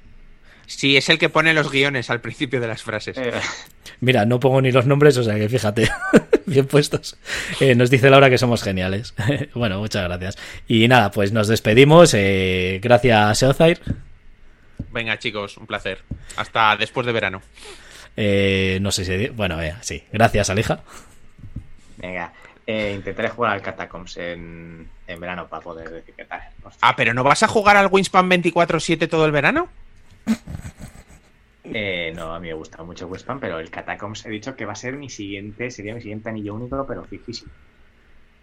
Sí, es el que pone los guiones al principio de las frases. Eh. Mira, no pongo ni los nombres, o sea que fíjate, bien puestos. Eh, nos dice Laura que somos geniales. bueno, muchas gracias. Y nada, pues nos despedimos. Eh, gracias, Seozair. Venga, chicos, un placer. Hasta después de verano. Eh, no sé si. Bueno, eh, sí. Gracias, Aleja. Venga, eh, intentaré jugar al Catacombs en, en verano para poder decir qué tal. Ah, pero ¿no vas a jugar al Wingspan 24-7 todo el verano? Eh, no, a mí me gusta mucho Wingspan, pero el Catacombs he dicho que va a ser mi siguiente, sería mi siguiente anillo único, pero fijísimo.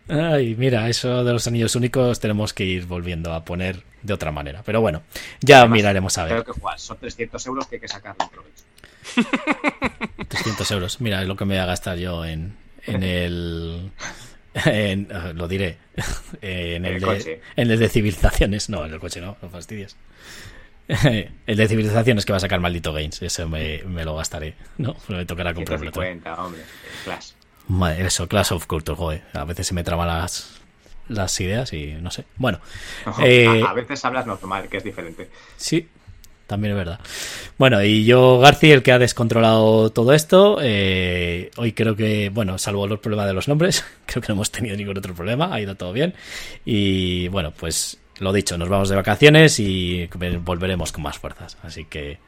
Ay, mira, eso de los anillos únicos tenemos que ir volviendo a poner de otra manera. Pero bueno, ya miraremos a ver. Creo que jugar. Son 300 euros que hay que sacarle provecho. 300 euros. Mira, es lo que me voy a gastar yo en, en el. En, lo diré. En el, de, en el de civilizaciones. No, en el coche no, no fastidies. El de civilizaciones que va a sacar maldito Games. Ese me, me lo gastaré. No, me tocará comprarlo. 150, hombre. Clash. Madre, eso, Clash of Culture, joder. A veces se me traban las, las ideas y no sé. Bueno. Eh, a, veces hablas normal, que es diferente. Sí, también es verdad. Bueno, y yo, Garci, el que ha descontrolado todo esto, eh, hoy creo que, bueno, salvo los problemas de los nombres, creo que no hemos tenido ningún otro problema, ha ido todo bien. Y bueno, pues lo dicho, nos vamos de vacaciones y volveremos con más fuerzas. Así que,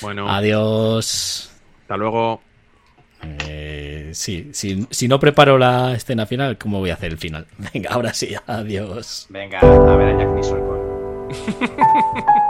bueno, adiós. Hasta luego. Eh, sí, si, si, no preparo la escena final, ¿cómo voy a hacer el final? Venga, ahora sí, adiós. Venga, a ver a Jack Nicholson.